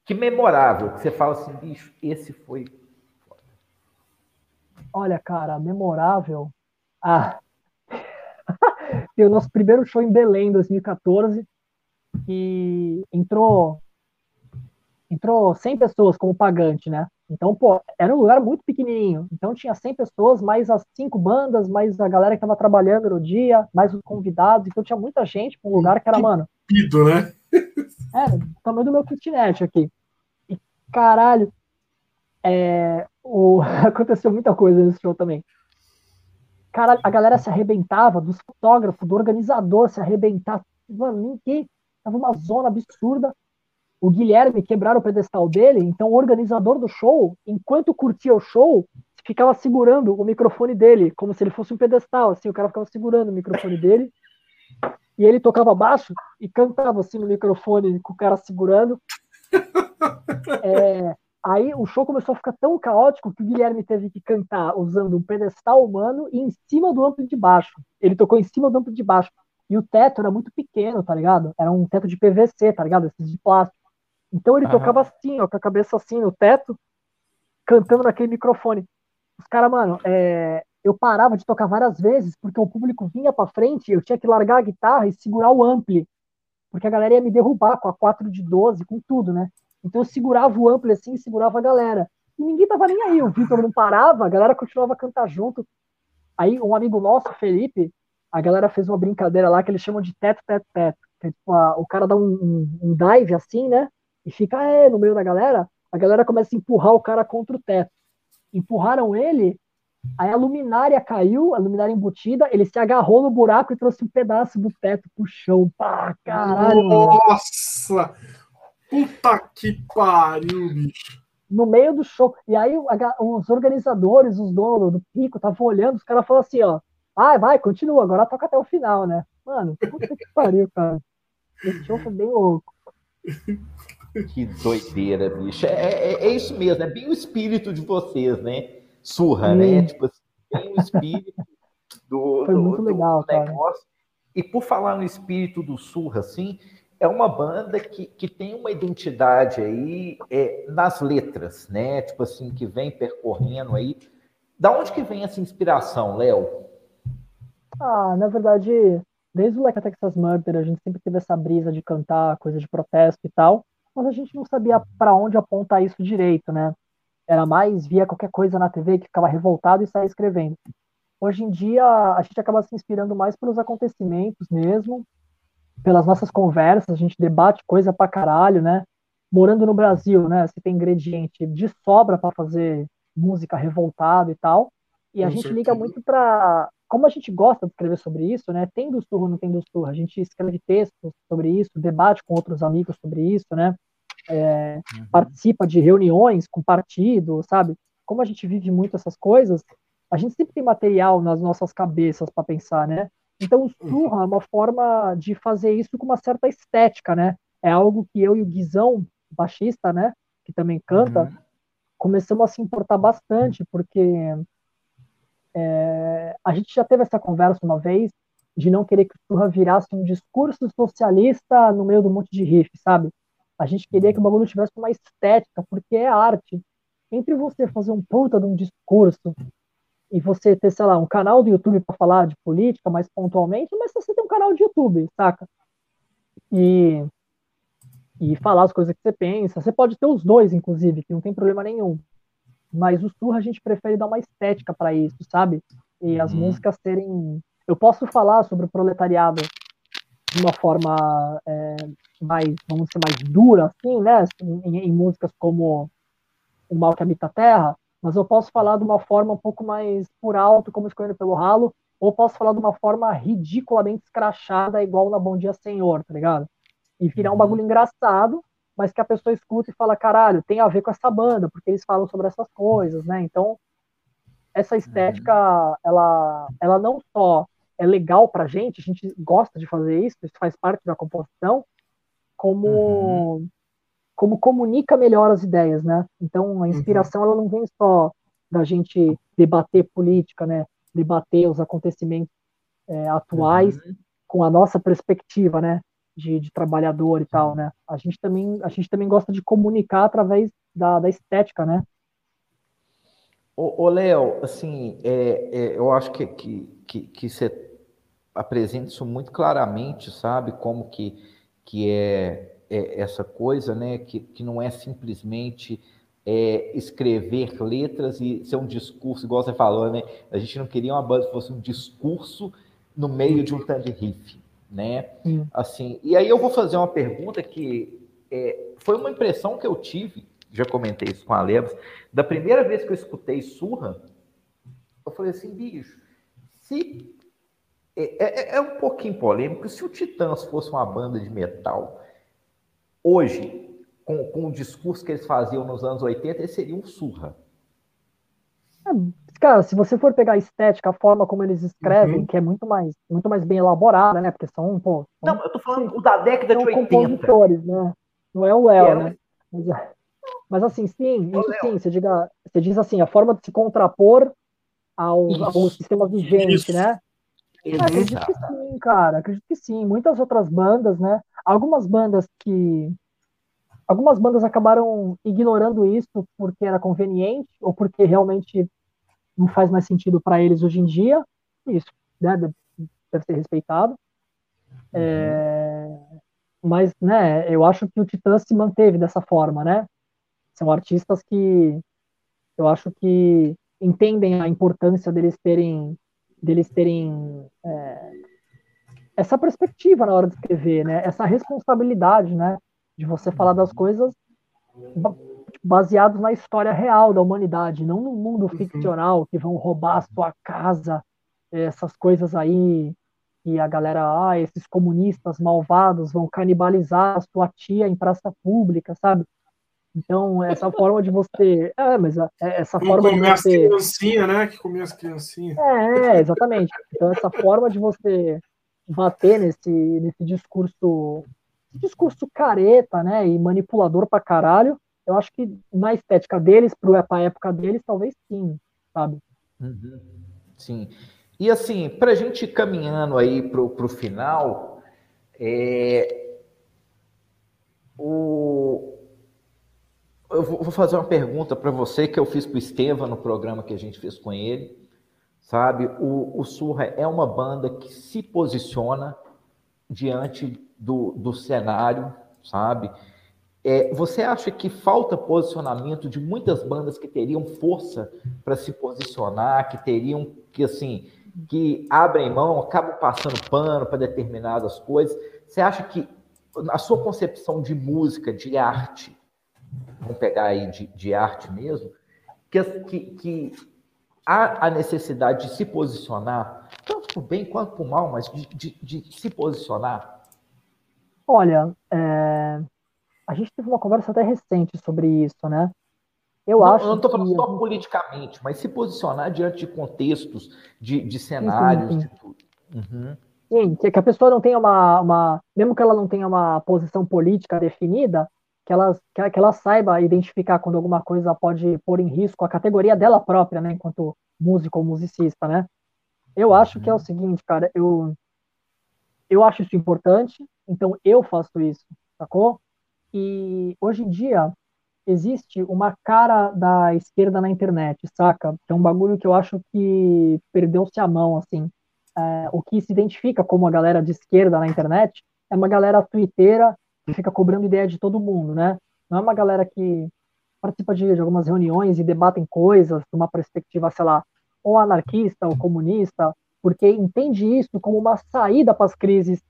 Que memorável, que você fala assim, bicho, esse foi. Olha, cara, memorável. Ah, tem o nosso primeiro show em Belém, em 2014, e entrou entrou 100 pessoas como pagante, né? Então, pô, era um lugar muito pequenininho. Então tinha 100 pessoas, mais as cinco bandas, mais a galera que estava trabalhando no dia, mais os convidados. Então tinha muita gente para um lugar que era, mano. Pido, né? É, o tamanho do meu kitnet aqui. E caralho, é, o... aconteceu muita coisa nesse show também. Cara, a galera se arrebentava, dos fotógrafos, do organizador se arrebentar. Mano, ninguém. tava uma zona absurda. O Guilherme quebraram o pedestal dele, então o organizador do show, enquanto curtia o show, ficava segurando o microfone dele, como se ele fosse um pedestal, assim, o cara ficava segurando o microfone dele, e ele tocava baixo e cantava assim no microfone com o cara segurando. É, aí o show começou a ficar tão caótico que o Guilherme teve que cantar usando um pedestal humano e em cima do amplo de baixo. Ele tocou em cima do amplo de baixo. E o teto era muito pequeno, tá ligado? Era um teto de PVC, tá ligado? Esses de plástico. Então ele tocava assim, ó, com a cabeça assim no teto, cantando naquele microfone. Os caras, mano, é, eu parava de tocar várias vezes, porque o público vinha pra frente, eu tinha que largar a guitarra e segurar o ampli, porque a galera ia me derrubar com a 4 de 12, com tudo, né? Então eu segurava o ampli assim, segurava a galera. E ninguém tava nem aí, o Vitor não parava, a galera continuava a cantar junto. Aí um amigo nosso, Felipe, a galera fez uma brincadeira lá que eles chamam de teto, teto, teto. Que é, tipo, a, o cara dá um, um, um, dive assim, né? E fica é, no meio da galera, a galera começa a empurrar o cara contra o teto. Empurraram ele, aí a luminária caiu, a luminária embutida, ele se agarrou no buraco e trouxe um pedaço do teto pro chão. Pá, caralho! Nossa! Puta que pariu, bicho! No meio do show. E aí os organizadores, os donos do pico, estavam olhando, os caras falaram assim, ó, Vai, vai, continua, agora toca até o final, né? Mano, puta que pariu, cara. Esse show foi bem louco. Que doideira, bicho. É, é, é, isso mesmo, é bem o espírito de vocês, né? Surra, Sim. né? Tipo assim, bem o espírito do, foi muito do, legal, do negócio. Cara. E por falar no espírito do Surra, assim, é uma banda que, que tem uma identidade aí é, nas letras, né? Tipo assim, que vem percorrendo aí. Da onde que vem essa inspiração, Léo? Ah, na verdade, desde o Like a Texas Murder, a gente sempre teve essa brisa de cantar coisa de protesto e tal, mas a gente não sabia para onde apontar isso direito, né? Era mais via qualquer coisa na TV que ficava revoltado e saía escrevendo. Hoje em dia, a gente acaba se inspirando mais pelos acontecimentos mesmo, pelas nossas conversas, a gente debate coisa pra caralho, né? Morando no Brasil, né? Você tem ingrediente de sobra para fazer música revoltada e tal. E a Com gente certeza. liga muito para como a gente gosta de escrever sobre isso, né? Tem do surro, não tem do surro. A gente escreve textos sobre isso, debate com outros amigos sobre isso, né? É, uhum. Participa de reuniões com partido, sabe? Como a gente vive muito essas coisas, a gente sempre tem material nas nossas cabeças para pensar, né? Então o surra é uma forma de fazer isso com uma certa estética, né? É algo que eu e o Guizão, baixista, né? Que também canta, uhum. começamos a se importar bastante, porque é, a gente já teve essa conversa uma vez de não querer que o Surra virasse um discurso socialista no meio do monte de riff, sabe? A gente queria que o bagulho tivesse uma estética, porque é arte. Entre você fazer um puta de um discurso e você ter, sei lá, um canal do YouTube para falar de política mais pontualmente, mas você tem um canal de YouTube, saca? E, e falar as coisas que você pensa. Você pode ter os dois, inclusive, que não tem problema nenhum mas o surra a gente prefere dar uma estética para isso, sabe? E as uhum. músicas serem. Eu posso falar sobre o proletariado de uma forma é, mais, vamos dizer, mais dura, assim, né? Em, em, músicas como O Mal que Habita a Terra, mas eu posso falar de uma forma um pouco mais por alto, como Escolhendo pelo Ralo, ou posso falar de uma forma ridiculamente escrachada, igual na Bom Dia Senhor, tá ligado? E virar um uhum. bagulho engraçado, mas que a pessoa escuta e fala, caralho, tem a ver com essa banda, porque eles falam sobre essas coisas, né? Então, essa estética, uhum. ela, ela não só é legal pra gente, a gente gosta de fazer isso, isso faz parte da composição, como, uhum. como comunica melhor as ideias, né? Então, a inspiração, uhum. ela não vem só da gente debater política, né? Debater os acontecimentos é, atuais uhum. com a nossa perspectiva, né? de, de, trabalhador e tal, né? A gente também, a gente também gosta de comunicar através da, da estética, né? Ô, Léo, assim, é, é, eu acho que, que, que, que, você apresenta isso muito claramente, sabe? Como que, que é, é essa coisa, né? Que, que não é simplesmente é, escrever letras e ser um discurso, igual você falou, né? A gente não queria uma banda que fosse um discurso no meio de um tanto riff né? Hum. Assim, e aí eu vou fazer uma pergunta que é, foi uma impressão que eu tive, já comentei isso com a Lebas, da primeira vez que eu escutei Surra, eu falei assim, bicho, se é, é, é, um pouquinho polêmico. Se o Titãs fosse uma banda de metal, hoje, com, com o discurso que eles faziam nos anos 80, eles seriam um surra. É, cara, se você for pegar a estética, a forma como eles escrevem, uhum. que é muito mais, muito mais bem elaborada, né? Porque são, pô. São, Não, eu tô falando da década de 80. compositores, né? Não é o Léo, né? Mas, mas, assim, sim, isso sim, você, diga, você diz assim, a forma de se contrapor ao, ao sistema vigente, isso. né? Acredito que sim, cara. Acredito que sim. Muitas outras bandas, né? Algumas bandas que. Algumas bandas acabaram ignorando isso porque era conveniente ou porque realmente não faz mais sentido para eles hoje em dia. Isso né, deve ser respeitado. Uhum. É, mas, né, eu acho que o Titã se manteve dessa forma, né? São artistas que eu acho que entendem a importância deles terem deles terem é, essa perspectiva na hora de escrever, né? Essa responsabilidade, né? De você falar das coisas baseados na história real da humanidade, não no mundo uhum. ficcional que vão roubar a sua casa, essas coisas aí e a galera, ah, esses comunistas malvados vão canibalizar a sua tia em praça pública, sabe? Então, essa forma de você. É, mas é, essa forma de você. As criancinha, né? Que comia as criancinhas. É, exatamente. Então, essa forma de você bater nesse, nesse discurso. discurso careta, né? E manipulador pra caralho. Eu acho que na estética deles, pra época deles, talvez sim, sabe? Uhum. Sim. E assim, para a gente ir caminhando aí para o final, é... o, eu vou fazer uma pergunta para você que eu fiz para o Estevam no programa que a gente fez com ele. Sabe, o, o Surra é uma banda que se posiciona diante do, do cenário, sabe? É, você acha que falta posicionamento de muitas bandas que teriam força para se posicionar, que teriam que assim, que abrem mão, acabam passando pano para determinadas coisas? Você acha que a sua concepção de música, de arte, vamos pegar aí de, de arte mesmo, que, que, que, há a necessidade de se posicionar, tanto por bem quanto por mal, mas de, de, de se posicionar? Olha, é... a gente teve uma conversa até recente sobre isso, né? Eu não, acho. Eu não estou falando que... só politicamente, mas se posicionar diante de contextos, de, de cenários, sim, sim. de tudo. Uhum. Sim, que, que, a pessoa não tenha uma, uma. Mesmo que ela não tenha uma posição política definida, que ela, que ela saiba identificar quando alguma coisa pode pôr em risco a categoria dela própria, né, enquanto músico ou musicista, né? Eu acho que é o uhum. seguinte, cara, eu eu acho isso importante, então eu faço isso, sacou? E hoje em dia existe uma cara da esquerda na internet, saca? Que é um bagulho que eu acho que perdeu-se a mão, assim. É, o que se identifica como a galera de esquerda na internet é uma galera twitteira fica cobrando ideia de todo mundo, né? Não é uma galera que participa de, de algumas reuniões e debatem coisas de uma perspectiva, sei lá, ou anarquista ou comunista, porque entende isso como uma saída para as crises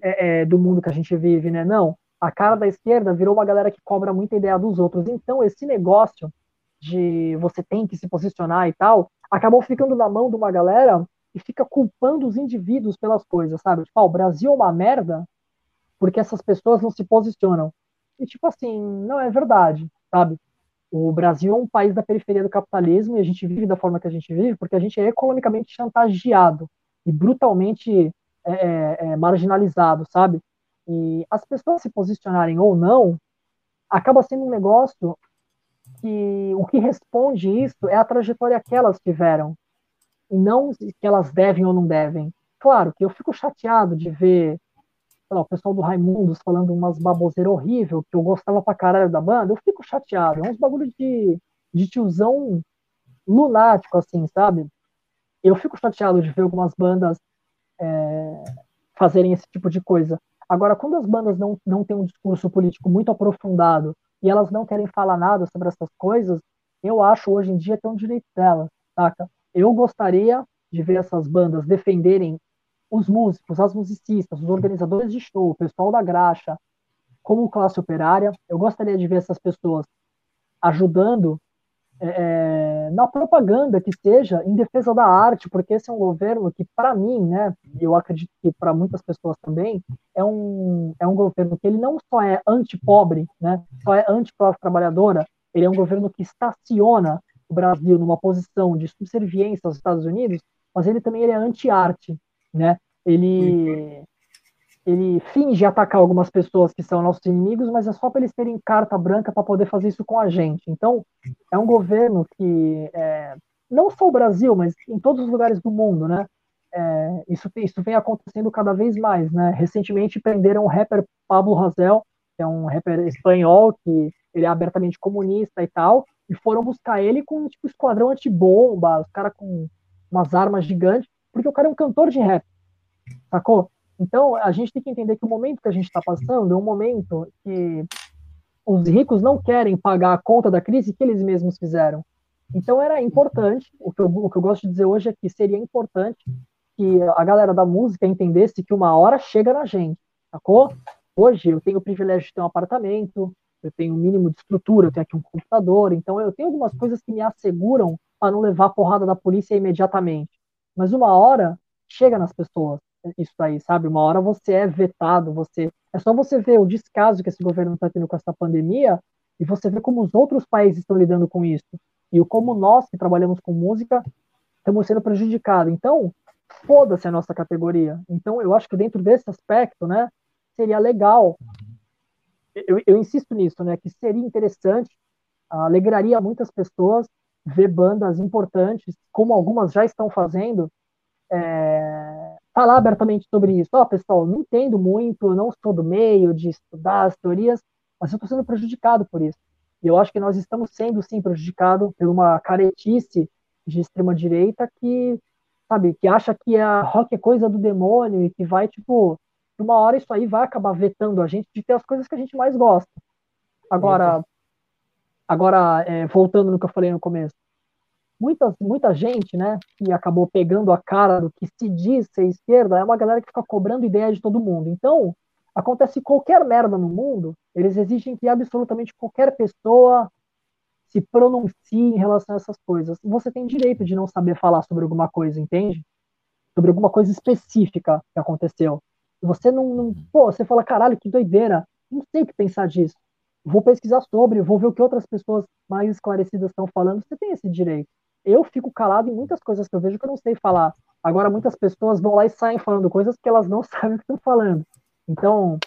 é, é, do mundo que a gente vive, né? Não, a cara da esquerda virou uma galera que cobra muita ideia dos outros. Então, esse negócio de você tem que se posicionar e tal, acabou ficando na mão de uma galera e fica culpando os indivíduos pelas coisas, sabe? Tipo, ah, o Brasil é uma merda, porque essas pessoas não se posicionam. E, tipo assim, não é verdade, sabe? O Brasil é um país da periferia do capitalismo e a gente vive da forma que a gente vive porque a gente é economicamente chantageado e brutalmente é, é, é marginalizado, sabe? E as pessoas se posicionarem ou não acaba sendo um negócio que o que responde isso é a trajetória que elas tiveram e não que elas devem ou não devem. Claro que eu fico chateado de ver lá, o pessoal do Raimundos falando umas baboseiras horrível, que eu gostava pra caralho da banda, eu fico chateado. É uns bagulho de, de tiozão lunático, assim, sabe? Eu fico chateado de ver algumas bandas é, fazerem esse tipo de coisa. Agora, quando as bandas não, não têm um discurso político muito aprofundado e elas não querem falar nada sobre essas coisas, eu acho hoje em dia que é um direito delas, saca? Eu gostaria de ver essas bandas defenderem os músicos, as musicistas, os organizadores de show, o pessoal da graxa, como classe operária. Eu gostaria de ver essas pessoas ajudando é, na propaganda que seja em defesa da arte, porque esse é um governo que, para mim, né, eu acredito que para muitas pessoas também, é um, é um governo que ele não só é anti-pobre, né, só é anti-classe trabalhadora, ele é um governo que estaciona o Brasil numa posição de subserviência aos Estados Unidos, mas ele também ele é anti-arte, né? Ele ele finge atacar algumas pessoas que são nossos inimigos, mas é só para eles terem carta branca para poder fazer isso com a gente. Então, é um governo que, é, não só o Brasil, mas em todos os lugares do mundo, né? É, isso, isso vem acontecendo cada vez mais, né? Recentemente prenderam o rapper Pablo Hazel, que é um rapper espanhol que ele é abertamente comunista e tal, e foram buscar ele com tipo esquadrão antibomba, os caras com umas armas gigantes, porque o cara é um cantor de rap, sacou? Então, a gente tem que entender que o momento que a gente está passando é um momento que os ricos não querem pagar a conta da crise que eles mesmos fizeram. Então, era importante, o que, eu, o que eu gosto de dizer hoje é que seria importante que a galera da música entendesse que uma hora chega na gente, sacou? Hoje eu tenho o privilégio de ter um apartamento, eu tenho um mínimo de estrutura, eu tenho aqui um computador, então eu tenho algumas coisas que me asseguram para não levar a porrada da polícia imediatamente. Mas uma hora chega nas pessoas isso aí, sabe? Uma hora você é vetado, você é só você ver o descaso que esse governo está tendo com essa pandemia e você vê como os outros países estão lidando com isso e o como nós que trabalhamos com música estamos sendo prejudicados. Então, foda-se a nossa categoria. Então, eu acho que dentro desse aspecto, né, seria legal. Eu, eu insisto nisso, né, que seria interessante, alegraria muitas pessoas ver bandas importantes, como algumas já estão fazendo, é, falar abertamente sobre isso. Ó, oh, pessoal, não entendo muito, não sou do meio de estudar as teorias, mas eu estou sendo prejudicado por isso. E eu acho que nós estamos sendo, sim, prejudicados por uma caretice de extrema-direita que, sabe, que acha que a rock é coisa do demônio e que vai, tipo, uma hora isso aí vai acabar vetando a gente de ter as coisas que a gente mais gosta. Agora, agora é, voltando no que eu falei no começo, muita, muita gente, né, que acabou pegando a cara do que se diz ser esquerda, é uma galera que fica cobrando ideia de todo mundo. Então, acontece qualquer merda no mundo, eles exigem que absolutamente qualquer pessoa se pronuncie em relação a essas coisas. Você tem direito de não saber falar sobre alguma coisa, entende? Sobre alguma coisa específica que aconteceu. Você não, não pô, você fala, caralho, que doideira, não sei o que pensar disso. Vou pesquisar sobre, vou ver o que outras pessoas mais esclarecidas estão falando. Você tem esse direito eu fico calado em muitas coisas que eu vejo que eu não sei falar. Agora, muitas pessoas vão lá e saem falando coisas que elas não sabem o que estão falando. Então,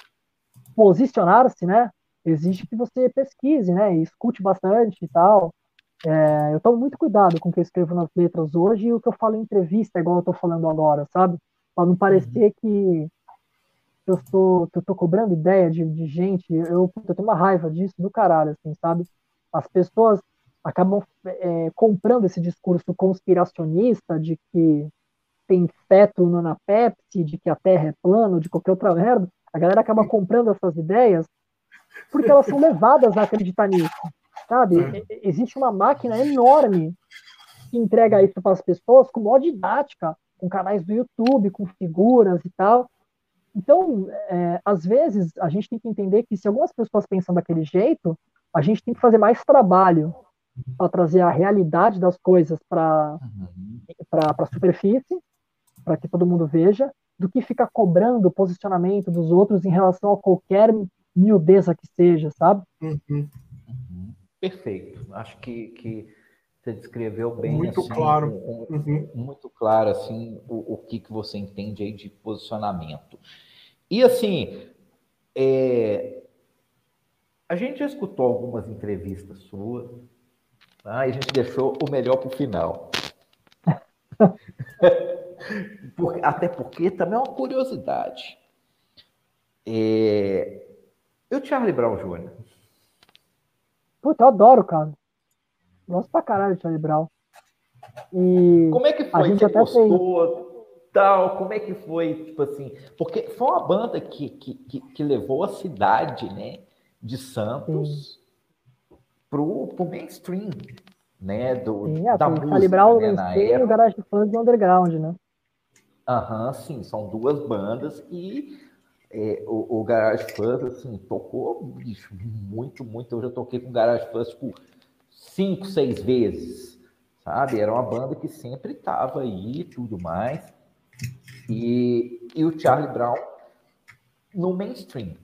posicionar-se, né, exige que você pesquise, né, e escute bastante e tal. É, eu tomo muito cuidado com o que eu escrevo nas letras hoje e o que eu falo em entrevista, igual eu estou falando agora, sabe? Para não parecer uhum. que eu estou que eu tô cobrando ideia de, de gente, eu, eu tenho uma raiva disso do caralho, assim, sabe? As pessoas acabam é, comprando esse discurso conspiracionista de que tem feto na Pepsi, de que a Terra é plana, de qualquer outra merda, a galera acaba comprando essas ideias porque elas são levadas a acreditar nisso, sabe? Existe uma máquina enorme que entrega isso para as pessoas com maior didática, com canais do YouTube, com figuras e tal. Então, é, às vezes, a gente tem que entender que se algumas pessoas pensam daquele jeito, a gente tem que fazer mais trabalho para trazer a realidade das coisas para uhum. a superfície, para que todo mundo veja, do que ficar cobrando o posicionamento dos outros em relação a qualquer miudeza que seja, sabe? Uhum. Uhum. Perfeito. Acho que, que você descreveu bem. Muito assim, claro. Um, um, uhum. Muito claro, assim, o, o que, que você entende aí de posicionamento. E, assim, é, a gente já escutou algumas entrevistas suas, ah, e a gente deixou o melhor para o final. Por, até porque também é uma curiosidade. É... E o Charlie Brown Jr.? Puta, eu adoro, cara. Gosto pra caralho do Charlie Brown. E Como é que foi? A gente Você até gostou, tal? Como é que foi, tipo assim? Porque foi uma banda que, que, que, que levou a cidade, né, de Santos... Sim pro, pro mainstream, né? Do, sim, é, da música, calibrar o né, mainstream e o garage fãs do underground, né? Aham, sim, são duas bandas e é, o, o Garage Fuzz, assim, tocou, bicho, muito, muito. Eu já toquei com Garage Fuzz, tipo, cinco, seis vezes, sabe? Era uma banda que sempre estava aí e tudo mais. E, e o Charlie Brown no mainstream.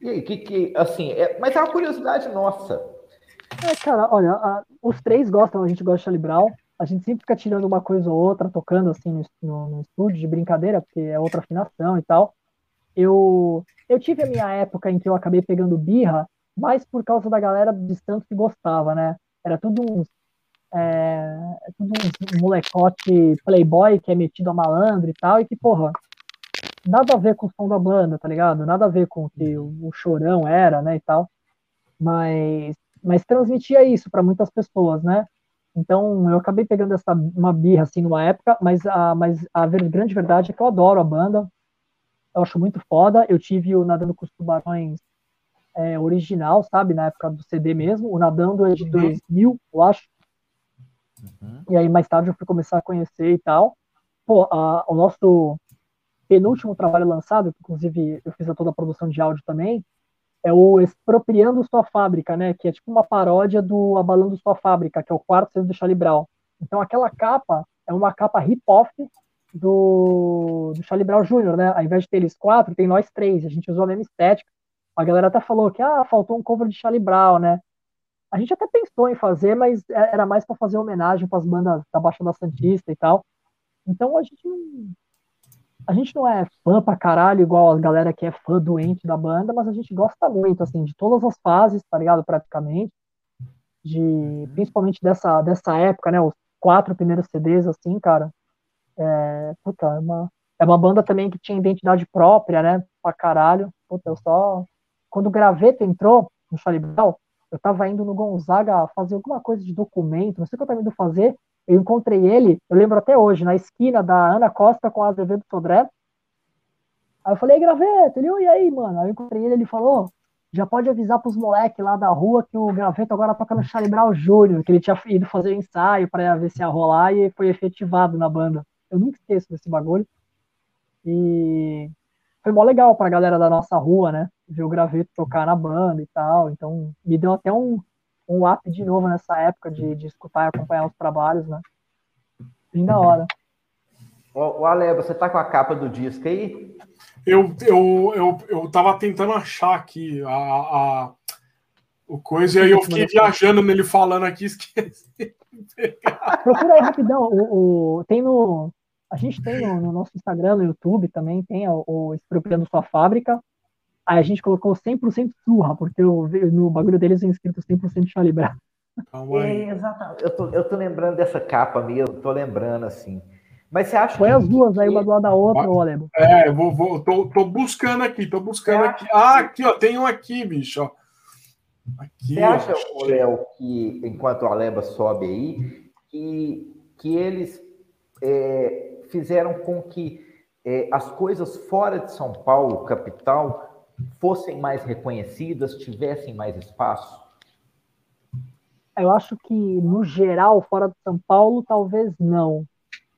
E aí, que, que assim, é, mas é uma curiosidade nossa. É, cara, olha, a, os três gostam, a gente gosta de Charlie Brown. A gente sempre fica tirando uma coisa ou outra, tocando assim no, no, no estúdio de brincadeira, porque é outra afinação e tal. Eu, eu tive a minha época em que eu acabei pegando birra, mais por causa da galera de Santos que gostava, né? Era tudo uns, é, tudo uns molecote playboy que é metido a malandro e tal, e que, porra, nada a ver com o som da banda, tá ligado? Nada a ver com o que o, o chorão era, né, e tal. Mas, mas transmitia isso para muitas pessoas, né? Então eu acabei pegando essa uma birra assim numa época, mas a, mas a grande verdade é que eu adoro a banda. Eu acho muito foda. Eu tive o Nadando com os Tubarões é, original, sabe? Na época do CD mesmo. O Nadando é de 2000, uhum. eu acho. Uhum. E aí mais tarde eu fui começar a conhecer e tal. Pô, a, o nosso penúltimo trabalho lançado, inclusive eu fiz toda a produção de áudio também, é o Expropriando Sua Fábrica, né? Que é tipo uma paródia do Abalando Sua Fábrica, que é o quarto CD do Charlie Brown. Então aquela capa é uma capa hip-hop do, do Charlie Brown Jr., né? Ao invés de ter eles quatro, tem nós três. A gente usou a mesma estética. A galera até falou que ah, faltou um cover de Charlie Brown, né? A gente até pensou em fazer, mas é, era mais para fazer homenagem para as bandas da Baixada Santista e tal. Então a gente não, a gente não é fã pra caralho, igual a galera que é fã doente da banda, mas a gente gosta muito, assim, de todas as fases, tá ligado? Praticamente. De, principalmente dessa, dessa época, né? Os quatro primeiros CDs, assim, cara. É, puta, é uma, é uma banda também que tinha identidade própria, né? Pra caralho. Puta, eu só. Quando o Graveto entrou no Charlie eu tava indo no Gonzaga fazer alguma coisa de documento, não sei o que eu tava indo fazer. Eu encontrei ele, eu lembro até hoje, na esquina da Ana Costa com a Azevedo Sodré. Aí eu falei, Graveto, ele, e aí, mano? Aí eu encontrei ele, ele falou, já pode avisar pros moleques lá da rua que o Graveto agora toca no Charlie Brown Jr., que ele tinha ido fazer ensaio para ver se ia rolar e foi efetivado na banda. Eu nunca esqueço desse bagulho. E foi mó legal pra galera da nossa rua, né? Ver o Graveto tocar na banda e tal. Então, me deu até um, um up de novo nessa época de, de escutar e acompanhar os trabalhos, né? Bem da hora. O, Ale, você tá com a capa do disco aí? Eu, eu, eu, eu tava tentando achar aqui a, a, o coisa, e aí eu fiquei viajando nele falando aqui, esqueci. Procura aí rapidão. O, o, tem no. A gente tem no, no, nosso Instagram, no YouTube também, tem o, o Expropriando Sua Fábrica. Aí a gente colocou 100% surra, porque eu, no bagulho deles é escrito 100% Charlie Brown. Calma aí. É, exatamente. Eu tô, eu tô lembrando dessa capa mesmo, tô lembrando assim. Mas você acha Põe que... as duas aí, uma do lado da outra, ô Alebo. É, eu vou, vou, tô, tô buscando aqui, tô buscando aqui. Ah, aqui, ó, tem um aqui, bicho, ó. Aqui, você ó, acha, Léo, que enquanto o Aleba sobe aí, que, que eles é, fizeram com que é, as coisas fora de São Paulo, capital, fossem mais reconhecidas, tivessem mais espaço? Eu acho que, no geral, fora de São Paulo, talvez não.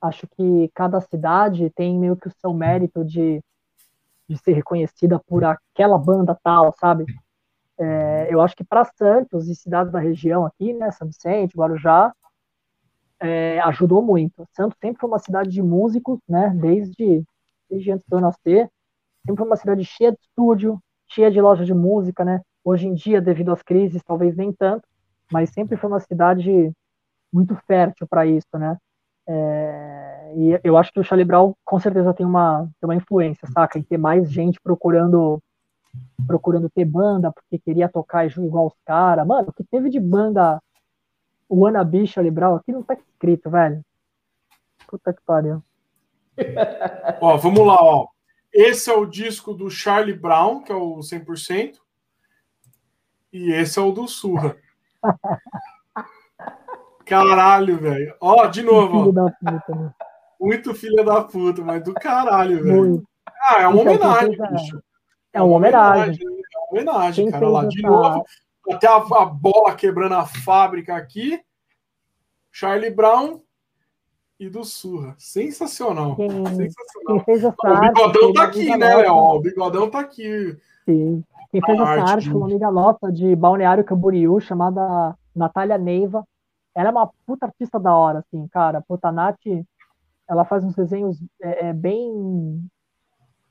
Acho que cada cidade tem meio que o seu mérito de, de ser reconhecida por aquela banda tal, sabe? É, eu acho que para Santos e cidades da região aqui, né, São Vicente, Guarujá, é, ajudou muito. Santos sempre foi uma cidade de músicos, né, desde, desde antes de eu nascer sempre foi uma cidade cheia de estúdio, cheia de loja de música, né? Hoje em dia, devido às crises, talvez nem tanto, mas sempre foi uma cidade muito fértil para isso, né? É, e eu acho que o Charlie Brown com certeza tem uma, tem uma influência, saca? Em ter mais gente procurando procurando ter banda, porque queria tocar igual os caras. Mano, o que teve de banda o Wannabe Charlie Brown aqui não tá escrito, velho. Puta que pariu. ó, vamos lá, ó. Esse é o disco do Charlie Brown, que é o 100%. E esse é o do Surra. Caralho, velho. Ó, de novo. Filho ó. Puta, né? Muito filha da puta, mas do caralho, velho. Ah, é uma então, homenagem, bicho. É uma homenagem. É uma homenagem, cara. Lá de novo. Até a, a bola quebrando a fábrica aqui. Charlie Brown, e do Surra. Sensacional. Quem, Sensacional. Quem fez o, o Bigodão tá aqui, né, Léo? O Bigodão tá aqui. Sim. Quem fez essa arte, arte foi uma amiga nossa de Balneário Camboriú, chamada Natália Neiva. Ela é uma puta artista da hora, assim, cara. Puta, a Nath, ela faz uns desenhos é, é bem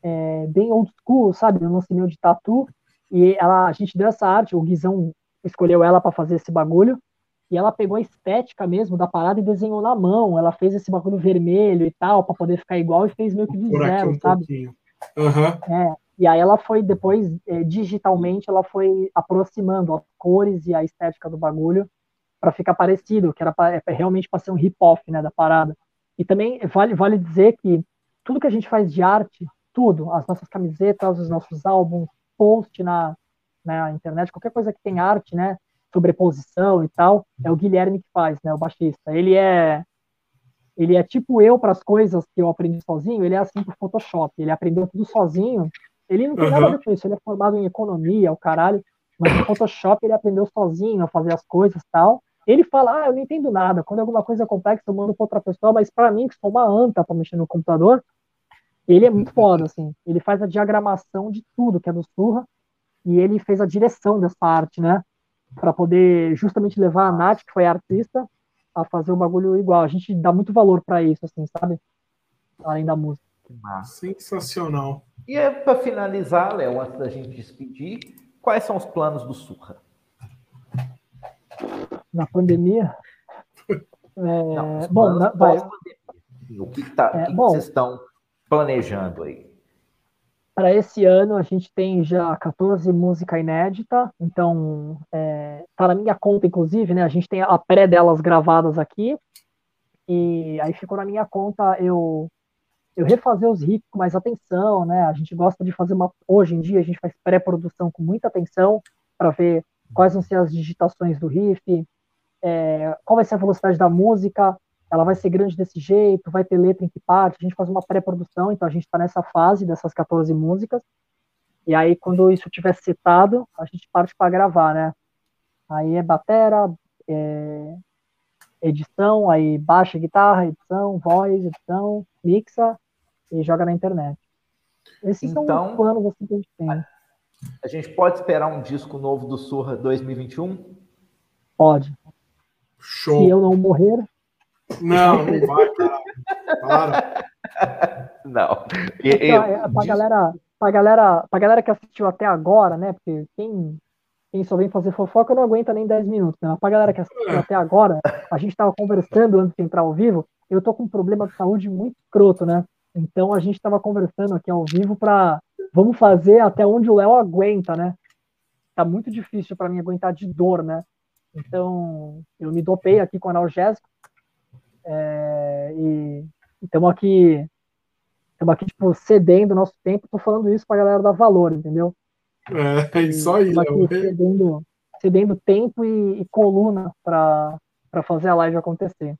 é, bem old school, sabe? Um lance meio de tatu. E ela, a gente deu essa arte, o Guizão escolheu ela para fazer esse bagulho. E ela pegou a estética mesmo da parada e desenhou na mão. Ela fez esse bagulho vermelho e tal, para poder ficar igual, e fez meio que de zero, um sabe? Uhum. É, e aí ela foi depois, é, digitalmente, ela foi aproximando as cores e a estética do bagulho para ficar parecido, que era pra, é, realmente para ser um hip-hop, né, da parada. E também vale, vale dizer que tudo que a gente faz de arte, tudo, as nossas camisetas, os nossos álbuns, post na, na internet, qualquer coisa que tem arte, né, sobreposição e tal, é o Guilherme que faz, né, o baixista. Ele é ele é tipo eu para as coisas que eu aprendi sozinho, ele é assim pro Photoshop, ele aprendeu tudo sozinho. Ele não tem uhum. nada a ver com isso, ele é formado em economia, o caralho, mas no Photoshop ele aprendeu sozinho a fazer as coisas e tal. Ele fala, ah, eu não entendo nada. Quando alguma coisa é complexa, eu mando para outra pessoa, mas para mim, que sou uma anta para mexer no computador, ele é muito foda, assim. Ele faz a diagramação de tudo que é do Surra e ele fez a direção dessa arte, né? Para poder justamente levar a Nath, que foi a artista, a fazer o bagulho igual. A gente dá muito valor para isso, assim, sabe? Além da música. Sensacional. E é para finalizar, Léo, antes da gente despedir, quais são os planos do Surra? Na pandemia? É, Não, bom, na, vai. O que, tá, é, que, bom, que vocês estão planejando aí? Para esse ano, a gente tem já 14 música inédita, então é, tá na minha conta, inclusive, né? A gente tem a pré delas gravadas aqui, e aí ficou na minha conta eu eu refazer os riffs com mais atenção, né? A gente gosta de fazer uma. Hoje em dia, a gente faz pré-produção com muita atenção para ver quais vão ser as digitações do riff, é, qual vai ser a velocidade da música, ela vai ser grande desse jeito, vai ter letra em que parte, a gente faz uma pré-produção, então a gente está nessa fase dessas 14 músicas, e aí quando isso tiver setado, a gente parte para gravar, né? Aí é batera, é edição, aí baixa guitarra, edição, voz, edição, mixa e joga na internet. Esses então, são os planos assim que a gente tem. A gente pode esperar um disco novo do Surra 2021? Pode. Show. Se eu não morrer, não, não vai, cara. Para. Não. E, então, é, pra, galera, pra, galera, pra galera que assistiu até agora, né? Porque quem, quem só vem fazer fofoca não aguenta nem 10 minutos. Né? Mas pra galera que assistiu até agora, a gente tava conversando antes de entrar ao vivo. Eu tô com um problema de saúde muito escroto, né? Então a gente tava conversando aqui ao vivo para vamos fazer até onde o Léo aguenta, né? Tá muito difícil para mim aguentar de dor, né? Então eu me dopei aqui com analgésico é, e estamos aqui, estamos aqui, tipo, cedendo nosso tempo. Tô falando isso pra galera dar valor, entendeu? É, é isso aí, Léo. Cedendo, cedendo tempo e, e coluna para fazer a live acontecer.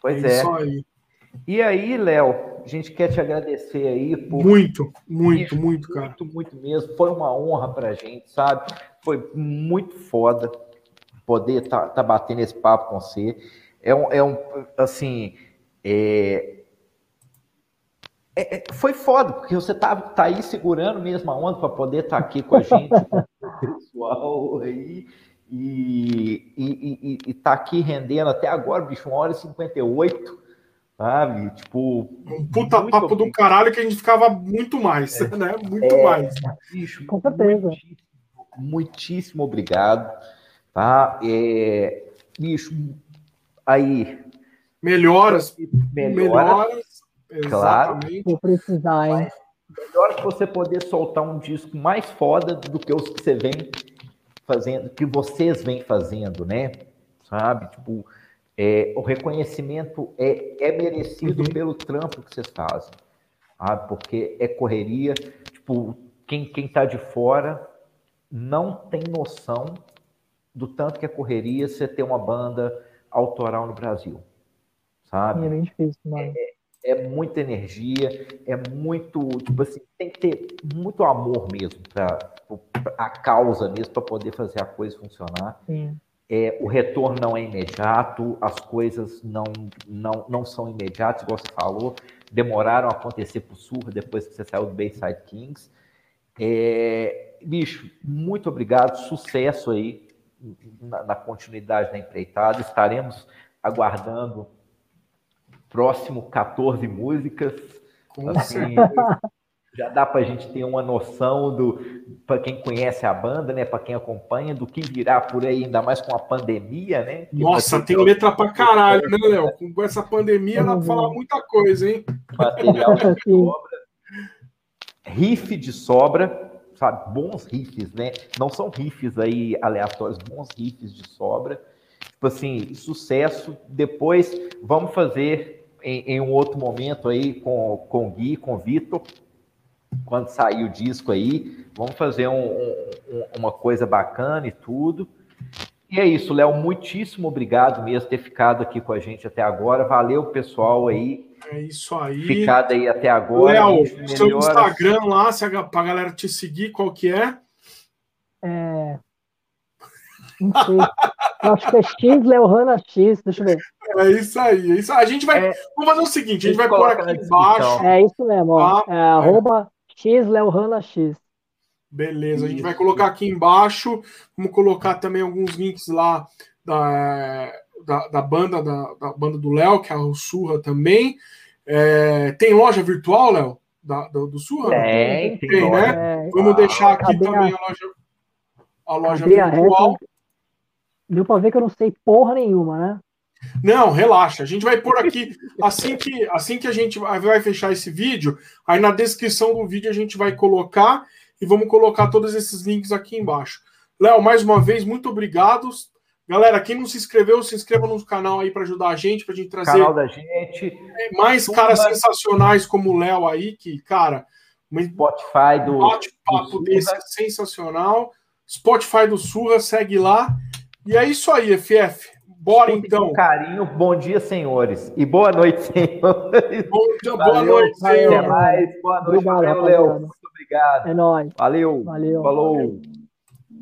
Pois é. é. Isso aí. E aí, Léo, a gente quer te agradecer aí por. Muito, muito, muito, cara. Muito, muito mesmo. Foi uma honra pra gente, sabe? Foi muito foda poder estar tá, tá batendo esse papo com você é um, é um assim, é, é, é, foi foda, porque você tá, tá aí segurando mesmo a onda para poder estar tá aqui com a gente, com o pessoal aí, e, e, e, e tá aqui rendendo até agora, bicho, uma hora e 58, sabe? Tipo. Um puta papo do caralho que a gente ficava muito mais, é, né? Muito é, mais. Bicho, com certeza. Muitíssimo, muitíssimo obrigado, tá? É, bicho, aí. Melhoras. Melhoras. Claro. Vou precisar, hein? Melhor que você poder soltar um disco mais foda do que os que você vem fazendo, que vocês vêm fazendo, né? Sabe? Tipo, é, o reconhecimento é, é merecido uhum. pelo trampo que vocês fazem. Sabe? Porque é correria. Tipo, quem, quem tá de fora não tem noção do tanto que é correria você ter uma banda autoral no Brasil, sabe? É bem difícil, mano. É, é muita energia, é muito, tipo assim, tem que ter muito amor mesmo para a causa mesmo para poder fazer a coisa funcionar. Sim. É, o retorno não é imediato, as coisas não, não, não são imediatas, igual você falou, demoraram a acontecer por surra depois que você saiu do Bayside Kings. É, bicho, muito obrigado, sucesso aí na, na continuidade da empreitada. Estaremos aguardando próximo 14 músicas. Assim, já dá para a gente ter uma noção do para quem conhece a banda, né, para quem acompanha, do que virá por aí, ainda mais com a pandemia, né? Nossa, tem letra para caralho, né, Léo? Com essa pandemia dá para falar muita coisa, hein? Material de sobra, riff de sobra, sabe? Bons riffs, né? Não são riffs aí aleatórios, bons riffs de sobra. Tipo assim, sucesso. Depois vamos fazer em, em um outro momento aí com, com o Gui, com o Vitor, quando sair o disco aí, vamos fazer um, um, uma coisa bacana e tudo. E é isso, Léo, muitíssimo obrigado mesmo ter ficado aqui com a gente até agora. Valeu, pessoal aí. É isso aí. Ficado aí até agora. Léo, seu Instagram lá, se a, pra galera te seguir, qual que é? É. Não sei. Acho que é X, Léo Hanna X, deixa eu ver. É isso aí. É isso. A gente vai. É, vamos fazer o seguinte: a gente vai pôr aqui embaixo. É isso mesmo, ó. Tá? É, arroba X, X. Beleza, a gente vai colocar aqui embaixo. Vamos colocar também alguns links lá da, da, da banda da, da, banda do Léo, que é o Surra também. É, tem loja virtual, Léo? Da, do, do Surra? Tem, tem, tem né? É, Vamos deixar aqui também a, a loja, a loja virtual. Deu para ver que eu não sei porra nenhuma, né? Não, relaxa. A gente vai pôr aqui assim que assim que a gente vai fechar esse vídeo, aí na descrição do vídeo a gente vai colocar e vamos colocar todos esses links aqui embaixo. Léo, mais uma vez, muito obrigado. Galera, quem não se inscreveu, se inscreva no canal aí para ajudar a gente, para a gente trazer canal da gente. mais caras sensacionais como o Léo aí, que, cara, Spotify do bate-papo desse é sensacional. Spotify do Surra, segue lá. E é isso aí, FF. Bora Escute então. Com carinho, bom dia, senhores. E boa noite, senhores. Bom dia, boa Valeu, noite, senhores. Até mais. Boa noite, Léo. Muito obrigado. É nóis. Valeu. Valeu. Falou. Valeu.